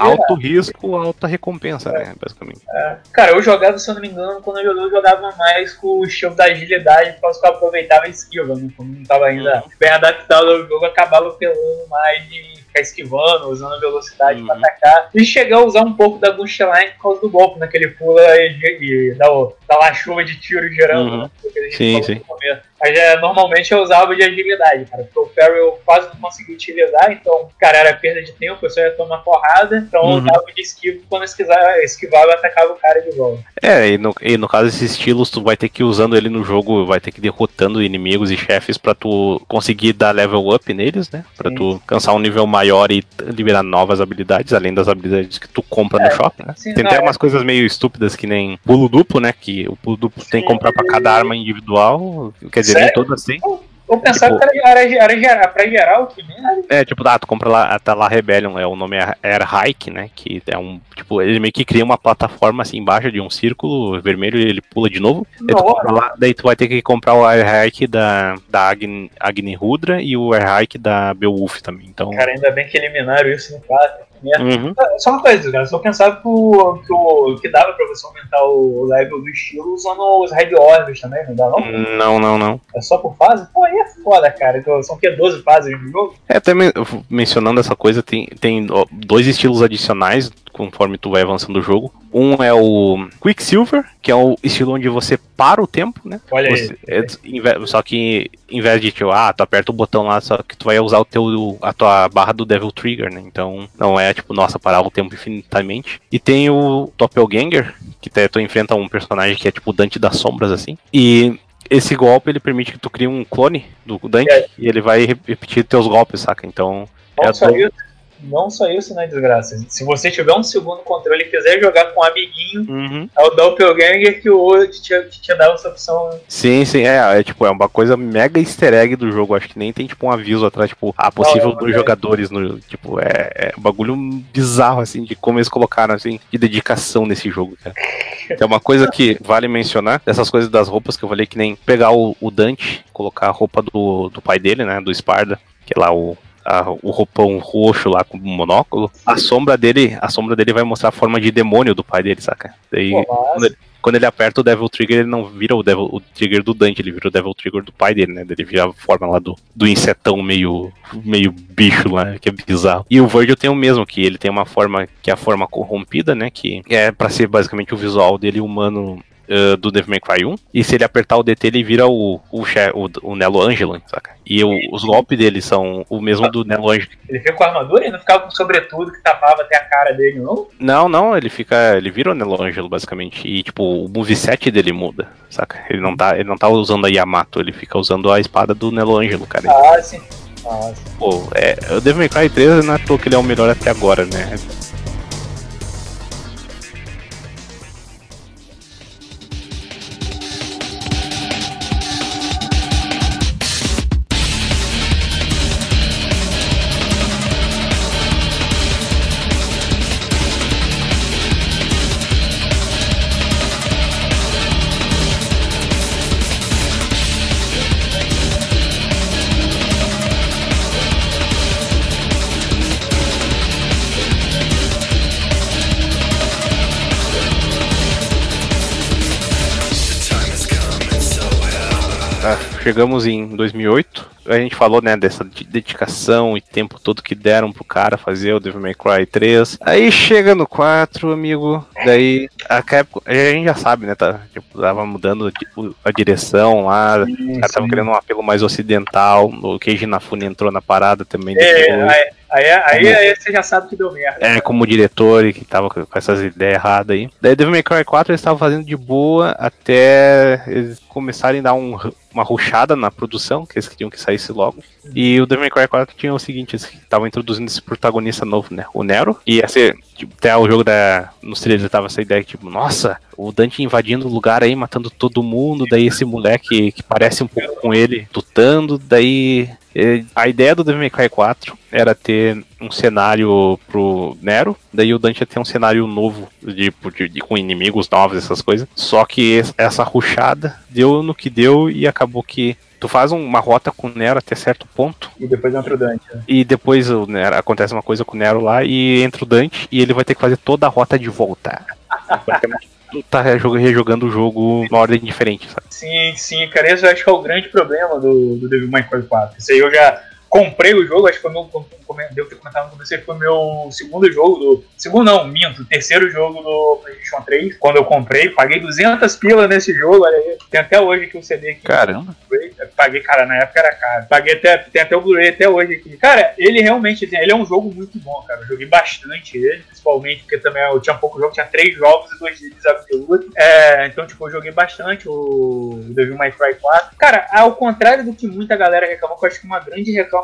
alto risco, alta recompensa, né? Basicamente. É. Cara, eu jogava, se eu não me engano, quando eu jogava, eu jogava mais com o estilo da agilidade, por causa que eu aproveitava a esquiva, né? Como não tava ainda bem adaptado ao jogo, acabava pelando mais de ficar esquivando, usando a velocidade pra Uhum. atacar. E chegar a usar um pouco da Gunshline por causa do golpe, né? Que ele pula e, e dá, o- dá lá chuva de tiro gerando, Uhum. né? Sim, sim. no começo. Mas é, normalmente eu usava de agilidade, cara. Porque o Ferry eu quase não consegui utilizar, então, cara, era perda de tempo, eu só ia tomar porrada. Então Uhum. eu dava de esquivo quando esquivava, esquivava eu atacava o cara de volta. É, e no, e no caso desses estilos, tu vai ter que ir usando ele no jogo, vai ter que ir derrotando inimigos e chefes pra tu conseguir dar level up neles, né? Pra Sim. tu alcançar um nível maior e liberar novas habilidades, além das habilidades que tu compra É, no shopping, né? sim, tem não, até é. umas coisas meio estúpidas que nem pulo duplo, né? Que o pulo duplo tem que Sim. comprar pra cada arma individual, quer dizer, nem Sério? todas têm. Eu pensava Tipo- que era, era, era, pra geral que era. É, tipo, ah, tu compra lá, tá lá Rebellion, é, o nome é Air Hike, né? Que é um, tipo, ele meio que cria uma plataforma assim embaixo de um círculo vermelho e ele pula de novo. Daí tu, lá, daí tu vai ter que comprar o Air Hike da, da Agni, Agni Rudra e o Air Hike da Beowulf também. Então. Cara, ainda bem que eliminaram isso no 4. Merda. Uhum. Só uma coisa, cara. Só pensava que, o, que, o, que dava pra você aumentar o level do estilo usando os Raid Orbs também, não dá não? Não, não, não. É só por fase? Pô, aí é foda, cara. Então, São o quê? 12 fases no jogo? É, até men- mencionando essa coisa, tem, tem dois estilos adicionais conforme tu vai avançando o jogo. Um é o Quicksilver, que é o estilo onde você para o tempo, né? Olha Você- aí. é, só que em vez de tipo, ah, tu aperta o botão lá, só que tu vai usar o teu, a tua barra do Devil Trigger, né? Então não é tipo, nossa, parar o tempo infinitamente. E tem o Doppelganger, que tu enfrenta um personagem que é tipo o Dante das Sombras, assim. E esse golpe ele permite que tu crie um clone do Dante É. e ele vai re- repetir teus golpes, saca? Então. É do- isso. Não só isso, né, desgraça. Se você tiver um segundo controle e quiser jogar com um amiguinho, Uhum. é o Doppelganger que o outro te, te, te dá essa opção. Sim, sim, é, é tipo, é uma coisa mega easter egg do jogo, acho que nem tem tipo um aviso atrás, tipo, ah, possível Não, é dois uma- jogadores no, tipo, é, é um bagulho bizarro, assim, de como eles colocaram, assim, de dedicação nesse jogo, cara. É uma coisa que vale mencionar, dessas coisas das roupas que eu falei, que nem pegar o, o Dante, colocar a roupa do, do pai dele, né, do Sparda, que é lá o, a- o roupão roxo lá com o monóculo, a sombra dele, a sombra dele vai mostrar a forma de demônio do pai dele, saca? Daí, quando ele, quando ele aperta o Devil Trigger, ele não vira o, Devil, o Trigger do Dante, ele vira o Devil Trigger do pai dele, né? Ele vira a forma lá do, do insetão meio, meio bicho lá, que é bizarro. E o Virgil tem o mesmo, que ele tem uma forma que é a forma corrompida, né? Que é pra ser basicamente o visual dele humano eh, do Devil May Cry 1. E se ele apertar o DT, ele vira o, o, o, o Nelo Angelan, saca? E o- os golpes dele são o mesmo do Nelo Angelan. Ele fica com a armadura e não ficava com sobretudo que tapava até a cara dele, não? Não, não, ele fica. Ele vira o Nelo Angelo, basicamente. E tipo, o moveset dele muda, saca? Ele não tá, ele não tá usando a Yamato, ele fica usando a espada do Nelo Angelo, cara. Ah, sim. Ah, sim. Pô, é, o Devil May Cry 3 não é à toa que ele é o melhor até agora, né? Chegamos em 2008. A gente falou, né, dessa de- dedicação e tempo todo que deram pro cara fazer o Devil May Cry 3. Aí chega no 4, amigo. Daí, a Capcom, a gente já sabe, né, tá, tipo, tava mudando a direção lá. Os caras estavam querendo um apelo mais ocidental. O Keiji Inafune entrou na parada também. É, aí, aí, aí, aí você já sabe que deu merda. É, como diretor e que tava com com essas ideias erradas aí. Daí Devil May Cry 4 eles estavam fazendo de boa até eles começarem a dar um, uma ruchada na produção, que eles queriam que saísse logo. E o Devil May Cry 4 tinha o seguinte, eles estavam introduzindo esse protagonista novo, né? O Nero. E ia ser, tipo, até o jogo da. Nos trailers tava essa ideia, tipo, nossa, o Dante invadindo o lugar aí, matando todo mundo, daí esse moleque que parece um pouco com ele, lutando, daí. eh, A ideia do Devil May Cry 4 era ter um cenário pro Nero, daí o Dante ia ter um cenário novo, tipo, de, de- com inimigos novos, essas coisas. Só que es- essa ruchada deu no que deu e acabou que tu faz uma rota com o Nero até certo ponto, E depois entra o Dante. né? e depois o Nero, acontece uma coisa com o Nero lá e entra o Dante e ele vai ter que fazer toda a rota de volta. Tu tá rejog- rejogando o jogo numa ordem diferente, sabe? Sim, sim, cara, esse eu acho que é o grande problema do, do Devil May Cry 4. Isso aí eu já comprei o jogo, acho que foi meu, como devo ter comentado no começo, foi meu segundo jogo do, segundo não, minto, terceiro jogo do PlayStation 3, quando eu comprei, paguei 200 pilas nesse jogo, olha aí, tem até hoje aqui o CD aqui. Caramba. Paguei, cara, na época era caro. Paguei até, tem até o Blu-ray até hoje aqui. Cara, ele realmente, assim, ele é um jogo muito bom, cara. Eu joguei bastante ele, principalmente porque também eu tinha pouco jogo, tinha três jogos e dois deles absolutos. É, então, tipo, eu joguei bastante o Devil May Cry 4. Cara, ao contrário do que muita galera reclamou, que eu acho que uma grande reclamação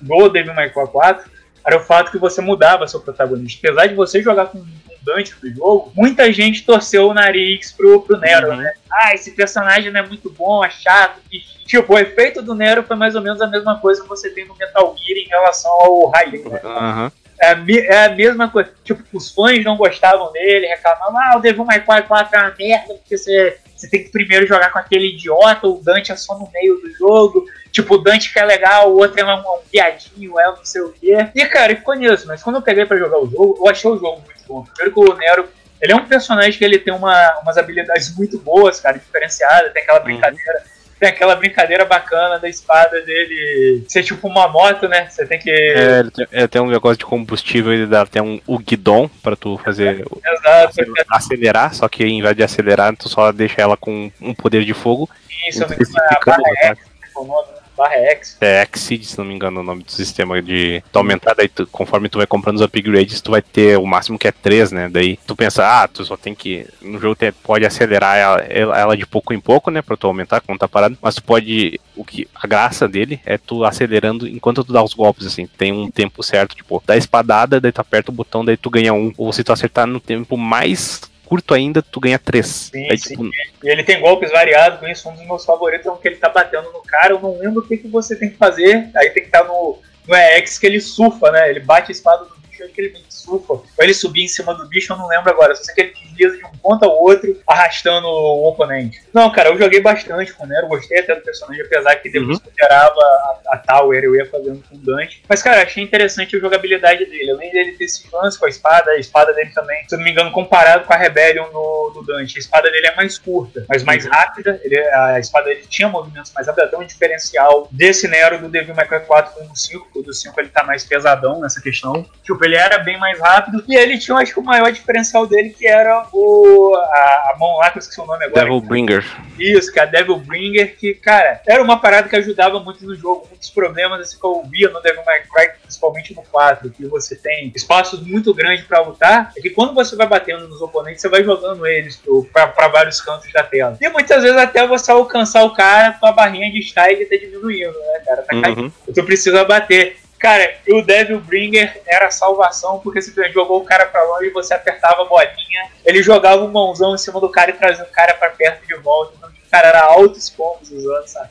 do Devil May Cry 4 era o fato que você mudava seu protagonista. Apesar de você jogar com com o Dante do jogo, muita gente torceu o nariz pro, pro Nero, Uhum. né? ah, esse personagem não é muito bom, é chato. Tipo, o efeito do Nero foi mais ou menos a mesma coisa que você tem no Metal Gear em relação ao Raiden, né? Aham. É é a mesma coisa. Tipo, os fãs não gostavam dele, reclamavam, ah, o Devil May Cry 4 é uma merda, porque você, você tem que primeiro jogar com aquele idiota, o Dante é só no meio do jogo. Tipo, o Dante que é legal, o outro é um, um viadinho, é um não sei o quê. E, cara, ficou nisso. Mas quando eu peguei pra jogar o jogo, eu achei o jogo muito bom. Primeiro que o Nero, ele é um personagem que ele tem uma, umas habilidades muito boas, cara, diferenciadas. Tem aquela brincadeira... Tem aquela brincadeira bacana da espada dele ser tipo uma moto, né? Você tem que... É, ele tem, é, tem um negócio de combustível, ele dá até um, o guidon pra tu fazer o- Exato, acelerar, só que em vez de acelerar, tu só deixa ela com um poder de fogo, isso, é é o nome, né? Barra X. É Exceed, se não me engano, o nome do sistema de tu aumentar, daí tu- conforme tu vai comprando os upgrades, tu vai ter o máximo que é 3, né? Daí tu pensa, ah, tu só tem que. No jogo tem- pode acelerar ela- ela de pouco em pouco, né? Pra tu aumentar quando tá parado. Mas tu pode. O que. A graça dele é tu acelerando enquanto tu dá os golpes, assim. Tem um tempo certo, tipo, dá espadada, daí tu aperta o botão, daí tu ganha um. Ou se tu acertar no tempo mais curto ainda, tu ganha três. Sim, sim. tipo, E ele tem golpes variados, com isso um dos meus favoritos é um que ele tá batendo no cara, eu não lembro o que, que você tem que fazer, aí tem que estar no, no EX que ele surfa, né? Ele bate a espada do bicho, que ele meio que surfa. Ou ele subir em cima do bicho, eu não lembro agora, só sei que ele desliza de um ponto ao outro, arrastando o oponente. Não, cara, eu joguei bastante com o Nero, gostei até do personagem, apesar que depois que eu gerava a, a Tower, eu ia fazendo com o Dante. Mas, cara, achei interessante a jogabilidade dele. Além dele ter esse lance com a espada, a espada dele também, se eu não me engano, comparado com a Rebellion no, do Dante, a espada dele é mais curta, mas mais rápida. Ele, a espada dele tinha movimentos mais rápidos, até um diferencial desse Nero do Devil May Cry 4 com o 5, porque o do 5 ele tá mais pesadão nessa questão. Tipo, ele era bem mais rápido, e ele tinha, acho que o maior diferencial dele, que era o, a, a mão lá, que eu esqueci o nome agora. Devil Bringer. Isso, que é a Devil Bringer, que, cara, era uma parada que ajudava muito no jogo. Dos problemas assim, que eu via no Devil May Cry, principalmente no 4, que você tem espaços muito grandes pra lutar, é que quando você vai batendo nos oponentes, você vai jogando eles pra vários cantos da tela. E muitas vezes até você alcançar o cara, tua barrinha de style tá diminuindo, né, cara? Tá caindo. Uhum. Tu precisa bater. Cara, o Devil Bringer era a salvação, porque você jogou o cara pra longe e você apertava a bolinha, ele jogava um mãozão em cima do cara e trazia o cara pra perto de volta. Então, o cara era altos combos usando, sabe?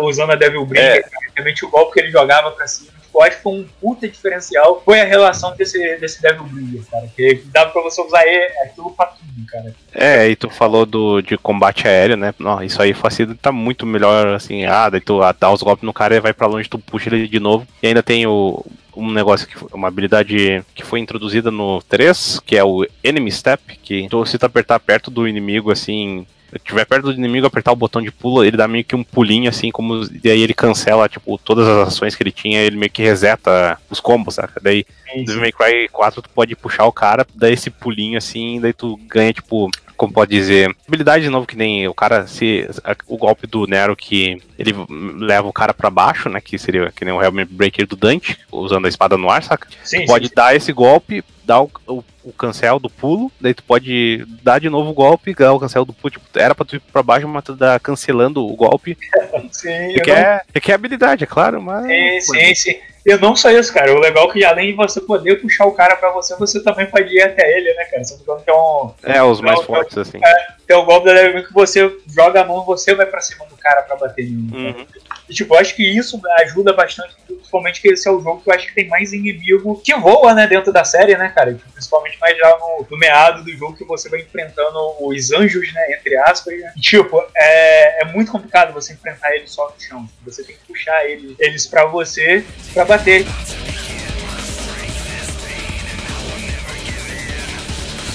Usando a Devil Bringer, realmente o golpe que ele jogava pra cima. Eu acho que foi um puta diferencial foi a relação desse, desse Devil Bringer, cara. Que dava pra você usar aquilo pra tudo, cara. É, e tu falou do, de combate aéreo, né? Não, isso aí facilita muito melhor, assim, ah, daí tu ah, dá os golpes no cara e vai pra longe, tu puxa ele de novo. E ainda tem o, um negócio, que, uma habilidade que foi introduzida no 3, que é o Enemy Step, que tu, se tu apertar perto do inimigo, assim, tiver perto do inimigo, apertar o botão de pulo, ele dá meio que um pulinho, assim, como. E aí ele cancela, tipo, todas as ações que ele tinha, ele meio que reseta os combos, saca? Daí, no Devil May Cry 4, tu pode puxar o cara, dá esse pulinho, assim, daí tu ganha, tipo. Como pode dizer, habilidade de novo que nem o cara se o golpe do Nero que ele leva o cara pra baixo, né, que seria que nem o Helmet Breaker do Dante, usando a espada no ar, saca? Sim, pode dar esse golpe, dar o, o o cancel do pulo, daí tu pode dar de novo o golpe, dar o cancel do pulo, tipo, era pra tu ir pra baixo, mas tu dá cancelando o golpe. Sim, Que eu não- é, é habilidade, é claro, mas. sim, sim, sim. E não só isso, cara. O legal é que além de você poder puxar o cara pra você, você também pode ir até ele, né, cara? Você não tem um, É, os mais Não, fortes, assim. tem um golpe da que você joga a mão, você vai pra cima do cara pra bater nele. Uhum. E, tipo, acho que isso ajuda bastante, principalmente que esse é o jogo que eu acho que tem mais inimigo que voa, né, dentro da série, né, cara? Tipo, principalmente mais já no, no meado do jogo que você vai enfrentando os anjos, né, entre aspas. Né? E, tipo, é, é muito complicado você enfrentar eles só no chão. Você tem que puxar eles, eles pra você pra bater.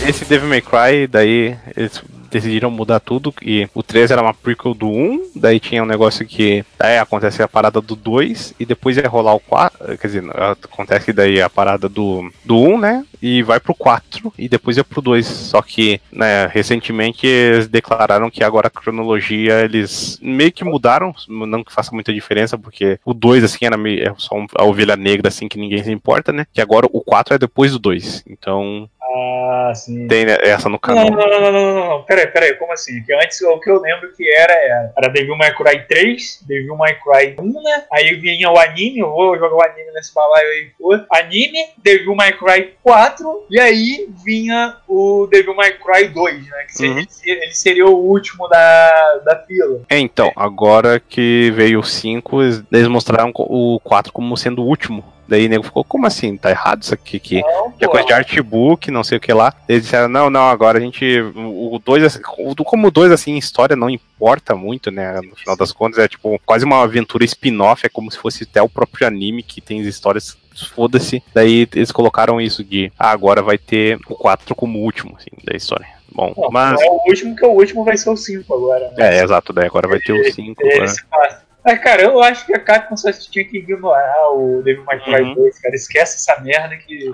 Esse Devil May Cry, daí eles decidiram mudar tudo e o 3 era uma prequel do 1, daí tinha um negócio que aí acontece a parada do 2 e depois ia rolar o 4, quer dizer, acontece daí a parada do, do 1, né, e vai pro 4 e depois ia pro 2, só que, né, recentemente eles declararam que agora a cronologia eles meio que mudaram, não que faça muita diferença, porque o 2 assim era meio, é só a ovelha negra assim que ninguém se importa, né, que agora o 4 é depois do 2, então Ah, sim. tem né, essa no canal. não, não, não, não, não, não, peraí, peraí, como assim? Que antes o que eu lembro que era era, era Devil May Cry 3, Devil May Cry 1, né? Aí vinha o anime, eu vou jogar o anime nesse balaio aí, pô. Anime, Devil May Cry 4, e aí vinha o Devil May Cry 2, né? Que seria, Uhum. ele seria o último da, da fila. É, então, agora que veio o 5, eles mostraram o 4 como sendo o último. Daí o nego ficou, como assim? Tá errado isso aqui? Que Não, que é coisa de artbook, não sei o que lá. Eles disseram, não, não, agora a gente. O 2, como o 2, assim, história não importa muito, né? No final das contas, é tipo quase uma aventura spin-off, é como se fosse até o próprio anime que tem as histórias. Foda-se. Daí eles colocaram isso de, ah, agora vai ter o 4 como último, assim, da história. Bom, Não, mas. é o último, que o último vai ser o 5 agora. Né? É, exato, daí agora vai ter o 5. Ele se passa. Mas, cara, eu acho que a Capcom só tinha que ignorar o Devil May Cry Uhum. 2, cara. Esquece essa merda que.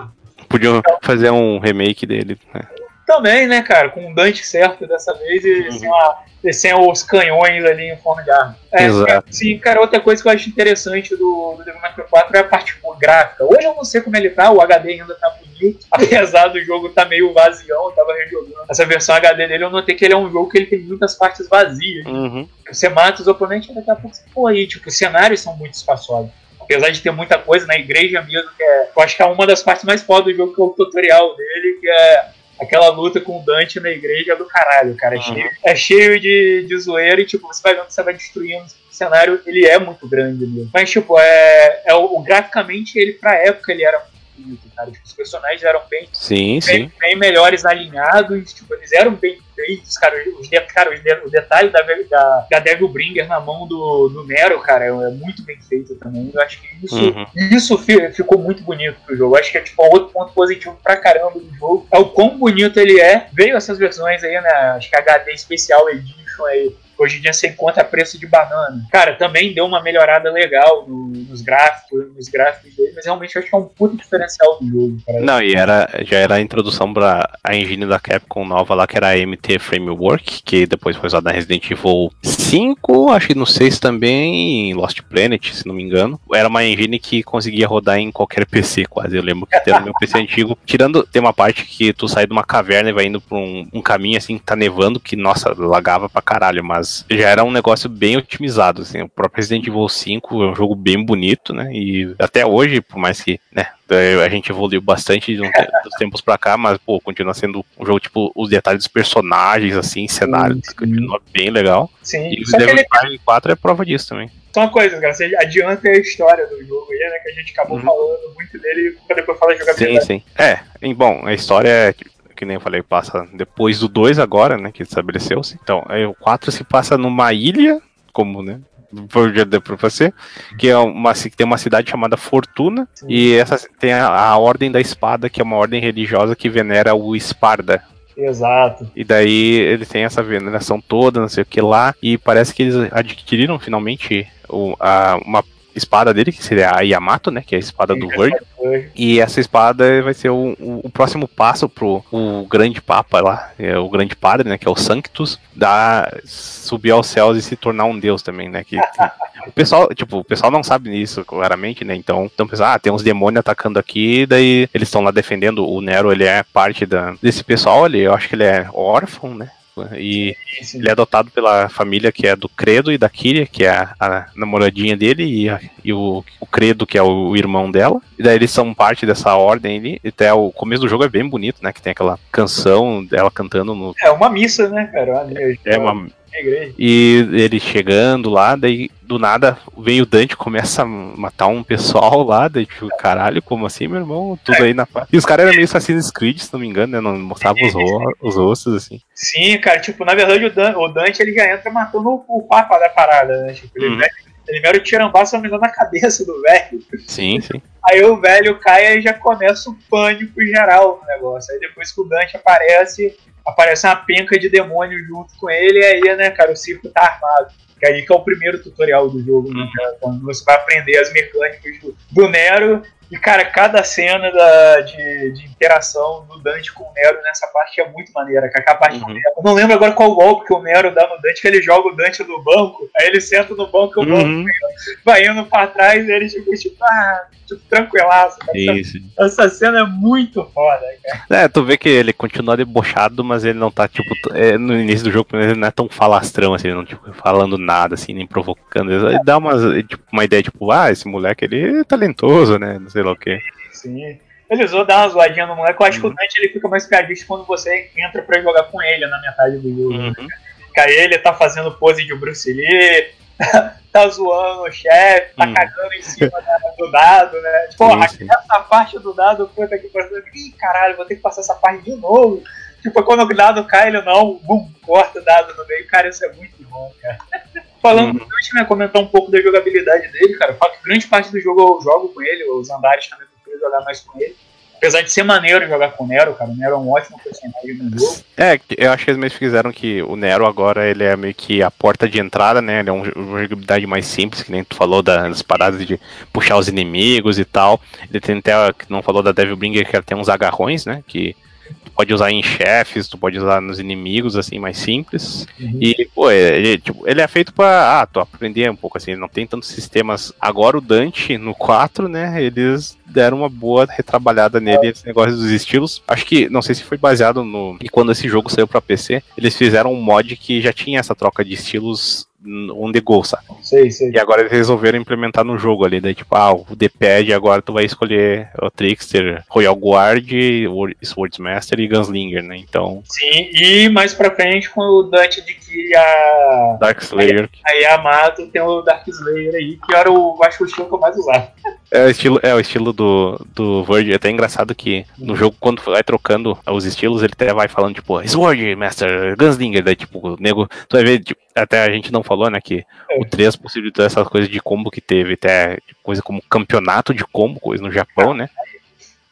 Podiam fazer um remake dele, né? Também, né, cara, com o Dante certo dessa vez e Uhum. sem, a- e sem os canhões ali em forma de arma. É, Exato. cara, sim, cara, outra coisa que eu acho interessante do, do Devil May Cry 4 é a parte gráfica. Hoje eu não sei como ele tá, o HD ainda tá apesar do jogo tá meio vazião, eu tava rejogando. Essa versão HD dele eu notei que ele é um jogo que ele tem muitas partes vazias. Uhum. Você mata os oponentes e daqui a pouco você, pô, aí, tipo, os cenários são muito espaçosos. Apesar de ter muita coisa na igreja mesmo, que é. Eu acho que é uma das partes mais fodas do jogo, que é o tutorial dele, que é aquela luta com o Dante na igreja do caralho, cara. É Uhum. cheio, é cheio de, de zoeira e, tipo, você vai vendo que você vai destruindo o cenário, ele é muito grande ali. Mas, tipo, é, é o, o- graficamente, ele, pra época, ele era cara. Tipo, os personagens eram bem Sim, sim. bem, bem melhores alinhados, tipo, eles eram bem feitos, cara, os, de- cara, o detalhe da, da, da Devil Bringer na mão do, do Nero, cara, é, é muito bem feito também, eu acho que isso, Uhum. isso fi- ficou muito bonito pro jogo, eu acho que é tipo outro ponto positivo pra caramba do jogo, é o quão bonito ele é, veio essas versões aí, né, acho que HD Special Edition aí, Hoje em dia você encontra a preço de banana. Cara, também deu uma melhorada legal no- nos gráficos, nos gráficos dele, mas realmente eu acho que é um puto diferencial do jogo, cara. Não, e era, já era a introdução pra a engine da Capcom nova lá, que era a MT Framework, que depois foi usada na Resident Evil 5, acho que no 6 também, em Lost Planet, se não me engano. Era uma engine que conseguia rodar em qualquer PC, quase. Eu lembro que no meu PC antigo. Tirando, tem uma parte que tu sai de uma caverna e vai indo pra um, um caminho assim que tá nevando, que, nossa, lagava pra caralho, mas já era um negócio bem otimizado, assim. O próprio Resident Evil 5 é um jogo bem bonito, né? E até hoje, por mais que, né, a gente evoluiu bastante de um te- dos tempos pra cá, mas, pô, continua sendo um jogo, tipo, os detalhes dos personagens, assim, cenários, sim. continua bem legal. Sim, E o Devil ele May Cry 4 é prova disso também. Só uma coisa, cara, você adianta a história do jogo aí, né? Que a gente acabou Uhum. falando muito dele pra depois falar de Sim, jogabilidade. sim. É, e, bom, a história é. Que- Que nem eu falei, passa depois do 2 agora, né? Que estabeleceu-se. Então, aí o 4 se passa numa ilha, como, né? pra você, que é uma, ci- tem uma cidade chamada Fortuna, Sim. e essa tem a, a Ordem da Espada, que é uma ordem religiosa que venera o Esparda. Exato. E daí eles têm essa veneração toda, não sei o que lá, e parece que eles adquiriram finalmente o- a- uma espada dele, que seria a Yamato, né? Que é a espada do Word. E essa espada vai ser o, o, o próximo passo pro o grande papa lá, é, o grande padre, né? Que é o Sanctus, da subir aos céus e se tornar um deus também, né? Que, que- o pessoal, tipo, o pessoal não sabe isso claramente, né? Então, então pensa, ah, tem uns demônios atacando aqui, daí eles estão lá defendendo. O Nero, ele é parte da, desse pessoal ali. Eu acho que ele é órfão, né? E ele é adotado pela família que é do Credo e da Kyria, que é a, a namoradinha dele, e, a- e o, o Credo, que é o, o irmão dela. E daí eles são parte dessa ordem ali. Até o começo do jogo é bem bonito, né? Que tem aquela canção dela cantando no. É uma missa, né, cara? Uma, É uma. E ele chegando lá, daí do nada vem o Dante, começa a matar um pessoal lá, daí tipo, caralho, como assim, meu irmão? Tudo aí na paz. E os caras eram meio Assassin's Creed, se não me engano, né? Não mostravam os, ro os rostos, assim. Sim, cara, tipo, na verdade o, Dan- o Dante ele já entra matando o, o papa da parada, né? Tipo, ele, Uhum. mete- ele o tirambaço, se não me engano, na cabeça do velho. Sim, sim. Aí o velho cai e já começa o pânico geral no negócio. Aí depois que o Dante aparece, aparece uma penca de demônio junto com ele, e aí, né, cara, o circo tá armado. Que aí que é o primeiro tutorial do jogo, né, cara? Quando você vai aprender as mecânicas do, do Nero. E, cara, cada cena da, de, de interação do Dante com o Nero nessa parte é muito maneira. cara. Aquela parte Uhum. Eu não lembro agora qual golpe que o Nero dá no Dante, que ele joga o Dante no banco, aí ele senta no banco e o banco Uhum. vai indo pra trás e ele tipo, tipo, ah, tipo tranquilaço. Isso. Essa cena é muito foda, cara. É, tu vê que ele continua debochado, mas ele não tá, tipo, é, no início do jogo, ele não é tão falastrão, assim, ele não, tipo, falando nada, assim, nem provocando. Ele dá umas, tipo, uma ideia, tipo, ah, esse moleque, ele é talentoso, né, não sei lá o quê. Sim. Ele usou dar uma zoadinha no moleque. Eu acho que Uhum. o Dante ele fica mais piadista quando você entra pra jogar com ele na metade do jogo. Uhum. Que aí ele tá fazendo pose de Bruce Lee, tá zoando o chefe, tá Uhum. cagando em cima da- do dado, né? Porra, sim. essa parte do dado, puta que pariu. Ih, caralho, vou ter que passar essa parte de novo. Tipo, quando o dado cai, ele não, bum, corta o dado no meio. Cara, isso é muito bom, cara. Falando Uhum. Dante, né, comentar um pouco da jogabilidade dele, cara. Grande parte do jogo eu jogo com ele, os andares também prefiro jogar mais com ele. Apesar de ser maneiro jogar com o Nero, cara, o Nero é um ótimo personagem no jogo. É, eu acho que eles que fizeram que o Nero agora ele é meio que a porta de entrada, né? Ele é um- uma jogabilidade mais simples, que nem tu falou das paradas de puxar os inimigos e tal. Ele tem até, que não falou da Devil Bringer, que ela tem uns agarrões, né? Que tu pode usar em chefes, tu pode usar nos inimigos, assim, mais simples. E, pô, ele, tipo, ele é feito pra, ah, tu aprender um pouco, assim, ele não tem tantos sistemas. Agora o Dante, no 4, né, eles deram uma boa retrabalhada nele, esse negócio dos estilos. Acho que, não sei se foi baseado no... E quando esse jogo saiu pra PC, eles fizeram um mod que já tinha essa troca de estilos on the go, sabe? Sei, sei. E agora eles resolveram implementar no jogo ali, daí tipo, ah, o D-pad agora tu vai escolher o Trickster, Royal Guard, Wor- Swordsmaster e Gunslinger, né? Então, Sim, e mais pra frente, com o Dante adquire a, Dark Slayer, a Yamato, tem o Dark Slayer aí, que era o, eu acho que o estilo que eu mais usava. É o estilo, é o estilo do, do Word. É até engraçado que no jogo, quando vai trocando os estilos, ele até vai falando, tipo, Sword, Master, Gunslinger, daí, tipo, o nego. Tu vai ver, tipo, até a gente não falou, né, que o 3 possibilitou essas coisas de combo que teve, até coisa como campeonato de combo, coisa no Japão, né?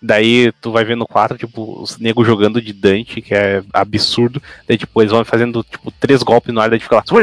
Daí tu vai ver no 4, tipo, os nego jogando de Dante, que é absurdo. Daí, tipo, eles vão fazendo, tipo, três golpes no ar, daí fica lá, tipo,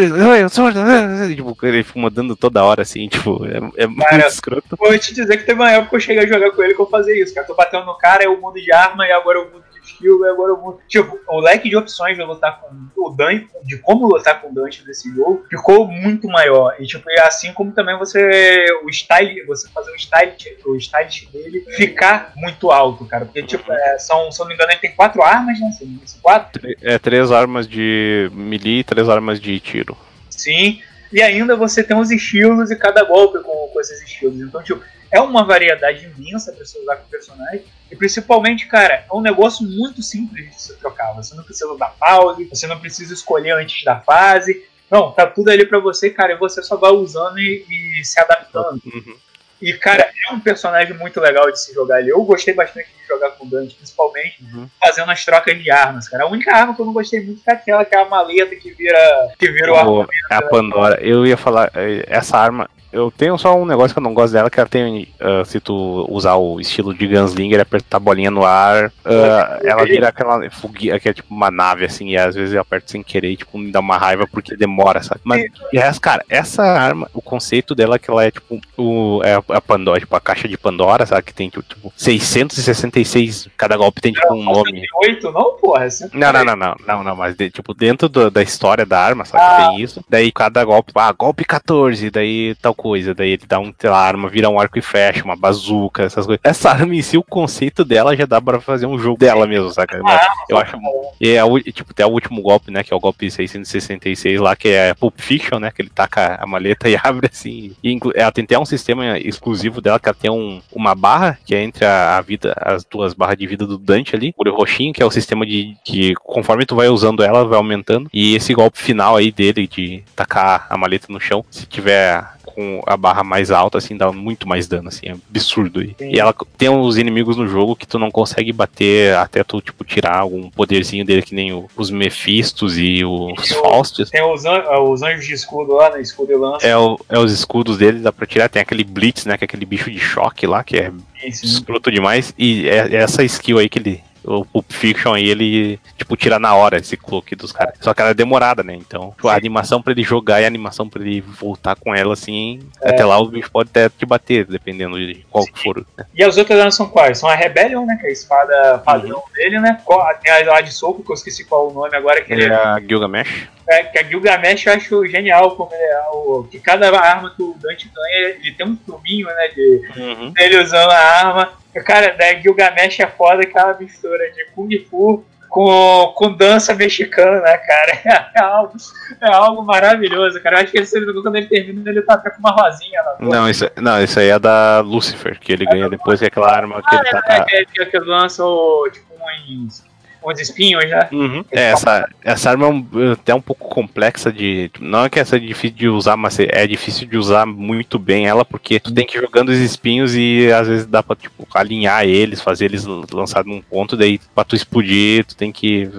ele fica mandando toda hora, assim, tipo, é, é muito Cara, escroto. Vou te dizer que teve uma época que eu cheguei a jogar com ele que eu fazia isso, cara. Tô batendo no cara, é o mundo de arma, e agora é o mundo de e agora o mundo. Tipo, o leque de opções de lutar com o Dante, de como lutar com o Dante nesse jogo, ficou muito maior. E, tipo, assim como também você. O style, você fazer o style, o style dele ficar muito alto, cara. Porque, tipo, é, são, se eu não me engano, ele tem quatro armas, né? São quatro? É três armas de melee e três armas de tiro. Sim. E ainda você tem os estilos e cada golpe com, com esses estilos. Então, tipo, é uma variedade imensa pra você usar com o personagem. E principalmente, cara, é um negócio muito simples de se trocar. Você não precisa dar pause, você não precisa escolher antes da fase. Não, tá tudo ali pra você, cara, e você só vai usando e, e se adaptando. Uhum. E, cara, é um personagem muito legal de se jogar ali. Eu gostei bastante de jogar com o Dante, principalmente Uhum. fazendo as trocas de armas, cara. A única arma que eu não gostei muito foi aquela que é a maleta que vira, que vira o O- a Pandora, eu ia falar, eh, essa arma, Eu tenho só um negócio que eu não gosto dela, que ela tem. ah, se tu usar o estilo de Gunslinger, apertar a bolinha no ar, ah, ela vira aquela fogueira, que é tipo uma nave, assim, e às vezes eu aperto sem querer e tipo, me dá uma raiva porque demora, sabe? Mas, e essa, cara, essa arma, o conceito dela é que ela é tipo o, é a Pandora, tipo, a caixa de Pandora, sabe? Que tem tipo 666, cada golpe tem tipo um nome. 108, não, porra. É Não, não, não, não, não, não, mas tipo, dentro do- da história da arma, sabe? Ah. Tem isso. Daí cada golpe, ah, golpe 14, daí tal coisa. Daí ele dá um, sei lá, arma vira um arco e flecha, uma bazuca, essas coisas. Essa arma em si, o conceito dela já dá pra fazer um jogo dela mesmo, saca? Mas eu acho. E é, tipo, tem o último golpe, né? Que é o golpe 666 lá, que é Pulp Fiction, né? Que ele taca a maleta e abre assim. E ela tem até um sistema exclusivo dela, que ela tem um, uma barra, que é entre a, a vida, as duas barras de vida do Dante ali, o roxinho, que é o sistema de que conforme tu vai usando ela, vai aumentando. E esse golpe final aí dele de tacar a maleta no chão, se tiver com a barra mais alta, assim, dá muito mais dano, assim, é absurdo. E, Sim. e ela tem uns inimigos no jogo que tu não consegue bater até tu, tipo, tirar algum poderzinho dele, que nem o- os Mephistos e os Faustos. Tem os, an- ah, os anjos de escudo lá, né? Escudo e lança. É, o- é os escudos dele, dá pra tirar. Tem aquele Blitz, né? Que é aquele bicho de choque lá, que é sim. escroto demais. E é, é essa skill aí que ele. O Pulp Fiction aí, ele, tipo, tira na hora esse cloak dos caras. Só que ela é demorada, né? Então, tipo, a animação pra ele jogar e a animação pra ele voltar com ela, assim. É. Até lá o bicho pode até te bater, dependendo de qual que for. Né? E as outras armas são quais? São a Rebellion, né? Que é a espada padrão dele, né? Tem a lá de soco, que eu esqueci qual é o nome agora, que, Ele ele é a Gilgamesh. é, que a Gilgamesh eu acho genial como ele é. O, que cada arma que o Dante ganha, ele tem um filminho, né? De, Uhum. dele usando a arma. E, Cara, da Gilgamesh é foda aquela mistura de Kung Fu com, com dança mexicana, né, cara? É algo, é algo maravilhoso, cara. Eu acho que ele, quando ele termina, ele tá até com uma rosinha lá. Não isso, não, isso aí é da Lucifer, que ele ganha depois, que é aquela arma que Ah, ele é, tá. é, que, que, que lança tipo uns, uns espinhos, né? Uhum. É, essa, essa arma é um- até um pouco complexa de. Não é que essa é difícil de usar, mas é difícil de usar muito bem ela, porque tu tem que ir jogando os espinhos e às vezes dá pra tipo, alinhar eles, fazer eles lançar num ponto, daí pra tu explodir, tu tem que.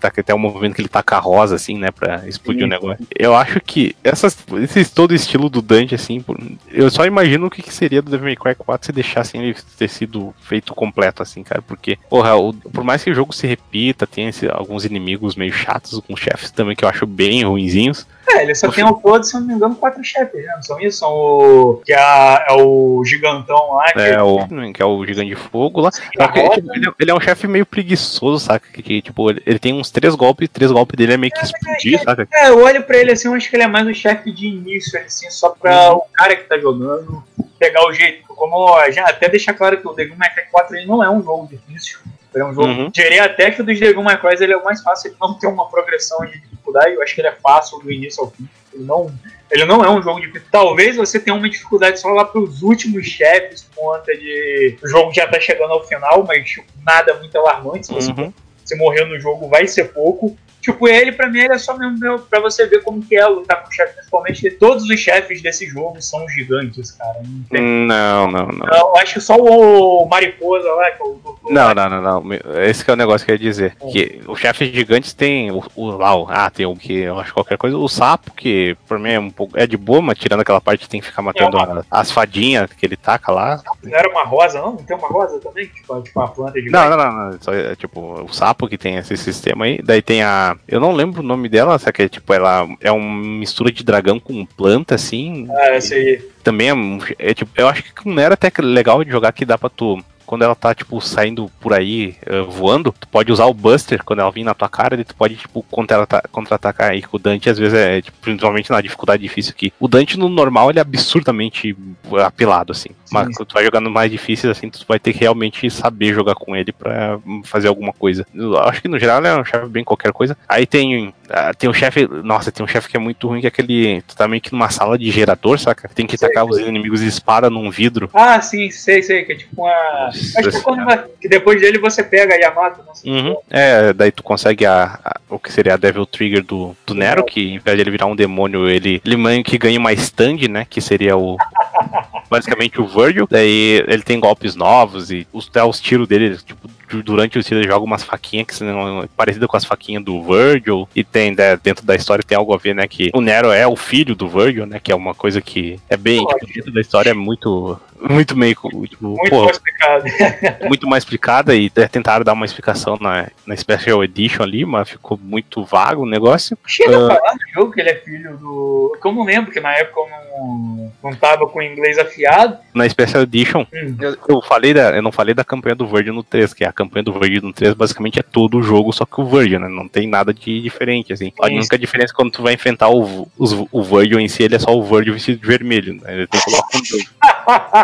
Tá até o movimento que ele taca a rosa, assim, né? Pra explodir o negócio. Eu acho que essas, esse todo estilo do Dante, assim, eu só imagino o que, que seria do Devil May Cry 4 se deixassem ele ter sido feito completo, assim, cara. Porque, porra, o- por mais que o jogo se repita, tem esse- alguns inimigos meio chatos, com chefes também que eu acho bem ruinzinhos. É, ele só tem ao todo, se não me engano, quatro chefes, né? Não são isso? São o. Que é, é o gigantão lá. Que É, o, que é o Gigante de Fogo lá. Só que, roda, tipo, ele, ele é um chefe meio preguiçoso, saca? Que, que, tipo, ele, ele tem uns três golpes, três golpes dele é meio que explodir, saca? É, eu olho pra ele assim, eu acho que ele é mais um chefe de início, assim, só pra Uhum. o cara que tá jogando pegar o jeito. Como já até deixar claro que o Devil May Cry 4 ele não é um jogo difícil. É um jogo. Uhum. Diria até que o dos Devil May Cry ele é o mais fácil, ele não tem uma progressão de dificuldade. Eu acho que ele é fácil do início ao fim. Ele não, ele não é um jogo difícil. Talvez você tenha uma dificuldade só lá pros últimos chefes, por conta de. O jogo já tá chegando ao final, mas tipo, nada muito alarmante. Se você Uhum. você morrer no jogo vai ser pouco. Tipo, ele, pra mim, ele é só mesmo meu- pra você ver como que é lutar com o chefe, principalmente todos os chefes desse jogo são gigantes, cara. Não tem- Não, não, não. Eu acho que só o Mariposa lá, que é o Não, não, não, não. Esse que é o negócio que eu ia dizer. Hum. Que os chefes gigantes tem o, o ah, tem o que eu acho qualquer coisa. O sapo, que por mim é um pouco. É de boa, mas tirando aquela parte que tem que ficar matando É a- as fadinhas que ele taca lá. Não era uma rosa, não? Não tem uma rosa também? Tipo, tipo uma planta de Não, não, não, não. Só é, tipo o sapo que tem esse sistema aí. Daí tem a. Eu não lembro o nome dela, só que é tipo, ela é uma mistura de dragão com planta, assim. Ah, esse aí. também é, é, tipo, eu acho que não era até legal de jogar que dá pra tu. Quando ela tá, tipo, saindo por aí, eh, voando, tu pode usar o Buster quando ela vir na tua cara, e tu pode, tipo, contra-ata- contra-atacar aí com o Dante, às vezes é, tipo, principalmente na dificuldade difícil aqui. O Dante no normal, ele é absurdamente apelado, assim. Mas Sim. quando tu vai jogando mais difíceis, assim, tu vai ter que realmente saber jogar com ele pra hum, fazer alguma coisa. Eu acho que no geral ele é um chefe bem qualquer coisa. Aí tem, ah, tem um chefe, nossa, tem um chefe que é muito ruim, que é aquele, tu tá meio que numa sala de gerador, saca? Tem que Sei, tacar os sei. inimigos de espada num vidro. Ah, sim, sei, sei, que é tipo uma. Acho que, quando que depois dele você pega a Yamato, não sei. Uhum. É, daí tu consegue a, a- o que seria a Devil Trigger do, do Nero, que em vez de ele virar um demônio, ele, ele meio que ganha uma stand, né? Que seria o. Basicamente o Virgil. Daí ele tem golpes novos e os, os tiros dele, tipo, du- durante o estilo ele joga umas faquinhas que são parecidas com as faquinhas do Virgil. E tem, né, dentro da história tem algo a ver, né? Que o Nero é o filho do Virgil, né? Que é uma coisa que é bem. Tipo, dentro da história é muito. Muito meio. Muito porra, mal explicado. muito mais explicada e é, tentaram dar uma explicação na, na Special Edition ali, mas ficou muito vago o negócio. Chega Ah. a falar no jogo que ele é filho do. Que eu não lembro, que na época eu não, não tava com o inglês afiado. Na Special Edition, Hum. eu, eu falei da, eu não falei da campanha do Virgin no 3, que a campanha do Virgin no 3 basicamente é todo o jogo, só que o Virgin, né? Não tem nada de diferente, assim. A única diferença é quando tu vai enfrentar o, os, o Virgil em si, ele é só o Virgil vestido de vermelho, né? Ele tem que colocar um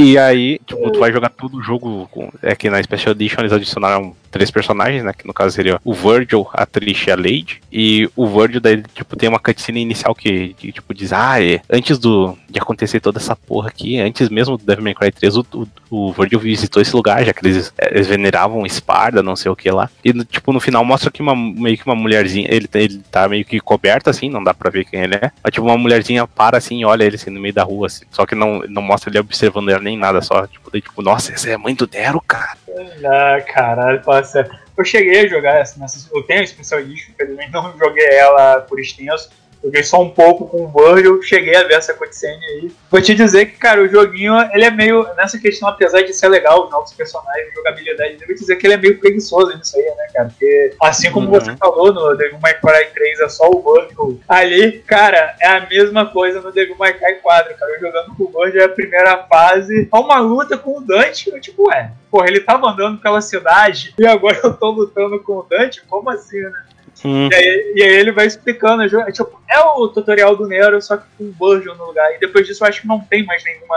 E aí, tipo, tu vai jogar todo o jogo. Com, é que na Special Edition eles adicionaram três personagens, né? Que no caso seria o Virgil, a Trish e a Lady. E o Virgil, daí, tipo, tem uma cutscene inicial que, que, tipo, diz: Ah, é, antes do, de acontecer toda essa porra aqui, antes mesmo do Devil May Cry 3, o, o, o Virgil visitou esse lugar, já que eles, eh, eles veneravam Esparda, não sei o que lá. E, tipo, no final mostra que uma, meio que uma mulherzinha, ele, ele tá meio que coberto, assim, não dá pra ver quem ele é. Mas, tipo, uma mulherzinha para, assim, e olha ele, assim, no meio da rua, assim. Só que não, não mostra ele observando ela nem nada, só, tipo, daí, tipo, nossa, essa é do Nero, cara. Ah, caralho, sério. Eu cheguei a jogar essa nessa. Eu tenho a Special Edition, infelizmente não joguei ela por extenso. Joguei só um pouco com o Virgil, cheguei a ver essa cutscene aí. Vou te dizer que, cara, o joguinho, ele é meio. Nessa questão, apesar de ser legal, os novos personagens, jogabilidade, eu vou te dizer que ele é meio preguiçoso nisso aí, né, cara? Porque, assim como Uhum. você falou no Devil May Cry 3, é só o Virgil. Ali, cara, é a mesma coisa no Devil May Cry 4, cara. Eu jogando com o Virgil é a primeira fase, é uma luta com o Dante, eu, tipo, ué, porra, ele tava andando pela cidade e agora eu tô lutando com o Dante? Como assim, né? Hum, E aí, e aí ele vai explicando, é, é tipo, é o tutorial do Nero, só que com o Virgil no lugar. E depois disso eu acho que não tem mais nenhuma.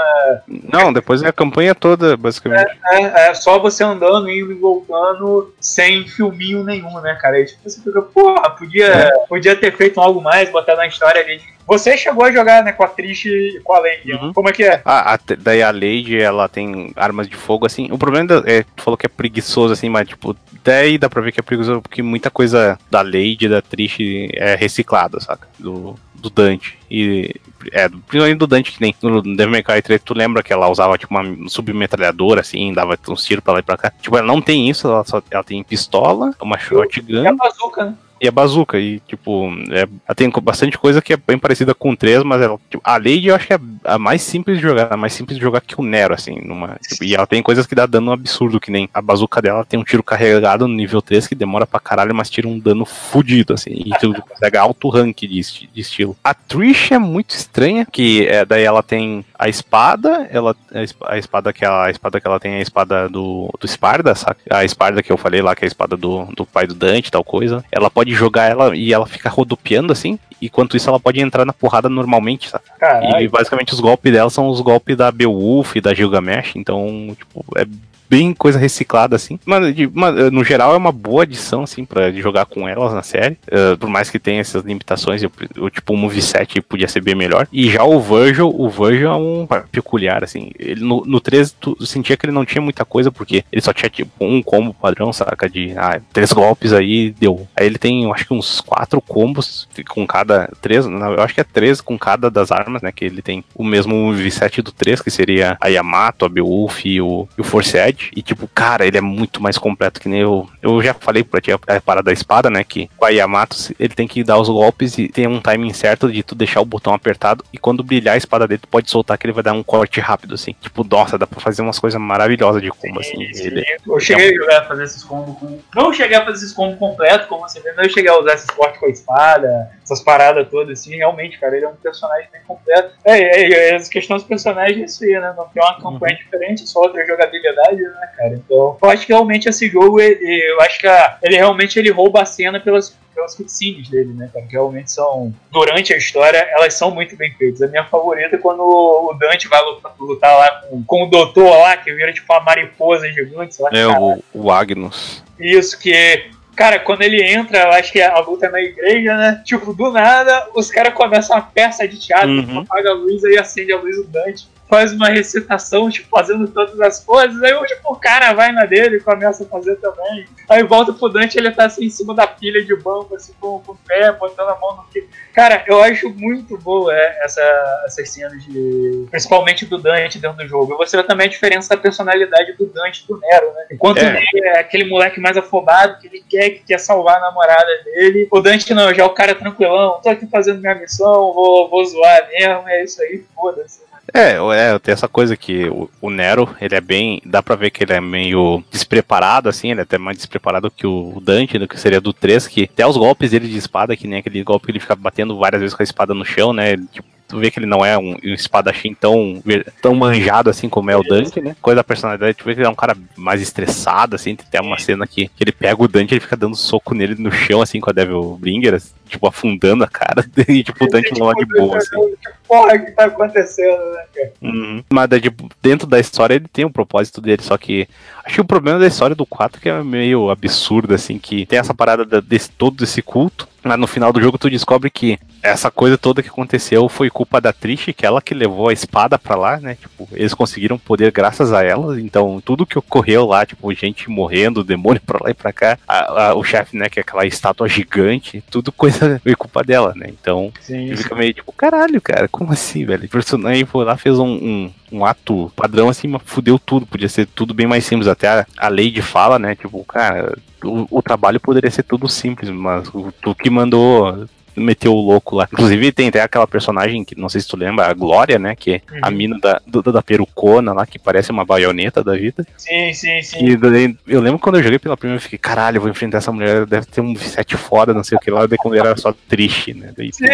não, depois é a campanha toda, basicamente. É, é só você andando, indo e voltando, sem filminho nenhum, né, cara? Aí tipo, você fica, porra, podia, podia ter feito algo mais, botar na história ali. Você chegou a jogar, né, com a Trish e com a Lady. Uhum. Como é que é? Ah, a- daí a Lady, ela tem armas de fogo, assim. O problema da- é, tu falou que é preguiçoso, assim, mas, tipo, daí dá pra ver que é preguiçoso, porque muita coisa da Lady, da Trish, é reciclada, saca? Do, do Dante. E, é, principalmente do Dante, que nem no Devil May Cry 3, tu lembra que ela usava, tipo, uma submetralhadora, assim, dava uns tiros pra lá e pra cá. Tipo, ela não tem isso, ela, só, ela tem pistola, uma shotgun É a bazuca, né? E a bazuca. E, tipo, é, ela tem bastante coisa que é bem parecida com o 3, mas ela, tipo, a Lady eu acho que é a mais simples de jogar, a mais simples de jogar que o Nero, assim. Numa, tipo, e ela tem coisas que dá dano absurdo, que nem a bazuca dela tem um tiro carregado no nível 3 que demora pra caralho, mas tira um dano fudido, assim. E tu alto rank de, de estilo. A Trish é muito estranha, que é, daí ela tem a espada, ela, a esp- a espada que ela, a espada que ela tem é a espada do, do Sparda, saca? A espada que eu falei lá, que é a espada do, do pai do Dante, tal coisa. Ela pode jogar ela e ela fica rodopiando assim, enquanto isso ela pode entrar na porrada normalmente, saca? E basicamente os golpes dela são os golpes da Beowulf e da Gilgamesh, então, tipo, é bem coisa reciclada, assim. Mas, de- no geral, é uma boa adição, assim, pra jogar com elas na série. Eh, por mais que tenha essas limitações, eu, eu, tipo, o moveset podia ser bem melhor. E já o Virgil, o Virgil é um peculiar, assim. Ele, no, no 3, tu sentia que ele não tinha muita coisa, porque ele só tinha, tipo, um combo padrão, saca? De, ah, três golpes aí, deu. Aí ele tem, eu acho que uns quatro combos com cada, três, não, eu acho que é três com cada das armas, né? Que ele tem o mesmo moveset do 3, que seria a Yamato, a Beowulf e o, e o Force Edge. E tipo, cara, ele é muito mais completo que nem eu. Eu já falei pra ti a, parada da espada, né? Que com a Yamato ele tem que dar os golpes e tem um timing certo de tu deixar o botão apertado. E quando brilhar a espada dele, tu pode soltar que ele vai dar um corte rápido, assim. Tipo, nossa, dá pra fazer umas coisas maravilhosas de combo, assim. Ele, Eu cheguei a jogar a fazer esses combos com. Não cheguei a fazer esses combos completos, como você vê, não cheguei a usar esse corte com a espada, essas paradas todas assim. Realmente, cara, ele é um personagem bem completo. É, é, é essa questão dos personagens é isso aí, né? Não tem uma campanha diferente, só outra jogabilidade, né, cara? Então, eu acho que realmente esse jogo, ele, eu acho que a- ele realmente ele rouba a cena pelas pelas cutscenes dele, né, cara? Que realmente são, durante a história, elas são muito bem feitas. A minha favorita é quando o Dante vai lutar, lutar lá com, com o doutor lá, que vira tipo uma mariposa gigante, sei lá, é o, o Agnus. Isso, que. Cara, quando ele entra, eu acho que a luta é na igreja, né? Tipo, do nada, os caras começam uma peça de teatro, Uhum. apaga a luz aí acende a luz do Dante. Faz uma recitação, tipo, fazendo todas as coisas. Aí tipo, o cara vai na dele e começa a fazer também. Aí volta pro Dante, ele tá assim em cima da pilha de banco, assim, com, com o pé, botando a mão no que. Cara, eu acho muito boa é, essa, essas cenas de. Principalmente do Dante dentro do jogo. Você vê também a diferença da personalidade do Dante do Nero, né? Enquanto É. o Nero é aquele moleque mais afobado, que ele quer, que quer salvar a namorada dele. O Dante não, já é o cara tranquilão, tô aqui fazendo minha missão, vou, vou zoar mesmo, é isso aí, foda-se. É, é, tem essa coisa que o, o Nero, ele é bem. Dá pra ver que ele é meio despreparado, assim, ele é até mais despreparado que o Dante, né, que seria do 3, que até os golpes dele de espada, que nem aquele golpe que ele fica batendo várias vezes com a espada no chão, né? ele, tipo, tu vê que ele não é um, um espadachim tão, ver- tão manjado assim como é o Dante, né? Coisa da personalidade, tu vê que ele é um cara mais estressado, assim, tem até uma cena que, que ele pega o Dante e ele fica dando soco nele no chão, assim, com a Devil Bringer, assim, tipo, afundando a cara, e tipo, o Dante não é de boa, assim. Que porra que tá acontecendo, né, cara? Uhum. Mas tipo, dentro da história ele tem o propósito dele, só que acho que o problema da história do 4 é que é meio absurdo, assim, que tem essa parada da- desse, todo esse culto, mas no final do jogo tu descobre que essa coisa toda que aconteceu foi culpa da Trish, que ela que levou a espada pra lá, né? Tipo, eles conseguiram poder graças a ela, então tudo que ocorreu lá, tipo, gente morrendo, demônio pra lá e pra cá, a- a- o chefe, né, que é aquela estátua gigante, tudo coisa foi culpa dela, né? Então, Sim, fica meio tipo, caralho, cara, como assim, velho? O personagem foi lá, fez um, um, um ato padrão assim, fudeu tudo. Podia ser tudo bem mais simples. Até a, a Lady fala, né? Tipo, cara, o, o trabalho poderia ser tudo simples, mas o, tu que mandou meteu o louco lá. Inclusive tem até aquela personagem que não sei se tu lembra, a Glória, né? Que é a Uhum. mina da, do- da perucona lá, que parece uma baioneta da vida. sim, sim, sim. E eu lembro quando eu joguei pela primeira, eu fiquei, caralho, eu vou enfrentar essa mulher, deve ter um set foda, não sei o que lá, daí quando era só triste, né? Daí, Sim,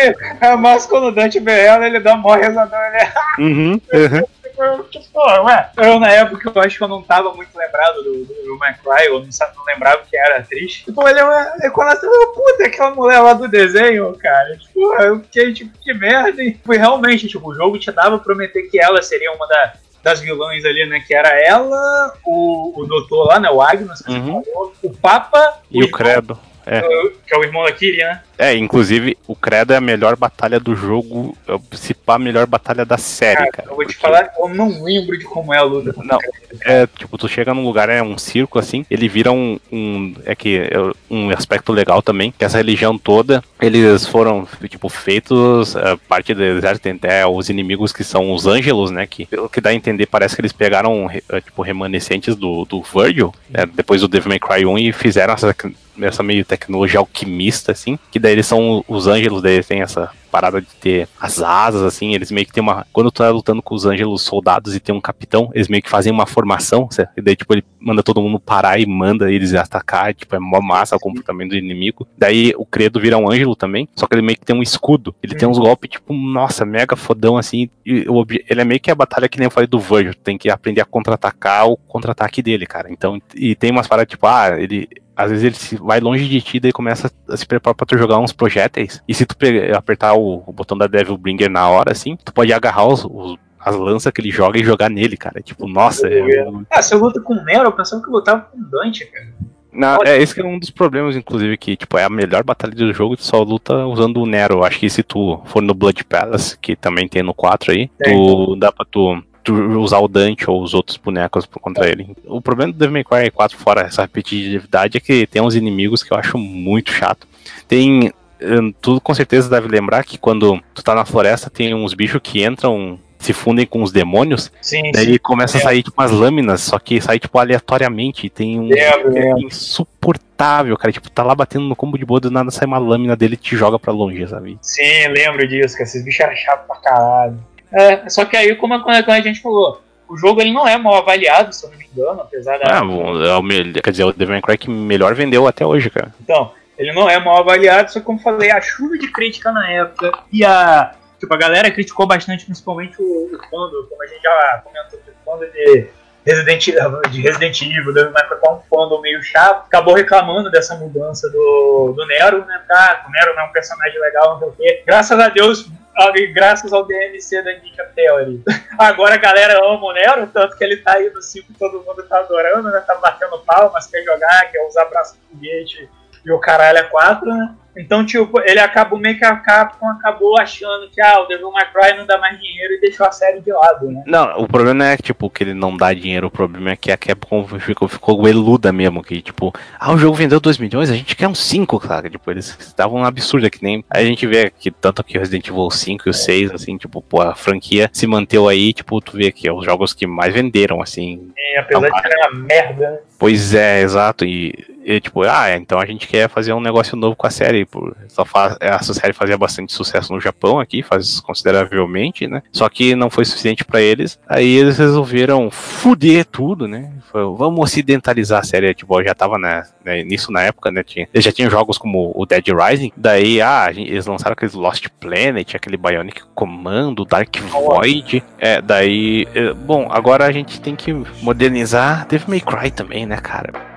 mas quando o Dante vê ela, ele dá mó rezadão, ele é Uhum, uhum. Eu, tipo, ué, eu na época eu acho que eu não tava muito lembrado do, do, McCry, eu não, não lembrava que era atriz. Tipo, ele é quando ela falou, puta, aquela mulher lá do desenho, cara. Tipo, eu fiquei tipo, que merda. E foi realmente, tipo, o jogo te dava a prometer que ela seria uma da- das vilãs ali, né? Que era ela, o, o doutor lá, né? O Agnes, que você Uhum. falou, o Papa E o Credo. É. que é o irmão da Kiri, né? É, inclusive, o Credo é a melhor batalha do jogo, é se pá, a melhor batalha da série, Cara, cara. eu vou te porque- falar, eu não lembro de como é a luta. Não, é tipo, tu chega num lugar, é um circo assim, ele vira um. um é que é um aspecto legal também, que essa religião toda, eles foram, tipo, feitos, é, parte do exército até os inimigos que são os ângelos, né? Que pelo que dá a entender, parece que eles pegaram, é, tipo, remanescentes do, do Virgil, né, depois do Devil May Cry 1 e fizeram essa, essa meio tecnologia alquimista, assim, que daí eles são os daí eles têm essa parada de ter as asas, assim, eles meio que tem uma. Quando tu tá lutando com os ângelos soldados e tem um capitão, eles meio que fazem uma formação, certo? e daí, tipo, ele manda todo mundo parar e manda eles atacar, tipo, é mó massa o comportamento do inimigo. Daí o credo vira um ângelo também, só que ele meio que tem um escudo. Ele tem uns golpes, tipo, nossa, mega fodão, assim. Ele é meio que a batalha que nem eu falei do Virgil, tem que aprender a contra-atacar o contra-ataque dele, cara. Então, e tem umas paradas, tipo, ah, ele às vezes ele se- vai longe de ti, daí começa a se preparar pra tu jogar uns projéteis. E se tu pegar- apertar o, o botão da Devil Bringer na hora, assim, tu pode agarrar os, os- as lanças que ele joga e jogar nele, cara. Tipo, nossa, é, Ah, você luta com o Nero, eu pensava que eu lutava com o Dante, cara. na- é esse que é um dos problemas, inclusive, que tipo, é a melhor batalha do jogo, tu só luta usando o Nero. Acho que se tu for no Blood Palace, que também tem no 4 aí, tu dá pra tu usar o Dante ou os outros bonecos contra ele. O problema do Devil May Cry 4, fora essa repetitividade, é que tem uns inimigos que eu acho muito chato. Tem. hum, Tu com certeza deve lembrar que quando tu tá na floresta, tem uns bichos que entram. Se fundem com os demônios, Sim, daí começa a sair tipo umas lâminas, só que sai tipo aleatoriamente. e Tem um que é lembro. insuportável, cara. Tipo, tá lá batendo no combo de boa, do nada sai uma lâmina dele e te joga pra longe, sabe? Sim, lembro disso, que esses bichos eram chatos pra caralho. É, só que aí, como a, como a gente falou, o jogo ele não é mal avaliado, se eu não me engano, apesar da. Ah, é o mel- quer dizer, o Devil May Cry que melhor vendeu até hoje, cara. Então, ele não é mal avaliado, só que como falei, a chuva de crítica na época e a. Tipo, a galera criticou bastante, principalmente o, o fandom, como a gente já comentou, o fandom de Resident, de Resident Evil, Devil May Cry, é um fandom meio chato, acabou reclamando dessa mudança do, do Nero, né? Ah, o Nero não é um personagem legal, não sei o quê. Graças a Deus, graças ao DMC da Ninja Theory. Agora a galera ama o Nero, tanto que ele tá aí no 5 todo mundo tá adorando, né? Tá batendo palmas, quer jogar, quer usar braço de foguete e o caralho é 4, né? Então, tipo, ele acabou meio que a Capcom acabou achando que ah, o Devil May Cry não dá mais dinheiro e deixou a série de lado, né? Não, o problema não é tipo que ele não dá dinheiro, o problema é que a Capcom ficou, ficou mesmo, que tipo, ah, o jogo vendeu 2 milhões, a gente quer uns 5, cara. Tipo, eles estavam um absurdo, que nem. A gente vê que tanto que o Resident Evil 5 e o 6, assim, tipo, pô, a franquia se manteve aí, tipo, tu vê que é os jogos que mais venderam, assim. E apesar de ser uma merda, né? Pois é, exato. E, e, tipo, ah, então a gente quer fazer um negócio novo com a série. Por, só faz, essa série fazia bastante sucesso no Japão aqui, faz consideravelmente, né? Só que não foi suficiente para eles. Aí eles resolveram fuder tudo, né? Vamos ocidentalizar a série. Tipo, já tava né, nisso na época, né? Tinha, eles já tinham jogos como o Dead Rising. Daí, ah, gente, eles lançaram aqueles Lost Planet, aquele Bionic Commando, Dark Void. É, daí. É, bom, agora a gente tem que modernizar Devil May Cry também, né, cara?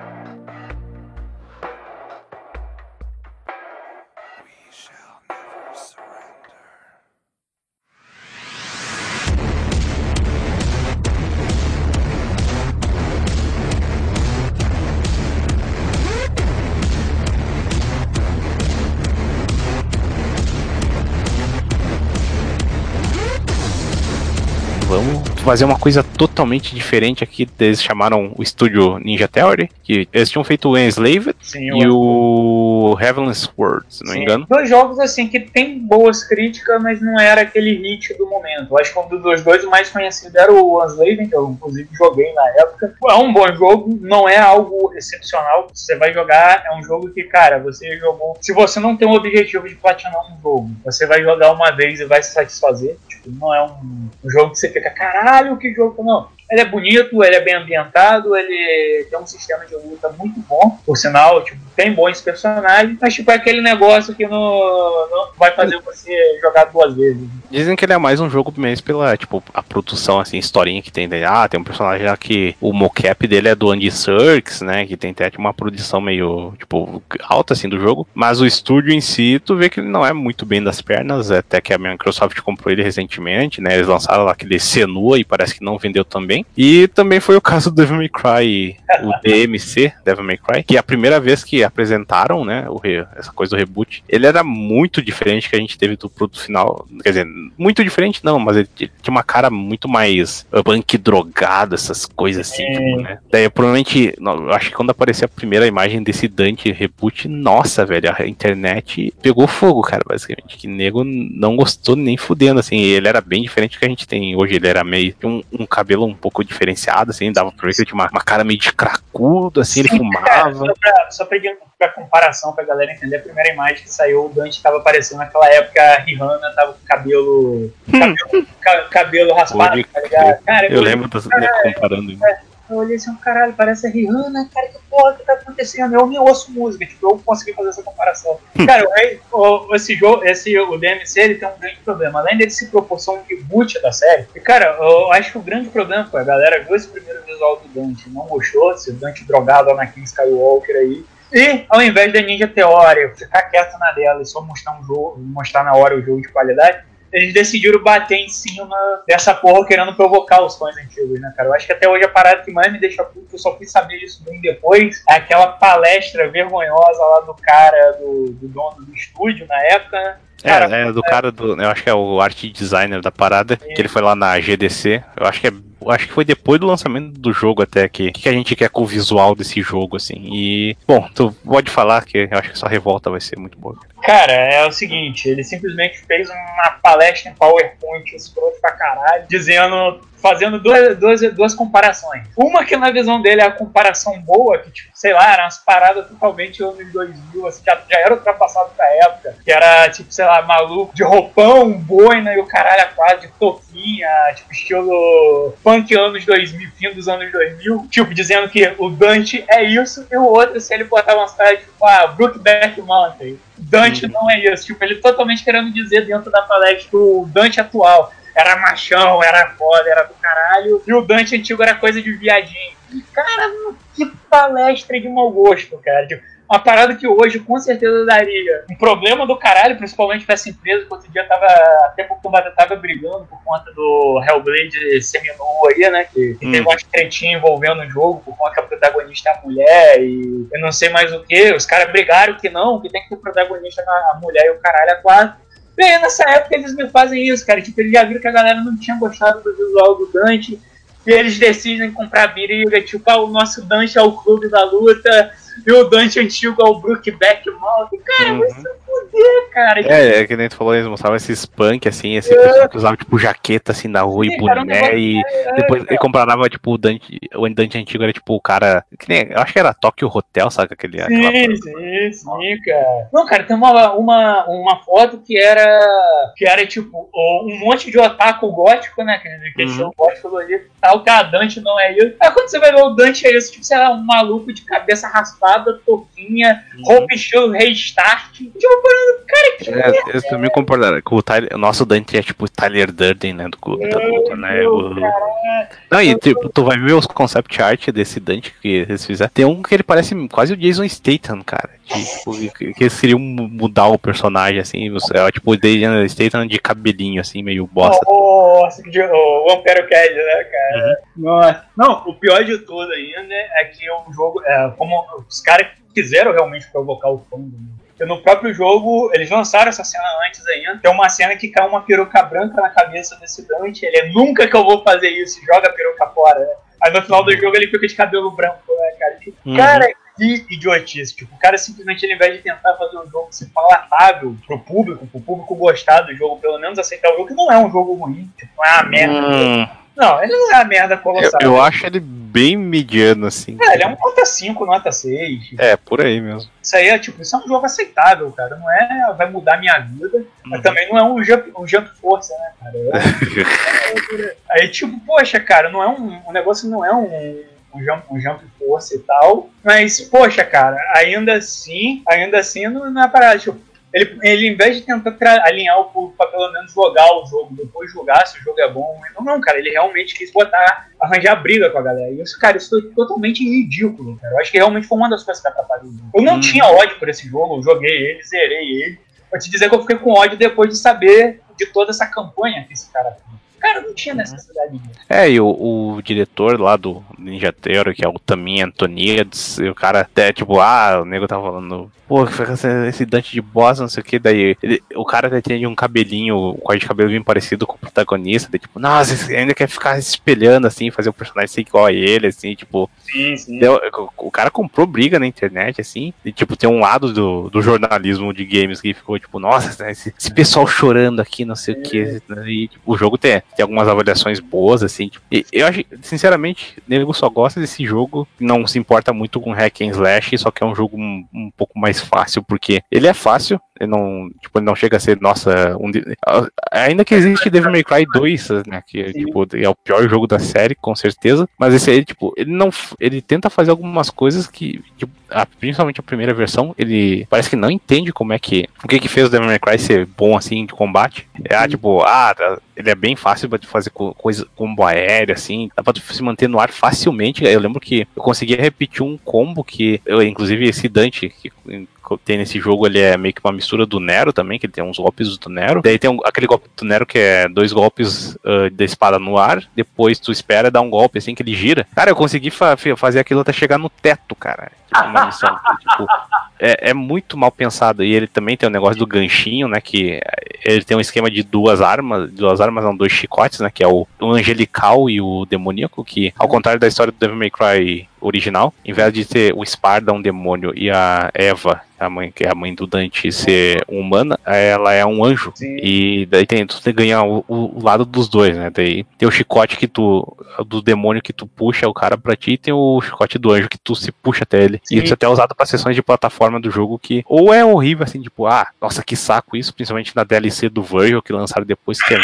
Fazer uma coisa totalmente diferente aqui. Eles chamaram o estúdio Ninja Theory, que eles tinham feito o Enslaved Sim, e o Heavenly Sword, se não me Sim. engano. Dois jogos assim que tem boas críticas, mas não era aquele hit do momento. Acho que um dos dois o mais conhecido era o Unslaven, que eu inclusive joguei na época. É um bom jogo, não é algo excepcional. Você vai jogar, é um jogo que, cara, você jogou. Se você não tem o objetivo de platinar um jogo, você vai jogar uma vez e vai se satisfazer. Tipo, não é um, um jogo que você fica, caralho, que jogo. Não. Ele é bonito, ele é bem ambientado, ele tem um sistema de luta muito bom, por sinal, tipo, tem bons personagens, mas tipo, é aquele negócio que não, não vai fazer você jogar duas vezes. Dizem que ele é mais um jogo mesmo pela, tipo, a produção, assim, historinha que tem dele. Ah, tem um personagem lá que o mocap dele é do Andy Serkis, né? Que tem até uma produção meio, tipo, alta, assim, do jogo. Mas o estúdio em si, tu vê que ele não é muito bem das pernas, até que a Microsoft comprou ele recentemente, né? Eles lançaram lá aquele Senua e parece que não vendeu também. E também foi o caso do Devil May Cry, o DMC, Devil May Cry, que é a primeira vez que apresentaram, né, o re- essa coisa do reboot, ele era muito diferente que a gente teve do produto final. Quer dizer, muito diferente não, mas ele t- tinha uma cara muito mais punk drogado, essas coisas assim, Sim. tipo, né? Daí provavelmente, eu acho que quando apareceu a primeira imagem desse Dante reboot, nossa, velho, a internet pegou fogo, cara, basicamente. Que nego não gostou nem fudendo, assim. Ele era bem diferente do que a gente tem hoje. Ele era meio. um, um cabelo um pouco diferenciado, assim, dava pra ver que ele tinha uma, uma cara meio de cracudo, assim, ele Sim, fumava. só pra, só pra, pra comparação, pra galera entender, a primeira imagem que saiu, o Dante tava aparecendo naquela época, a Rihanna tava com cabelo. cabelo, ca- cabelo raspado, Pode tá ligado? Cara, Eu lembro das nego comparando. Eu olhei assim, caralho, parece a Rihanna, cara, que porra que tá acontecendo? Eu nem ouço música, tipo, eu consegui fazer essa comparação. cara, o, o- esse jogo, esse, o DMC, ele tem um grande problema. Além dele se propor ser um reboot da série, e cara, eu acho que o grande problema foi a galera viu esse primeiro visual do Dante, não gostou, esse Dante drogado Anakin Skywalker aí. E, ao invés da Ninja Theory ficar quieto na dela e só mostrar um jogo, mostrar na hora o jogo de qualidade, eles decidiram bater em cima dessa porra querendo provocar os fãs antigos, né, cara? Eu acho que até hoje a parada que mais me deixa puto, eu só fui saber disso bem depois, é aquela palestra vergonhosa lá do cara, do, do dono do estúdio na época, né? Cara, é, é do cara do. Eu acho que é o art designer da parada, que ele foi lá na GDC. Eu acho que é. Acho que foi depois do lançamento do jogo até que. O que a gente quer com o visual desse jogo, assim. E. Bom, tu pode falar que eu acho que essa revolta vai ser muito boa. Cara, é o seguinte, ele simplesmente fez uma palestra em PowerPoint escroto pra caralho, dizendo, fazendo duas, duas, duas comparações. Uma que na visão dele é a comparação boa, que tipo, sei lá, era umas paradas totalmente anos 2000, assim, já, já era ultrapassado pra época, que era tipo, sei lá, maluco de roupão, boina e o caralho quase, de toquinha, tipo, estilo punk anos 2000, fim dos anos 2000, tipo, dizendo que o Dante é isso, e o outro, se ele botar umas caras tipo, ah, Brookback Mountain. Dante não é isso. Tipo, ele totalmente querendo dizer dentro da palestra que o Dante atual era machão, era foda, era do caralho, e o Dante antigo era coisa de viadinho. E, cara, que palestra de mau gosto, cara. Tipo, uma parada que hoje com certeza daria um problema do caralho, principalmente pra essa empresa que outro dia tava, até pouco tempo tava brigando por conta do Hellblade seminou aí, né? Que, que Hum. teve umas tretinhas envolvendo o jogo, por conta que a protagonista é a mulher e eu não sei mais o que. Os caras brigaram que não, que tem que ter protagonista na a mulher e o caralho a quatro. E aí, nessa época eles me fazem isso, cara. Tipo, eles já viram que a galera não tinha gostado do visual do Dante. E eles decidem comprar briga, tipo, ah, o nosso Dante é o clube da luta, e o Dante antigo é o Brookback Mountain. Cara, vai se fuder, cara. É, é que nem tu falou, eles mostravam esses punk, assim, esse pessoal que usava, tipo, jaqueta, assim, na rua e Sim, um boné, e é, depois cara. ele comparava, tipo, o Dante, o Dante antigo era, tipo, o cara, que nem, eu acho que era Tokyo Hotel, sabe, aquele, aquela... Sim, sim, sim, cara. Não, cara, tem uma, uma, uma foto que era. Que era tipo um monte de otaku gótico, né? Que, que Uhum. gótico ali. Tal, que a Dante não é isso. Aí quando você vai ver o Dante é isso, tipo, sei lá, um maluco de cabeça raspada, touquinha, roupa estilo restart. Tipo, cara, que É, eles também compararam com o Tyler, nosso Dante é, tipo, o Tyler Durden, né, do clube da luta, né, o... Não, e tipo, tu vai ver os concept art desse Dante que eles fizeram. Tem um que ele parece quase o Jason Statham, cara. De, tipo, que que eles queriam mu- mudar o personagem, assim. você- É, tipo, o Jason Statham de cabelinho, assim, meio bosta. Nossa, que o Vampiro Cad, né, cara? Uhum. Nossa. Não, o pior de tudo ainda é que o jogo, é, como os caras quiseram realmente provocar o fandom, né? No próprio jogo, eles lançaram essa cena antes ainda. Tem uma cena que cai uma peruca branca na cabeça desse Dante. Ele é nunca que eu vou fazer isso, e joga a peruca fora, né? Aí no final do jogo ele fica de cabelo branco, né, cara? Uhum. Cara, que idiotice. Tipo, o cara simplesmente, ao invés de tentar fazer um jogo ser palatável pro público, pro público gostar do jogo, pelo menos aceitar o jogo, que não é um jogo ruim, tipo, não é uma merda. Hum, Não, ele não é uma merda eu, colossal. eu acho ele bem mediano, assim. É, ele é um nota 5, nota 6. Tipo, É, por aí mesmo. Isso aí é tipo, isso é um jogo aceitável, cara. Não é vai mudar minha vida, mas Uhum. também não é um jump, um jump força, né, cara? É- aí, tipo, poxa, cara, não é um. O negócio não é um. Um jump, um jump força e tal. Mas, poxa, cara, ainda assim, ainda assim não, não é parada. Tipo, ele, ele, em vez de tentar alinhar o público pra pelo menos jogar o jogo, depois julgar se o jogo é bom, não, não, cara, ele realmente quis botar, arranjar briga com a galera. E isso, cara, isso foi totalmente ridículo, cara. Eu acho que realmente foi uma das coisas que atrapalhou. Eu não Hum. tinha ódio por esse jogo, eu joguei ele, zerei ele. Vou te dizer que eu fiquei com ódio depois de saber de toda essa campanha que esse cara fez. Cara, não tinha necessidade disso. É, e o, o diretor lá do Ninja Theory, que é o Tamin Antoniades, e o cara até, tipo, ah, o nego tava falando, pô, esse- Dante de boss, não sei o que, daí ele- o cara até tinha um cabelinho, um corte de cabelo bem parecido com o protagonista, daí tipo, nossa, ainda quer ficar se espelhando, assim, fazer o personagem ser igual a ele, assim, tipo, Sim, sim. deu- o, cara comprou briga na internet, assim, e tipo, tem um lado do, do jornalismo de games que ficou, tipo, nossa, esse, esse pessoal chorando aqui, não sei o que, e tipo, o jogo tem, tem algumas avaliações boas, assim, tipo, e eu acho, sinceramente, nego só gosta desse jogo, não se importa muito com hack and slash, só que é um jogo um, um pouco mais fácil, porque ele é fácil, ele não, tipo, ele não chega a ser, nossa, um de- ainda que existe Devil May Cry 2, né, que Sim. tipo, é o pior jogo da série, com certeza, mas esse aí, tipo, ele não, ele tenta fazer algumas coisas que, tipo, a- principalmente a primeira versão, ele parece que não entende como é que, o que que fez o Devil May Cry ser bom, assim, de combate, é, ah, tipo, ah, tá- ele é bem fácil pra fazer co- coisa, combo aéreo, assim, dá pra se manter no ar facilmente, eu lembro que eu conseguia repetir um combo que, eu, inclusive, esse Dante, que tem nesse jogo, ele é meio que uma mistura do Nero também, que ele tem uns golpes do Nero. Daí tem um- aquele golpe do Nero que é dois golpes ah, da espada no ar, depois tu espera dar um golpe assim que ele gira. Cara, eu consegui fa- fazer aquilo até chegar no teto, cara. Tipo, uma missão. que, tipo, é, é muito mal pensado. E ele também tem o negócio do ganchinho, né? Que ele tem um esquema de duas armas, duas armas, não, dois chicotes, né? Que é o, o angelical e o demoníaco, que, ao contrário da história do Devil May Cry original, em vez de ter o Sparda um demônio e a Eva, a mãe, que é a mãe do Dante, ser humana, ela é um anjo. Sim. E daí tem, tu tem que ganhar o, o- o lado dos dois, né? Daí tem o chicote que tu. do demônio que tu puxa o cara pra ti, e tem o chicote do anjo que tu se puxa até ele. Sim. E isso até é usado pra sessões de plataforma do jogo que ou é horrível, assim, tipo, ah, nossa, que saco isso, principalmente na DLC do Virgil que lançaram depois, que é.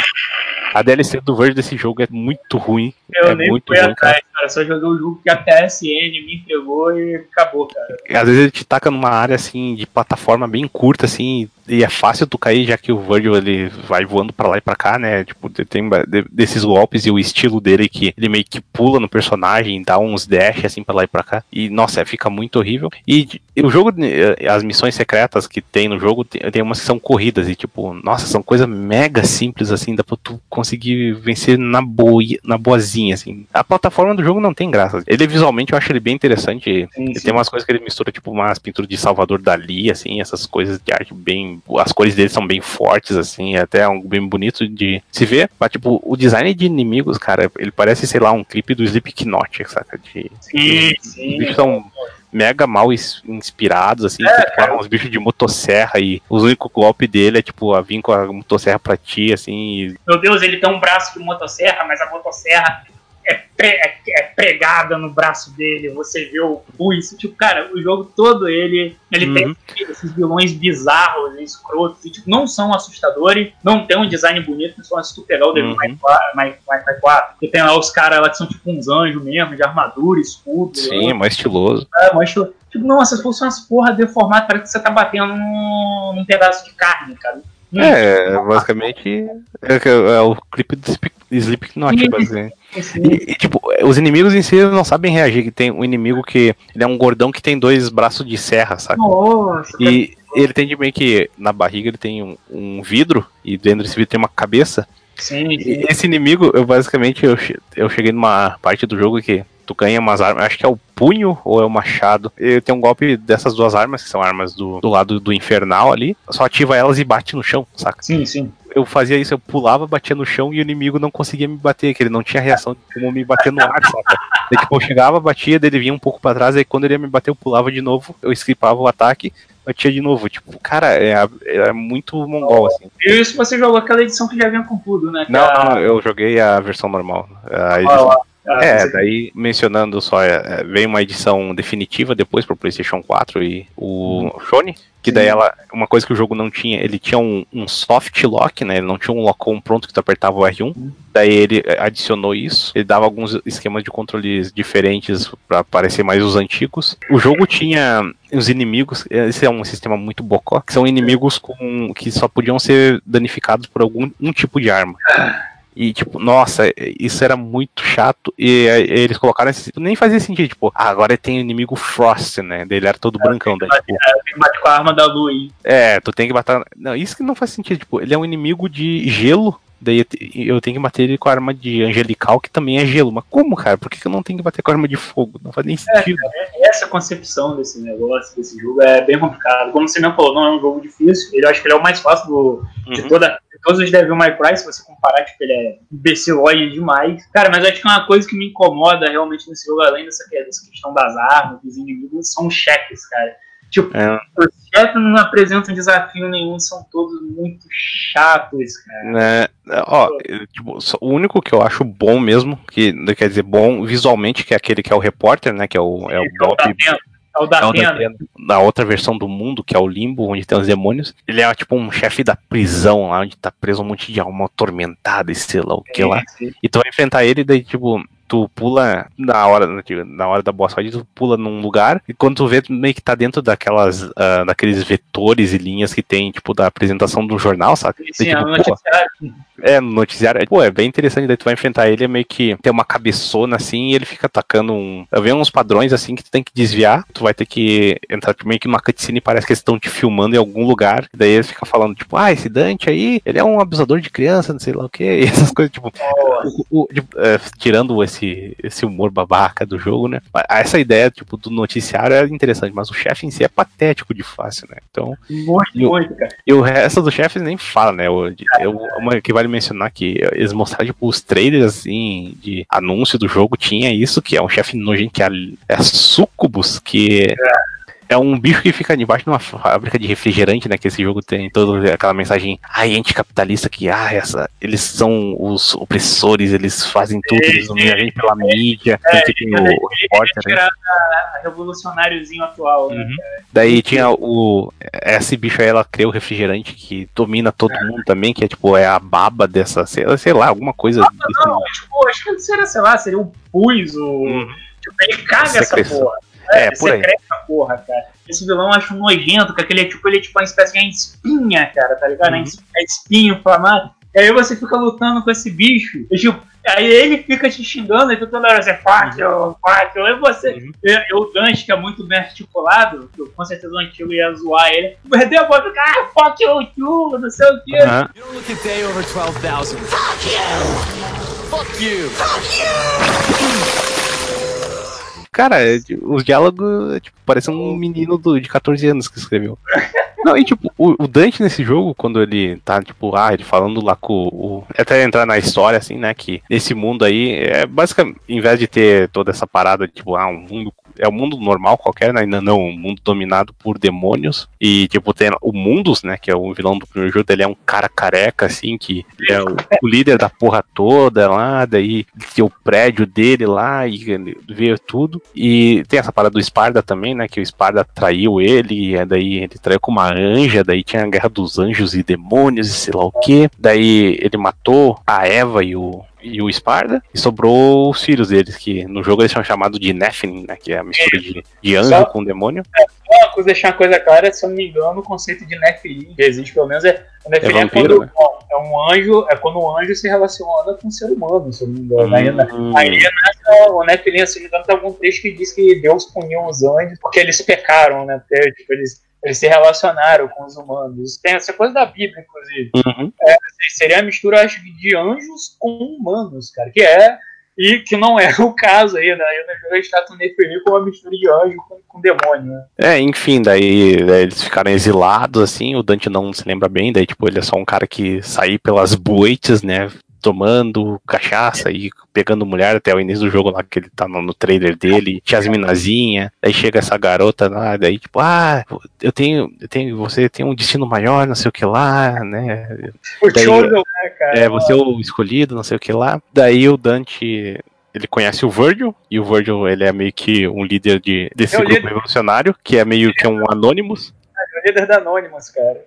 A DLC do Virgil desse jogo é muito ruim. Eu é nem muito fui ruim, cara. atrás, cara. Só joguei o jogo que a PSN me entregou e acabou, cara. Às vezes ele te taca numa área assim de plataforma bem curta, assim, e é fácil tu cair, já que o Virgil ele vai voando pra lá e pra cá, né? Tipo, tem de- desses golpes e o estilo dele que ele meio que pula no personagem, dá uns dash assim pra lá e pra cá. E nossa, fica muito horrível. E, o jogo, eh, as missões secretas que tem no jogo, tem, tem umas que são corridas e tipo, nossa, são coisas mega simples assim, dá pra tu conseguir vencer na boa, na boazinha assim. A plataforma do jogo não tem graça. Ele visualmente eu acho ele bem interessante. Sim, Ele sim. tem umas coisas que ele mistura, tipo, umas pinturas de Salvador Dali, assim, essas coisas de arte bem. As cores dele são bem fortes, assim, é até algo bem bonito de se ver. Mas, tipo, o design de inimigos, cara, ele parece, sei lá, um clipe do Slipknot, saca? De, Sim, Os sim. bichos são mega mal ins- inspirados, assim, É, tipo, ah, uns bichos de motosserra e o único golpe dele é, tipo, a vir com a motosserra pra ti, assim, e Meu Deus, ele tem um braço de motosserra, mas a motosserra é, pre- é- é pregada no braço dele. Você vê o pulso. Tipo, cara, o jogo todo ele, ele tem Uhum. esses vilões bizarros, escrotos, e tipo, não são assustadores, não tem um design bonito, principalmente se tu pegar o Devil Uhum. May Cry- May May Cry 4. E tem lá os caras lá que são tipo uns anjos mesmo, de armadura, escudo. sim, é mais estiloso. É, mas, tipo, nossa, se fosse umas porra deformadas, parece que você tá batendo num, num pedaço de carne, cara. É, basicamente é, que é o clipe do Slip- Slipknot, basicamente. E, e, tipo, os inimigos em si não sabem reagir. Que tem um inimigo que ele é um gordão que tem dois braços de serra, sabe? nossa, E ele tem de meio que na barriga ele tem um, um vidro e dentro desse vidro tem uma cabeça. sim, E sim. esse inimigo, eu basicamente eu, eu cheguei numa parte do jogo que tu ganha umas armas, acho que é o punho ou é o machado. E tem um golpe dessas duas armas, que são armas do, do lado do infernal ali, só ativa elas e bate no chão, saca? Sim, sim. eu fazia isso, eu pulava, batia no chão e o inimigo não conseguia me bater, que ele não tinha reação de como me bater no ar, saca? Daí, tipo, eu chegava, batia, daí ele vinha um pouco pra trás, aí quando ele ia me bater, eu pulava de novo, eu esquipava o ataque, batia de novo. Tipo, cara, é, é muito mongol, assim. E isso você jogou aquela edição que já vinha com tudo, né? Não, a- não, eu joguei a versão normal. A- edição. A- a- É, você- daí mencionando só, é, é, veio uma edição definitiva depois pro PlayStation 4 e o Sony, que daí ela, uma coisa que o jogo não tinha, ele tinha um, um soft lock, né? Ele não tinha um lock-on pronto que tu apertava o R1. Daí ele é, adicionou isso, ele dava alguns esquemas de controles diferentes pra parecer mais os antigos. O jogo tinha os inimigos, esse é um sistema muito bocó, que são inimigos com que só podiam ser danificados por algum um tipo de arma. E, tipo, nossa, isso era muito chato. E aí, eles colocaram esse. Nem fazia sentido, tipo, ah, agora tem o inimigo Frost, né? Dele era todo brancão. Daí, tipo, Tem que bater com a arma da lua aí. é, tu tem que matar. Não, isso que não faz sentido. Tipo, ele é um inimigo de gelo. Daí eu te- eu tenho que bater ele com a arma de angelical, que também é gelo. Mas como, cara? Por que, que eu não tenho que bater com a arma de fogo? Não faz nem sentido. Essa concepção desse negócio, desse jogo, é bem complicado. Como você mesmo falou, não é um jogo difícil. Ele eu acho que ele é o mais fácil do, de, Uhum. toda, de todos os Devil May Cry, se você comparar, tipo, ele é imbecilóide demais. Cara, mas eu acho que uma coisa que me incomoda realmente nesse jogo, além dessa, dessa questão das armas, dos inimigos, são os chefes, cara. Tipo, É. os chefes não apresentam desafio nenhum, são todos muito chatos, cara. Né, ó, tipo, o único que eu acho bom mesmo, que quer dizer bom visualmente, que é aquele que é o repórter, né? Que é o, é o é Bob Pena. É o da É o da. Na outra versão do mundo, que é o Limbo, onde tem os demônios, ele é tipo um chefe da prisão lá, onde tá preso um monte de alma atormentada e sei lá o que lá. Sim, sim. E tu vai enfrentar ele, daí, tipo, tu pula na hora, na hora da boss fight, tu pula num lugar, e quando tu vê, tu meio que tá dentro daquelas, ah, daqueles vetores e linhas que tem, tipo, da apresentação do jornal, sabe? Sim, Daí, é tipo, um noticiário. é, no noticiário. Pô, é bem interessante. Daí tu vai enfrentar ele, é meio que tem uma cabeçona assim, e ele fica atacando um. Eu vejo uns padrões assim que tu tem que desviar. Tu vai ter que entrar meio que numa cutscene, parece que eles estão te filmando em algum lugar. Daí eles ficam falando, tipo, ah, esse Dante aí, ele é um abusador de criança, não sei lá o que. E essas coisas, tipo, o- o- tipo, é, tirando esse, esse humor babaca do jogo, né? Essa ideia, tipo, do noticiário é interessante, mas o chefe em si é patético de fácil, né? Então. Muito, E o- muito, cara. E o resto dos chefes nem fala, né? Eu, eu, uma que vale mencionar que eles mostraram, tipo, os trailers, assim, de anúncio do jogo, tinha isso, que é um chefe nojento, que é, é Sucubus, que é um bicho que fica debaixo de uma fábrica de refrigerante, né? Que esse jogo tem toda aquela mensagem, ai, anticapitalista, que, ah, essa, eles são os opressores, eles fazem tudo, eles dominam a gente pela mídia, tem que tem o, o repórter, né? Revolucionáriozinho atual, né? Uhum. Daí tinha o. Esse bicho aí, ela criou o refrigerante que domina todo mundo também, que é tipo, é a baba dessa, sei, sei lá, alguma coisa. desse- Não, tipo, acho que seria, sei lá, seria o pus, o. Uhum. Tipo, ele caga essa porra. É, por aí. secreta porra, cara. esse vilão eu acho nojento, que aquele é tipo, ele é tipo uma espécie de espinha, cara, tá ligado? Uhum. É espinho inflamado. E aí você fica lutando com esse bicho. E, tipo, aí ele fica te xingando, e tu toda hora você fuck you, fuck you. E você, Uhum. e, o Dante, que é muito bem articulado, que eu, com certeza o antigo ia zoar ele, perdeu a voz e fica, ah, fuck you, you, não sei o que. Aham. You don't look a day over 12,000. Fuck you! Fuck you! Cara, é, tipo, os diálogos, é, tipo, parece um menino do, de 14 anos que escreveu. Não, e tipo, o, o Dante nesse jogo, quando ele tá, tipo, ah, ele falando lá com o. Até entrar na história, assim, né? Que nesse mundo aí, é basicamente, em vez de ter toda essa parada de, tipo, ah, um mundo. É um mundo normal qualquer, né? Ainda não, um mundo dominado por demônios. E, tipo, tem o Mundus, né? Que é o vilão do primeiro jogo, ele é um cara careca, assim, que é o, o líder da porra toda lá, daí tem o prédio dele lá e vê tudo. E tem essa parada do Sparda também, né? Que o Sparda traiu ele, e daí ele traiu com uma anja, daí tinha a guerra dos anjos e demônios e sei lá o que. Daí ele matou a Eva e o, e o Sparda, e sobrou os filhos deles, que no jogo eles são chamados de Nephilim, né? Que é a mistura de, de anjo Só- com demônio. Uma coisa, deixar uma coisa clara, se eu não me engano, o conceito de Nephilim, que existe pelo menos, é. O Nephilim É é, vampiro, quando né? é um anjo, é quando um anjo se relaciona com um ser humano, se eu não me engano. Aí, na- Hum. Aí nessa, o Nephilim, se não me engano, tem algum texto que diz que Deus puniu os anjos porque eles pecaram, né? Porque, tipo, eles, eles se relacionaram com os humanos. Tem essa coisa da Bíblia, inclusive. Uhum. Seria a mistura, acho que, de anjos com humanos, cara. Que é. E que não é o caso aí, né? Aí no jogo a gente trata o Nephilim como uma mistura de anjo com, com demônio, né? É, enfim, daí, daí eles ficaram exilados, assim, o Dante não se lembra bem, daí, tipo, ele é só um cara que saía pelas boites, né, tomando cachaça e pegando mulher até o início do jogo lá, que ele tá no, no trailer dele, tinha as minazinhas, daí chega essa garota lá, daí, tipo, ah, eu tenho, eu tenho, você tem um destino maior, não sei o que lá, né, O Daí- Chosen, né, cara? é, você é o escolhido, não sei o que lá. Daí o Dante, ele conhece o Virgil, e o Virgil, ele é meio que um líder de, desse É grupo revolucionário, que é meio que um Anonymous. Líder da Anonymous, cara.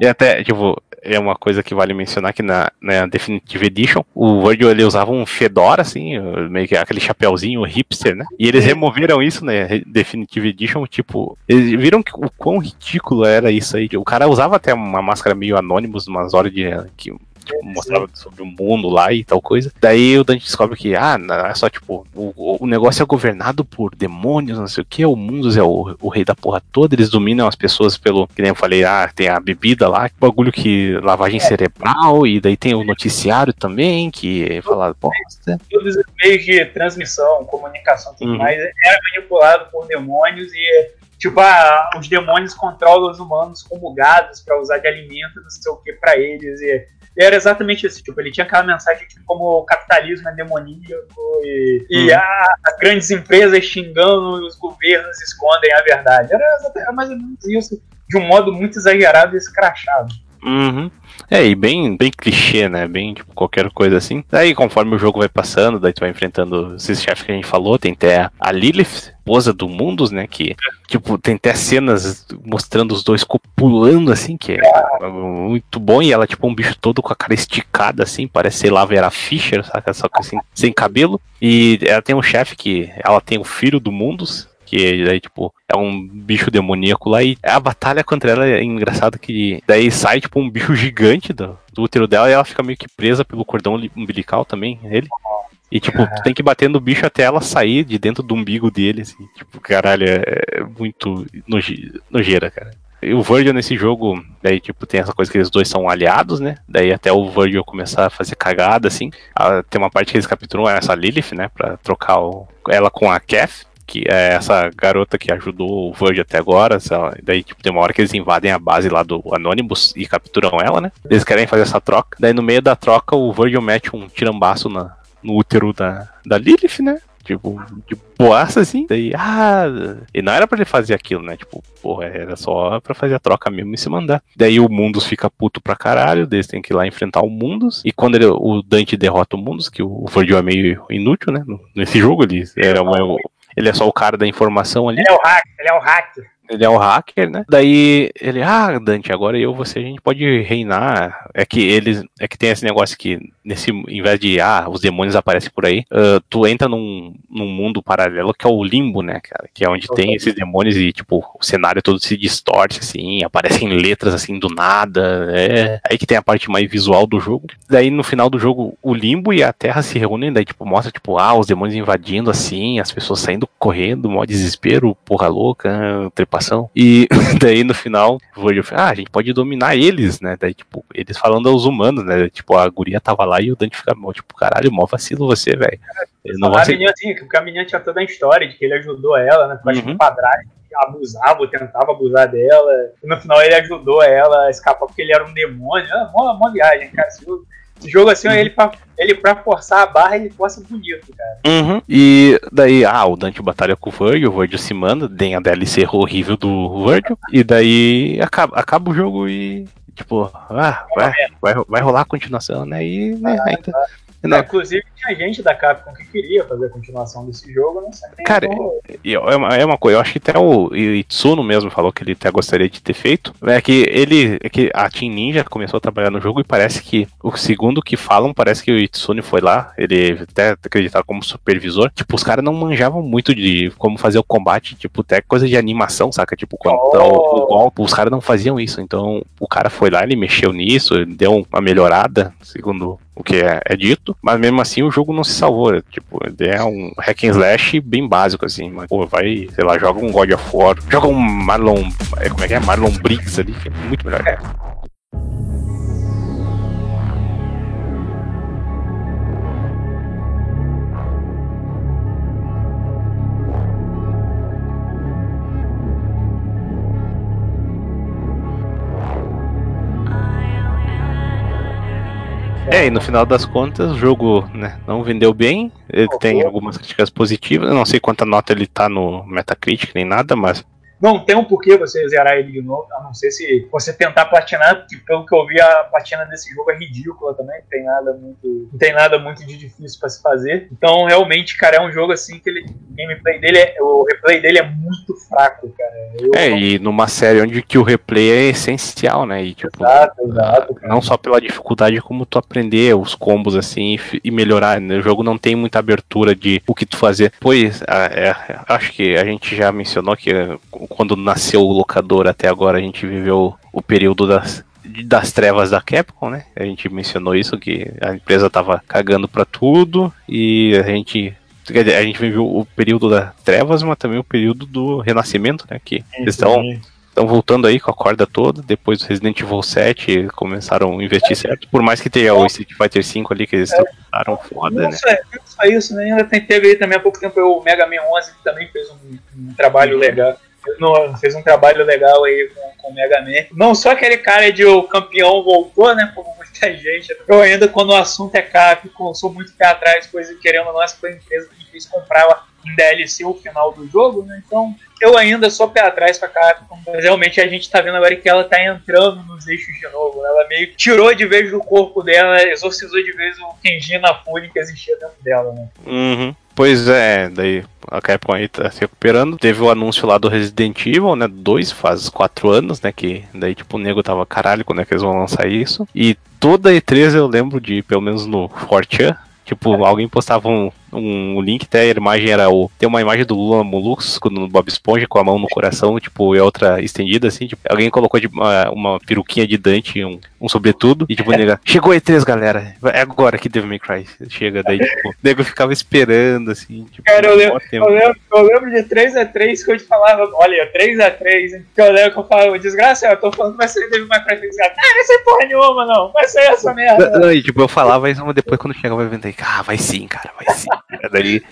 E até, tipo, é uma coisa que vale mencionar que na, na Definitive Edition, o Virgil ele usava um fedora, assim, meio que aquele chapéuzinho hipster, né? E eles removeram isso na Definitive Edition, tipo, eles viram que, o quão ridículo era isso aí. O cara usava até uma máscara meio Anonymous, umas horas de. Que, tipo, mostrava sobre o mundo lá e tal coisa. Daí o Dante descobre que, ah, é só tipo, o, o negócio é governado por demônios, não sei o que, o Mundus é o, o rei da porra toda, eles dominam as pessoas pelo, que nem eu falei, ah, tem a bebida lá, bagulho que lavagem cerebral, e daí tem o noticiário também, que fala bosta. Todos os meios de transmissão, comunicação e tudo Uhum. mais era manipulado por demônios e, tipo, ah, os demônios controlam os humanos como gados pra usar de alimento, não sei o que, pra eles. E era exatamente isso. Tipo, ele tinha aquela mensagem tipo, como o capitalismo é demoníaco e, e Uhum. ah, as grandes empresas xingando e os governos escondem a verdade. Era, era mais ou menos isso, de um modo muito exagerado e escrachado. Uhum. É, e bem, bem clichê, né? Bem, tipo, qualquer coisa assim. Daí, conforme o jogo vai passando, daí tu vai enfrentando esses chefes que a gente falou, tem até a Lilith, esposa do Mundus, né? Que, tipo, tem até cenas mostrando os dois copulando, assim, que é muito bom. E ela, tipo, um bicho todo com a cara esticada, assim, parece, sei lá, Vera Fischer, saca? Só que assim, sem cabelo. E ela tem um chefe que, ela tem o filho do Mundus, que daí, tipo, é um bicho demoníaco lá e a batalha contra ela é engraçado que daí sai, tipo, um bicho gigante do, do útero dela e ela fica meio que presa pelo cordão li- umbilical também, ele. E, tipo, tu tem que bater no bicho até ela sair de dentro do umbigo dele, assim. Tipo, caralho, é muito noje- nojeira, cara. E o Virgil nesse jogo, daí, tipo, tem essa coisa que eles dois são aliados, né? Daí até o Virgil começar a fazer cagada, assim. Ah, tem uma parte que eles capturam essa Lilith, né? Pra trocar o- ela com a Kath, que é essa garota que ajudou o Virgil até agora. daí, tipo, tem uma hora que eles invadem a base lá do Anonymous e capturam ela, né? Eles querem fazer essa troca. Daí, no meio da troca, o Virgil mete um tirambaço na, no útero da, da Lilith, né? Tipo, de boaça assim. Daí, ah. E não era pra ele fazer aquilo, né? Tipo, porra, era só pra fazer a troca mesmo e se mandar. Daí o Mundus fica puto pra caralho. Daí eles têm que ir lá enfrentar o Mundus. E quando ele- o Dante derrota o Mundus, que o Virgil é meio inútil, né? Nesse jogo ele, era uma- ele é só o cara da informação ali. Ele é o hacker, ele é o hacker. Ele é o hacker, né? Daí ele, ah, Dante, agora eu você a gente pode reinar. É que eles. É que tem esse negócio que, nesse, em vez de, ah, os demônios aparecem por aí, ah, tu entra num, num mundo paralelo que é o limbo, né, cara? Que é onde tem esses demônios e, tipo, o cenário todo se distorce, assim, aparecem letras assim do nada. É aí que tem a parte mais visual do jogo. Daí no final do jogo, o limbo e a terra se reúnem, daí, tipo, mostra, tipo, ah, os demônios invadindo assim, as pessoas saindo correndo, mó desespero, porra louca, trepação. E daí no final, o Virgil fala, ah, a gente pode dominar eles, né? Daí, tipo, eles falando aos humanos, né? Tipo, a guria tava lá e o Dante fica, tipo, caralho, mó vacilo você, velho. Não a menina, assim, porque a menina tinha toda a história de que ele ajudou ela, né? Porque Uhum. o padrasto abusava ou tentava abusar dela. E no final ele ajudou ela a escapar porque ele era um demônio. Ah, mó, mó viagem, cara. Esse jogo, esse jogo assim, ele, pra, ele pra forçar a barra, ele força bonito, cara. Uhum. E daí, ah, o Dante batalha com o Virgil, o Virgil se manda, tem a DLC horrível do Virgil, e daí acaba, acaba o jogo e, tipo, ah, vai, vai, vai rolar a continuação, né? E, né, ainda, né, Inclusive, tinha gente da Capcom que queria fazer a continuação desse jogo? Só que Cara, não- E é uma, é uma coisa, eu acho que até o Itsuno mesmo falou que ele até gostaria de ter feito. É que ele. É que a Team Ninja começou a trabalhar no jogo e parece que o segundo que falam, parece que o Itsune foi lá, ele até acreditava como supervisor. Tipo, os caras não manjavam muito de como fazer o combate, tipo, até coisa de animação, saca? Tipo, quando Oh. o, golpe, os caras não faziam isso. Então, o cara foi lá, ele mexeu nisso, deu uma melhorada, segundo o que é, é dito, mas mesmo assim o jogo não se salvou. né? Tipo, é um hack and slash bem básico, assim. Mas, pô, vai, sei lá, joga um God of War, joga um Marlon. é, Como é que é? Marlon Briggs ali, que é muito melhor. É, e no final das contas, o jogo né, não vendeu bem. Ele tem algumas críticas positivas. Eu não sei quanta nota ele tá no Metacritic nem nada, mas Não tem um porquê você zerar ele de novo, a não ser se você tentar platinar, porque pelo que eu vi, a platina desse jogo é ridícula também, não tem nada muito, não tem nada muito de difícil pra se fazer. Então, realmente, cara, é um jogo assim que ele, o gameplay dele, é, o replay dele é muito fraco, cara. Eu, É, e numa série onde que o replay é essencial, né? E tipo, Exato, exato, cara. não só pela dificuldade, como tu aprender os combos assim e melhorar. Né? O jogo não tem muita abertura de o que tu fazer. Pois, a- é, acho que a gente já mencionou que quando nasceu o locador até agora a gente viveu o período das das trevas da Capcom, né? A gente mencionou isso que a empresa tava cagando pra tudo e a gente quer dizer, a gente viveu o período das trevas, mas também o período do renascimento, né? Que eles estão estão voltando aí com a corda toda. Depois do Resident Evil 7, eles começaram a investir certo. Por mais que tenha o Street Fighter 5 ali, que eles tentaram foda, Não né? só, não só isso, né? Ainda teve aí também há pouco tempo o Mega Man 11 que também fez um, um trabalho legal. No- fez um trabalho legal aí com, com o Mega Man. Não só aquele cara de o campeão voltou, né? Como muita gente. Eu ainda, quando o assunto é Capcom, sou muito pé atrás, coisa que, querendo essa foi a empresa que me fez comprar em DLC o final do jogo, né? Então, eu ainda sou pé atrás com a Capcom, mas realmente a gente tá vendo agora que ela tá entrando nos eixos de novo. Ela meio que tirou de vez do corpo dela, exorcizou de vez o Kenji na Fúria que existia dentro dela, né? Uhum. Pois é, daí a Capcom aí tá se recuperando. Teve o anúncio lá do Resident Evil, né? 2, faz 4 anos, né? Que daí, tipo, o nego tava caralho quando é que eles vão lançar isso. E toda E3 eu lembro de, pelo menos no 4chan, tipo, alguém postava um, um link, até a imagem era o. Tem uma imagem do Lula Molusco no Bob Esponja com a mão no coração, tipo, e a outra estendida, assim, tipo, alguém colocou de uma, uma peruquinha de Dante, um, um sobretudo, e tipo, o nega, chegou a E3, galera. É agora que Devil May Cry chega, daí, tipo, o nego ficava esperando, assim, tipo, Cara, eu lembro, eu lembro, eu lembro de 3x3 que eu te falava, olha, 3x3, hein? Que eu lembro que eu falava, desgraça, eu tô falando que vai ser Devil May Cry 3 Ah, não vai ser porra nenhuma, não. Vai ser essa merda. Não, não, e, tipo, eu falava isso, mas depois quando chegava evento aí, ah, vai sim, cara, vai sim. Daí,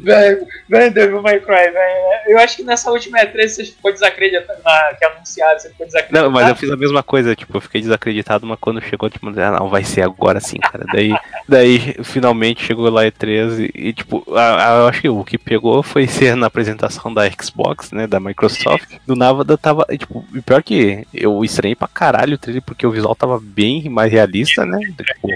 Vem, vem Devil May Cry, vem. Eu acho que nessa última E3 você ficou desacreditado, na, que anunciaram, você ficou desacreditado. Não, mas eu fiz a mesma coisa, tipo, eu fiquei desacreditado, mas quando chegou, tipo, ah, não, vai ser agora sim, cara. Daí, daí finalmente chegou lá E3 e, e, tipo, a, a- eu acho que o que pegou foi ser na apresentação da Xbox, né, da Microsoft. Do nada tava, e, tipo, e pior que eu estranhei pra caralho o trailer, porque o visual tava bem mais realista, né? Tipo,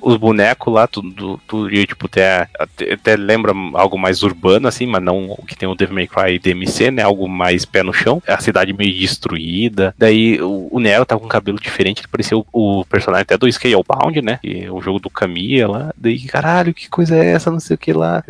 Os bonecos lá, tu, tu, tu ia, tipo, até, até, lembra algo mais urbano, assim, mas não o que tem o Devil May Cry DMC, né? Algo mais pé no chão. A cidade meio destruída. Daí o, o Nero tá com um cabelo diferente, ele parecia o, o personagem até do Scalebound, né? É o jogo do Kamiya lá. Daí, caralho, que coisa é essa? Não sei o que lá.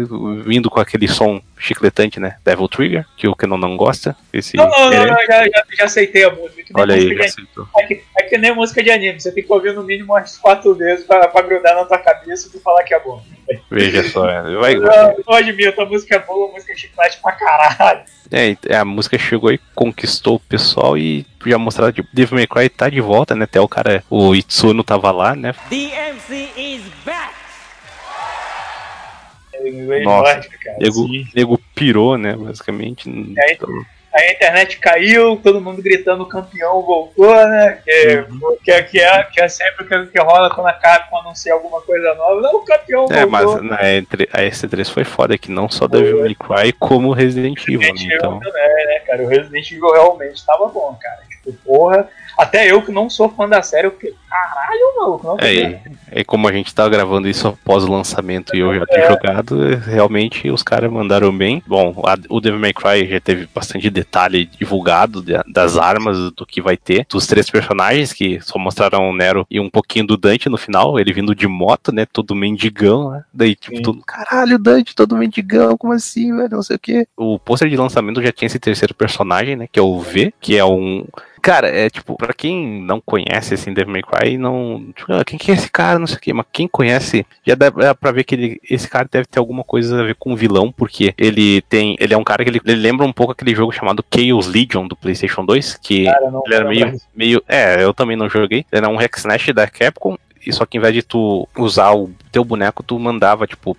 Vindo com aquele som chicletante, né? Devil Trigger, que o Kenon não gosta. Esse Não, não, não, é- não, já, já, já aceitei a música. que Olha aí, já aceitou. É que, é que nem música de anime, você tem que ouvir no mínimo umas quatro vezes pra, pra grudar na tua cabeça e tu falar que é bom. Veja só, é, vai, Eu, eu admito, a música é boa, a música é chiclete pra caralho. É, e a música chegou e conquistou o pessoal e já mostraram, tipo, Devil May Cry tá de volta, né? Até o cara, o Itsuno tava lá, né? DMC is back! É inglês Nossa, nórdico, cara. Nego, nego pirou, né? Basicamente. aí- Então, Aí a internet caiu, todo mundo gritando o campeão voltou, né? Que, Uhum. que, que, é, que é sempre o que, que rola quando a Capcom anuncia alguma coisa nova. Não, o campeão é, voltou. mas na E3 a S3 foi foda, que não só Devil May Cry, como Resident Evil, né? Resident Evil Então, também, né, cara? O Resident Evil realmente tava bom, cara. Tipo, porra. Até eu que não sou fã da série, eu fiquei, caralho, maluco, não é, e, como a gente tá gravando isso após o lançamento e eu já ter É. jogado, é, realmente os caras mandaram bem. Bom, a- o Devil May Cry já teve bastante detalhe divulgado de- das armas, do que vai ter, dos três personagens, que só mostraram o Nero e um pouquinho do Dante no final, ele vindo de moto, né, todo mendigão, né, daí tipo, Sim. todo, caralho, Dante, todo mendigão, como assim, velho, não sei o que. O pôster de lançamento já tinha esse terceiro personagem, né, que é o V, que é um... Cara, é tipo, pra quem não conhece assim, Devil May Cry, não. Tipo, ah, quem que é esse cara? Não sei o que, mas quem conhece, já dá pra ver que ele, esse cara deve ter alguma coisa a ver com o vilão, porque ele tem. Ele é um cara que ele, ele lembra um pouco aquele jogo chamado Chaos Legion do PlayStation 2, que Cara, não, ele era meio, meio. É, eu também não joguei. Ele era um hack slash da Capcom. E só que em vez de tu usar o teu boneco, tu mandava, tipo,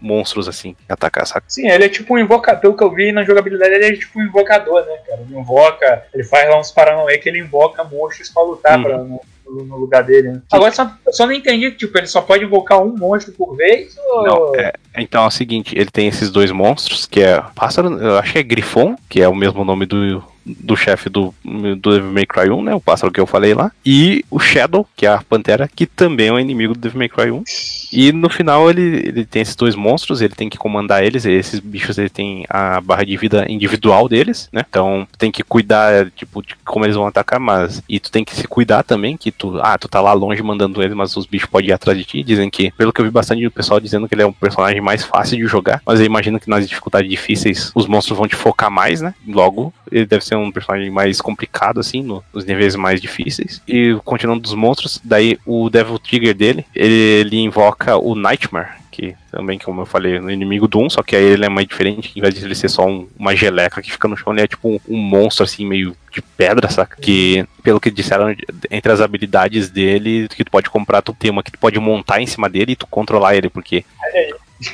monstros assim, atacar, saca? Sim, ele é tipo um invocador, pelo que eu vi na jogabilidade, ele é tipo um invocador, né, cara? Ele invoca, ele faz lá uns paranauê que ele invoca monstros pra lutar Uhum. pra, no, lugar dele, né? Agora só, eu só não entendi que, tipo, ele só pode invocar um monstro por vez? Ou... Não, é, então é o seguinte, ele tem esses dois monstros, que é pássaro, eu acho que é Grifon, que é o mesmo nome do, do chefe do, do Devil May Cry 1, né? O pássaro que eu falei lá. E o Shadow, que é a pantera, que também é um inimigo do Devil May Cry 1. E no final ele, ele tem esses dois monstros, ele tem que comandar eles, esses bichos ele tem a barra de vida individual deles, né? Então tem que cuidar, tipo, de como eles vão atacar, mas. E tu tem que se cuidar também, que tu. Ah, tu tá lá longe mandando eles, mas os bichos podem ir atrás de ti. Dizem que, pelo que eu vi bastante do pessoal dizendo que ele é um personagem mais fácil de jogar, mas eu imagino que nas dificuldades difíceis os monstros vão te focar mais, né? Logo, ele deve ser um personagem mais complicado, assim, no- nos níveis mais difíceis. E continuando dos monstros, daí o Devil Trigger dele, ele, ele invoca o Nightmare. Que também, como eu falei, no inimigo do 1, só que aí ele é mais diferente, em vez de ele ser só um- uma geleca que fica no chão, ele é tipo um, um monstro assim, meio de pedra, saca? Que, pelo que disseram, entre as habilidades dele, que tu pode comprar, tu tem uma que tu pode montar em cima dele e tu controlar ele, porque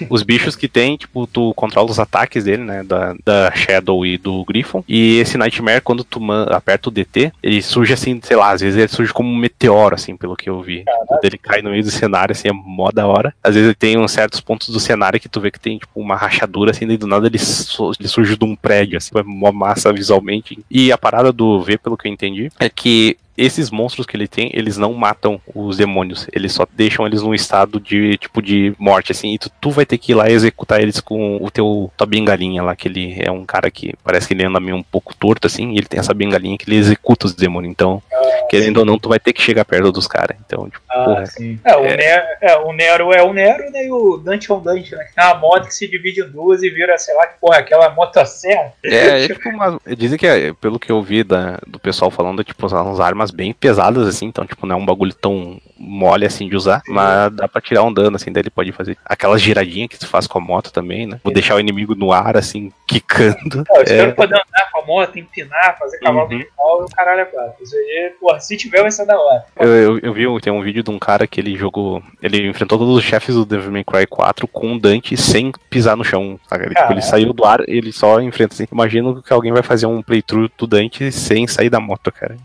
os bichos que tem, tipo, tu controla os ataques dele, né? Da, da Shadow e do Griffon. E esse Nightmare, quando tu aperta o DT, ele surge assim, sei lá, às vezes ele surge como um meteoro, assim, pelo que eu vi. Quando ele cai no meio do cenário, assim, é mó da hora. Às vezes ele tem uns certos pontos do cenário que tu vê que tem, tipo, uma rachadura, assim, daí do nada ele, ele surge de um prédio, assim, é mó massa visualmente. E a parada do V, pelo que eu entendi, é que esses monstros que ele tem, eles não matam os demônios, eles só deixam eles num estado de tipo de morte assim, e tu, tu vai ter que ir lá executar eles com o teu tua bengalinha lá, que ele é um cara que parece que ele anda meio um pouco torto assim, e ele tem essa bengalinha que ele executa os demônios. Então, querendo ou não, tu vai ter que chegar perto dos caras. Então, tipo, Ah, porra, sim. É, o, É. Nero, é, o Nero é o Nero, né? E o Dante é o Dante, né? Que tem uma moto que se divide em duas e vira, sei lá, que porra, aquela motosserra. É, é tipo uma. Dizem que, é, pelo que eu vi da, do pessoal falando, é, tipo, umas armas bem pesadas, assim, então, tipo, não é um bagulho tão mole assim de usar, mas dá pra tirar um dano, assim, daí ele pode fazer aquelas giradinhas que tu faz com a moto também, né? Vou deixar o inimigo no ar, assim, quicando. Não, eu espero É, poder andar com a moto, empinar, fazer cavalo Uhum. de pau e o caralho é quatro. Isso aí, porra, se tiver vai ser da hora. eu, eu, eu vi, tem um vídeo de um cara que ele jogou. Ele enfrentou todos os chefes do Devil May Cry 4 com um Dante sem pisar no chão. Sabe? Ele, tipo, ele saiu do ar, ele só enfrenta assim. Imagino que alguém vai fazer um playthrough do Dante sem sair da moto, cara.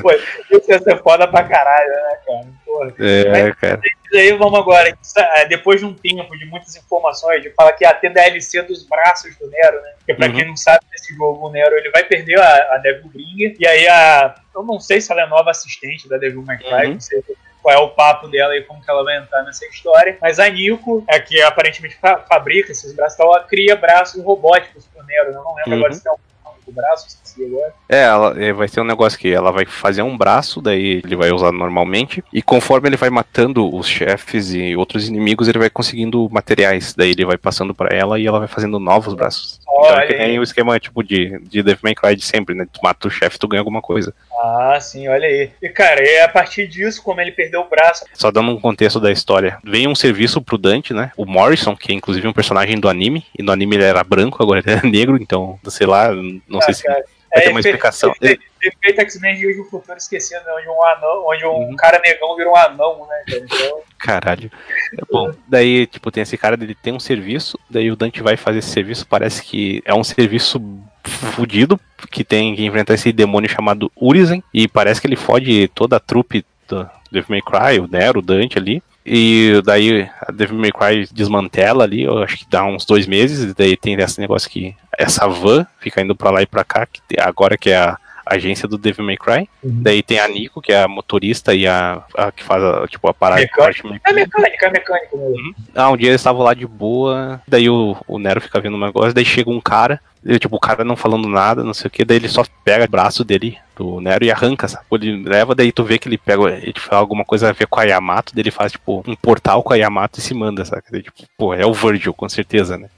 Pô, isso ia ser foda pra caralho, né, cara? Porra. É, cara. E aí vamos agora, é, depois de um tempo de muitas informações, de falar que ia ter DLC dos braços do Nero, né? Porque pra Uhum. quem não sabe desse jogo, o Nero ele vai perder a, a Devil Bringer, e aí a. Eu não sei se ela é nova assistente da Devil May Cry, Uhum. não sei. qual é o papo dela e como que ela vai entrar nessa história. Mas a Nico, é que aparentemente fa- fabrica esses braços, ela cria braços robóticos pro Nero. né? Eu não lembro Uhum. agora se tem um o braço, esqueci agora. É, ela, é, vai ter um negócio que ela vai fazer um braço, daí ele vai usar normalmente, e conforme ele vai matando os chefes e outros inimigos, ele vai conseguindo materiais, daí ele vai passando pra ela e ela vai fazendo novos braços. Então Olha é aí. o esquema tipo de, de Devil May Cry de sempre, né? Tu mata o chefe, tu ganha alguma coisa. Ah, sim, olha aí. E cara, e a partir disso, como ele perdeu o braço, Só dando um contexto da história. Vem um serviço pro Dante, né? O Morrison, que é inclusive um personagem do anime, e no anime ele era branco, agora ele é negro, então, sei lá, não sei Ah, se vai ter é, uma fe- explicação. Fez X-Men Dias do Futuro esquecendo? Onde um anão, onde um Uhum. cara negão vira um anão, né? Então, Caralho. É bom. Daí, tipo, tem esse cara, ele tem um serviço, daí o Dante vai fazer esse serviço, parece que é um serviço fudido, que tem que enfrentar esse demônio chamado Urizen, e parece que ele fode toda a trupe do Devil May Cry, o Nero, o Dante ali. E daí a Devil May Cry desmantela ali, eu acho que dá uns dois meses, e daí tem esse negócio que essa van fica indo pra lá e pra cá, que agora que é a agência do Devil May Cry. Uhum. Daí tem a Nico, que é a motorista e a, a que faz a, tipo, a parada de Mecânica. parte é mecânica, é mecânica mesmo. ah, um dia eles estavam lá de boa, daí o, o Nero fica vendo um negócio, daí chega um cara, ele, tipo, o cara não falando nada, não sei o que, daí ele só pega o braço dele, do Nero, e arranca, sabe? Ele leva, daí tu vê que ele pega, ele fala alguma coisa a ver com a Yamato, daí ele faz, tipo, um portal com a Yamato e se manda, sabe? Daí, tipo, pô, é o Virgil, com certeza, né?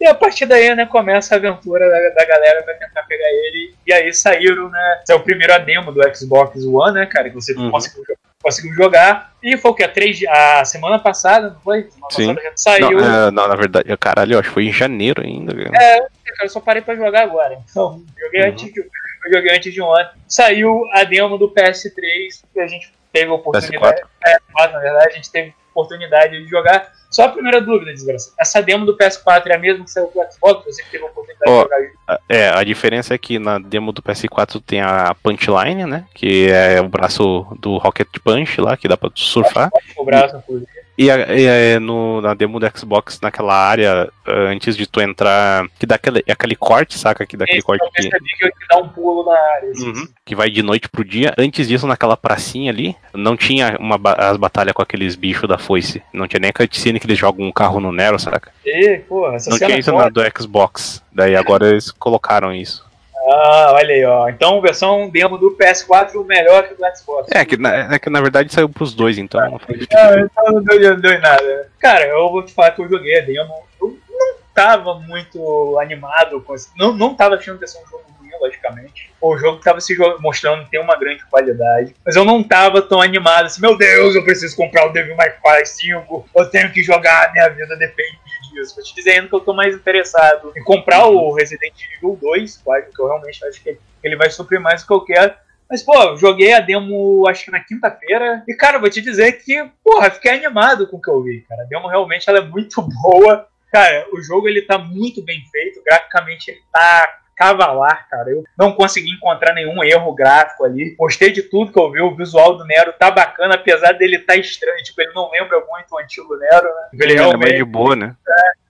E a partir daí, né, começa a aventura da, da galera pra tentar pegar ele. E aí saíram, né? Esse é o primeiro demo do Xbox One, né, cara? Que você Uhum. conseguiu, conseguiu jogar. E foi o que? A, três, a semana passada, não foi? Semana Sim. passada saiu. Não, é, não, na verdade, caralho, acho que foi em janeiro ainda, cara. Cara, eu só parei pra jogar agora. Então, joguei Uhum. antes de, eu joguei antes de ontem. Saiu a demo do PS3 e a gente teve a oportunidade. PS4, na verdade, a gente teve oportunidade de jogar. Só a primeira dúvida, desgraça. Essa demo do PS4 é a mesma que saiu pro Xbox? Você que teve a oportunidade Ó, de jogar É, a diferença é que na demo do PS4 tem a Punchline, né? Que é o braço do Rocket Punch lá, que dá pra surfar. o braço, inclusive. E, e, é, no, na demo do Xbox, naquela área, ah, antes de tu entrar, que dá aquele, aquele corte, saca? Que dá aquele Esse corte que, que dar um pulo na área. assim. Uhum, que vai de noite pro dia. Antes disso, naquela pracinha ali, não tinha uma, as batalhas com aqueles bichos da foice. Não tinha nem a cutscene que eles jogam um carro no Nero, saca? E, pô, essa Não tinha isso na do Xbox. Daí agora eles colocaram isso. Ah, olha aí, ó. Então, versão demo do PS4 melhor que do Xbox. É que, na, é que na verdade saiu pros dois, então não Ah, então não deu, não deu em nada. Cara, eu vou te falar que eu joguei a demo. Eu não tava muito animado com esse. Não, não tava achando que ia ser um jogo ruim, logicamente. O jogo tava se mostrando ter uma grande qualidade. Mas eu não tava tão animado assim, meu Deus, eu preciso comprar o Devil May Cry 5. Eu tenho que jogar, minha vida depende disso. Vou te dizendo que eu tô mais interessado em comprar o Resident Evil 2, claro, que eu realmente acho que ele vai suprir mais do que eu quero. Mas, pô, joguei a demo, acho que na quinta-feira. E, cara, vou te dizer que, porra, fiquei animado com o que eu vi, cara. A demo realmente ela é muito boa. Cara, o jogo ele tá muito bem feito. Graficamente ele tá cavalar, cara. Eu não consegui encontrar nenhum erro gráfico ali. Gostei de tudo que eu vi. O visual do Nero tá bacana, apesar dele tá estranho. Tipo, ele não lembra muito o antigo Nero, né? Ele Ele é meio de boa, né?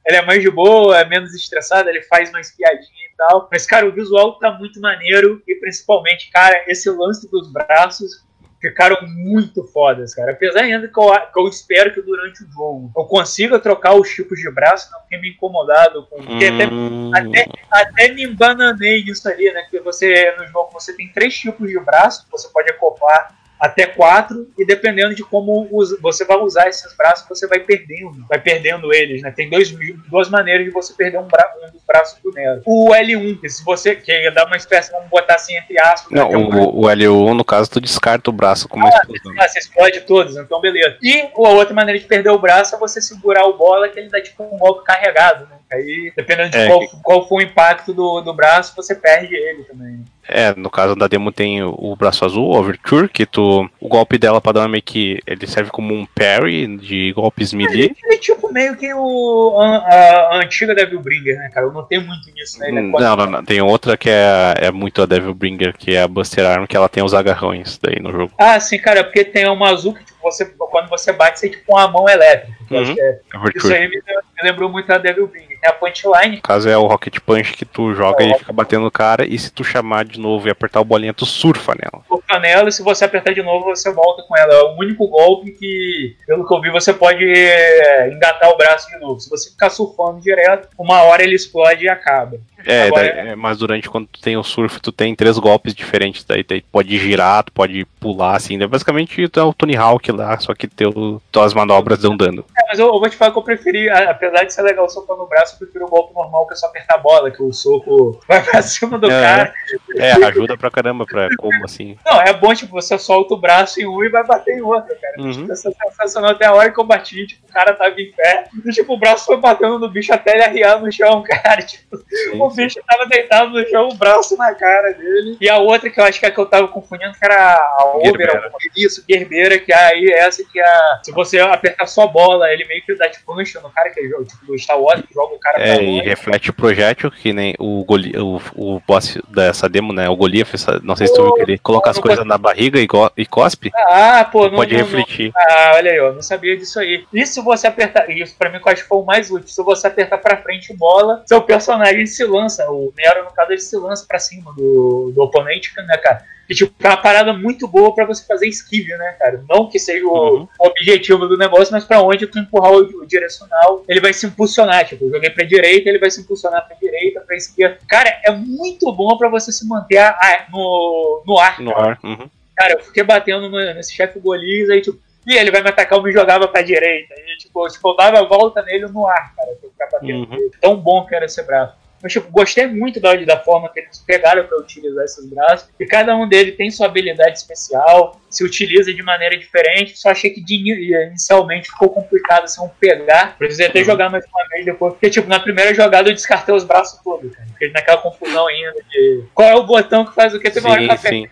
ele é mais de boa, é menos estressado, ele faz mais piadinha e tal. Mas, cara, o visual tá muito maneiro e principalmente, cara, esse lance dos braços ficaram muito fodas, cara. Apesar ainda que eu, que eu espero que durante o jogo eu consiga trocar os tipos de braço, não tenha me incomodado com. Porque até, Hum, até, até me embananei nisso ali, né? Que você, no jogo, você tem três tipos de braço que você pode acoplar até quatro, e dependendo de como você vai usar esses braços, você vai perdendo, vai perdendo eles, né? Tem dois, duas maneiras de você perder um, bra um dos braços do Nero. O L1, que se você quer dar uma espécie, vamos botar assim entre aspas, né, Não, é um o, o L1, no caso, tu descarta o braço com uma explosão. ah, você explode todos, então beleza. E a outra maneira de perder o braço é você segurar o bola, que ele dá tipo um golpe carregado, né? Aí, dependendo de É, qual, que- qual for o impacto do, do braço, você perde ele também. É, no caso da demo tem o, braço azul, o Overture, que tu. O golpe dela pra dar meio que. Ele serve como um parry de golpes melee. Ele é tipo meio que o, a, a- antiga Devil Bringer, né, cara? Eu notei muito nisso, né? É Hum, Não, não, não. Tem outra que é, é muito a Devil Bringer, que é a Buster Arm, que ela tem os agarrões daí no jogo. Ah, sim, cara, porque tem uma azul que você, quando você bate, você é tipo uma mão elétrica. Uhum. é- É isso aí me, me lembrou muito a Devil Ring. Tem a Punchline, No caso é o Rocket Punch que tu joga e fica batendo no cara, e se tu chamar de novo e apertar o bolinha, tu surfa nela. toca nela, e se você apertar de novo, você volta com ela. É o único golpe que, pelo que eu vi, você pode é, engatar o braço de novo. Se você ficar surfando direto, uma hora ele explode e acaba. É, Agora- daí- é, mas durante quando tu tem o surf, tu tem três golpes diferentes. Daí, daí tu pode girar, tu pode pular, assim. Daí, basicamente tu é o Tony Hawk lá, só que teu, tuas manobras dão dano. É, mas eu, eu vou te falar que eu preferi, apesar de ser legal socando no braço, eu prefiro o golpe normal, que é só apertar a bola, que o soco vai pra cima do É. cara. É, ajuda pra caramba pra como assim. Não, é bom, tipo, você solta o braço em um e vai bater em outro, cara. Uhum. Tipo, essa sensacional até a hora que eu bati, tipo, o cara tava em pé, e, tipo, o braço foi batendo no bicho até ele arriar no chão, cara. Tipo, o bicho tava deitado no chão, o braço na cara dele. E a outra que eu acho que é a que eu tava confundindo, que era a Gerbeira. isso, Gerbeira, que aí é essa que a. Se você apertar só bola, ele meio que dá tipo punch no cara, que é jogo, tipo do Star Wars, que joga o cara É, pra e longe. reflete o projétil, que nem o, Goli, o, o boss dessa demo, né? O Goliath, não sei se tu viu que ele coloca as não coisas na barriga e, go- e cospe. Ah, pô, não, pode não, não. refletir. Ah, olha aí, ó, não sabia disso aí. E se você apertar, isso pra mim que eu acho que foi o mais útil, se você apertar pra frente bola, seu personagem se lança, o Nero, no caso, ele se lança pra cima do, do oponente, né, cara? E, tipo, é uma parada muito boa pra você fazer esquive, né, cara? Não que seja o, Uhum. objetivo do negócio, mas pra onde tu empurrar o, o direcional, ele vai se impulsionar. Tipo, eu joguei pra direita, ele vai se impulsionar pra direita, pra esquerda. Cara, é muito bom pra você se manter a- a- no, no ar, No cara. ar. Uhum. Cara, eu fiquei batendo no- nesse chefe Golias, aí tipo, e ele vai me atacar, eu me jogava pra direita. E tipo, tipo, eu dava a volta nele no ar, cara, pra Uhum. Tão bom que era esse braço. Mas, tipo, gostei muito da, da forma que eles pegaram pra utilizar esses braços. E cada um deles tem sua habilidade especial, se utiliza de maneira diferente. Só achei que de ini- inicialmente ficou complicado assim, um pegar. Precisei até Uhum. jogar mais uma vez depois. Porque, tipo, na primeira jogada eu descartei os braços todos, cara. Fiquei naquela confusão ainda de qual é o botão que faz o que. Teve uma hora que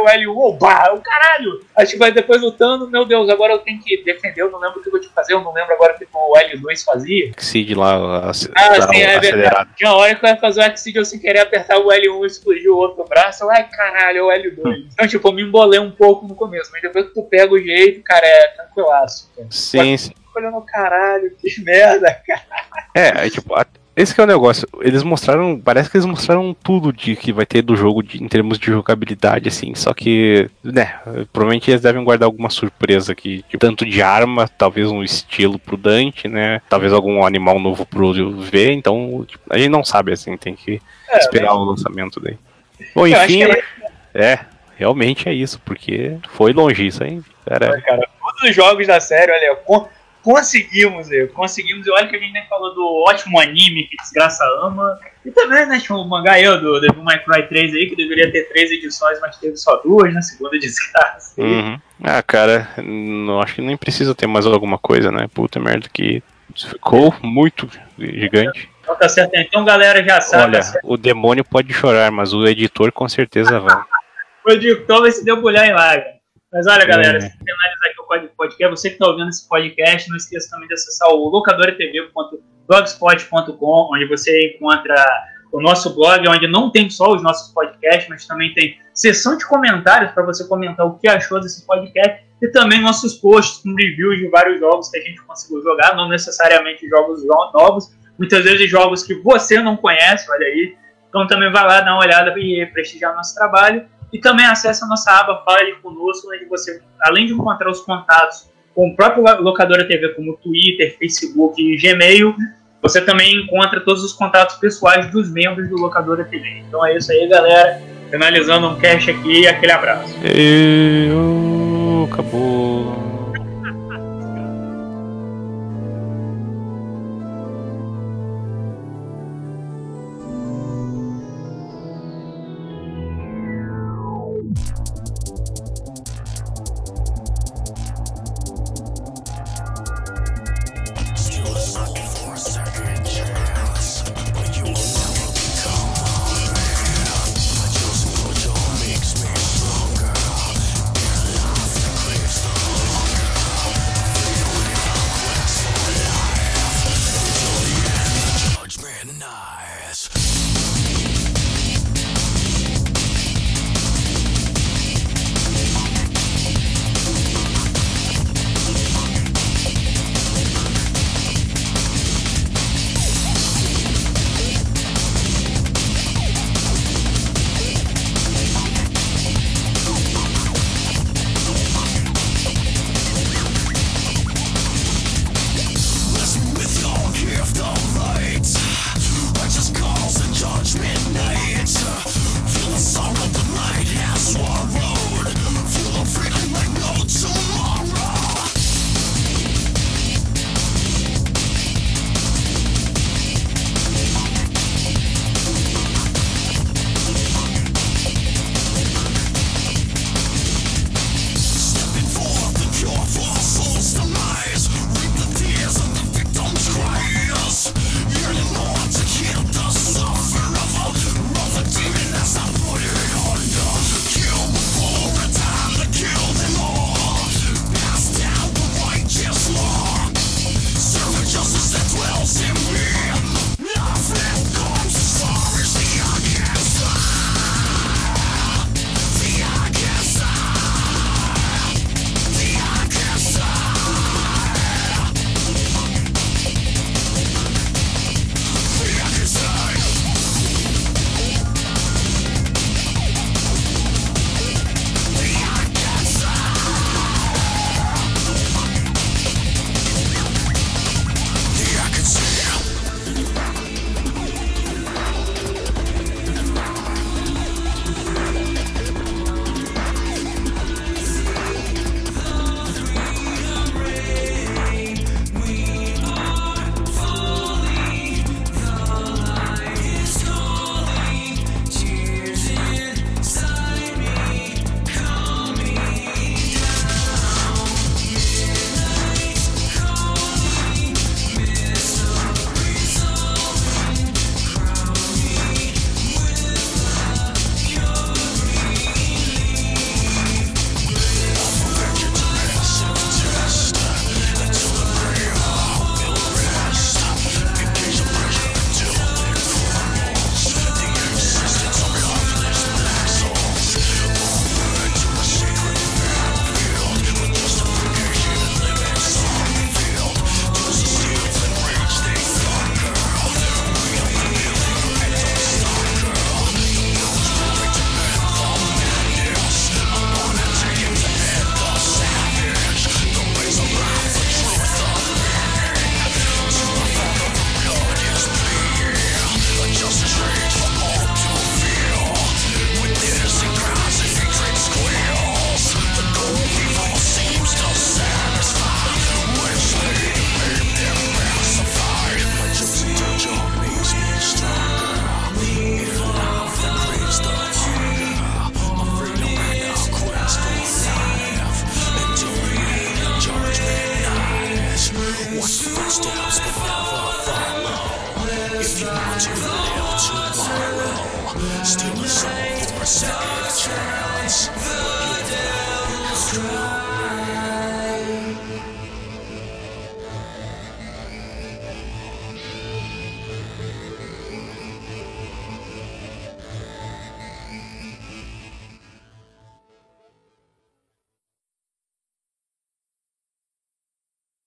o L1, oba, o caralho! Aí tipo, aí depois lutando, meu Deus, agora eu tenho que defender, eu não lembro o que eu vou te fazer, eu não lembro agora o que o L2 fazia. Exceed lá, ac- Ah, sim, é verdade. acelerada. Tinha uma hora que eu ia fazer o Exceed eu sem querer apertar o L1 e explodir o outro braço, eu, ai caralho, é o L2. Então, tipo, eu me embolei um pouco no começo, mas depois que tu pega o jeito, cara, é tranquilaço. Cara. Sim, sim. Olhando, caralho, que merda, cara. É, tipo, a- esse que é o negócio. Eles mostraram, parece que eles mostraram tudo de que vai ter do jogo de- em termos de jogabilidade, assim. Só que, né, provavelmente eles devem guardar alguma surpresa aqui, tipo, tanto de arma, talvez um estilo pro Dante, né? Talvez algum animal novo pro ver. Então, tipo, a gente não sabe, assim, tem que É, esperar o lançamento daí. Bom, Eu enfim, né? É, realmente é isso, porque foi longe isso aí. Era, cara. Todos os jogos da série, olha, con- conseguimos, eu, conseguimos. E olha que a gente nem falou do ótimo anime que Desgraça ama. E também, né, tinha o mangá ó, do Devil May Cry 3 aí, que deveria ter três edições, mas teve só duas, na segunda desgraça. Uhum. Ah, cara, não acho que nem precisa ter mais alguma coisa, né? Puta merda, que ficou muito gigante. Então tá certo. Então, galera, já sabe. Olha, o demônio pode chorar, mas o editor com certeza vai. O editor vai se debulhar em live. Mas olha, galera, É. se finalizar aqui podcast, você que está ouvindo esse podcast, não esqueça também de acessar o locadoratv.blogspot.com, onde você encontra o nosso blog, onde não tem só os nossos podcasts, mas também tem seção de comentários para você comentar o que achou desses podcasts e também nossos posts com reviews de vários jogos que a gente conseguiu jogar, não necessariamente jogos jo- novos, muitas vezes jogos que você não conhece, olha aí. Então também vai lá dar uma olhada e prestigiar nosso trabalho. E também acesse a nossa aba Fale Conosco, onde você, além de encontrar os contatos com o próprio Locadora TV, como Twitter, Facebook e Gmail, você também encontra todos os contatos pessoais dos membros do Locadora TV. Então é isso aí, galera. Finalizando um cast aqui, aquele abraço. E... oh, acabou.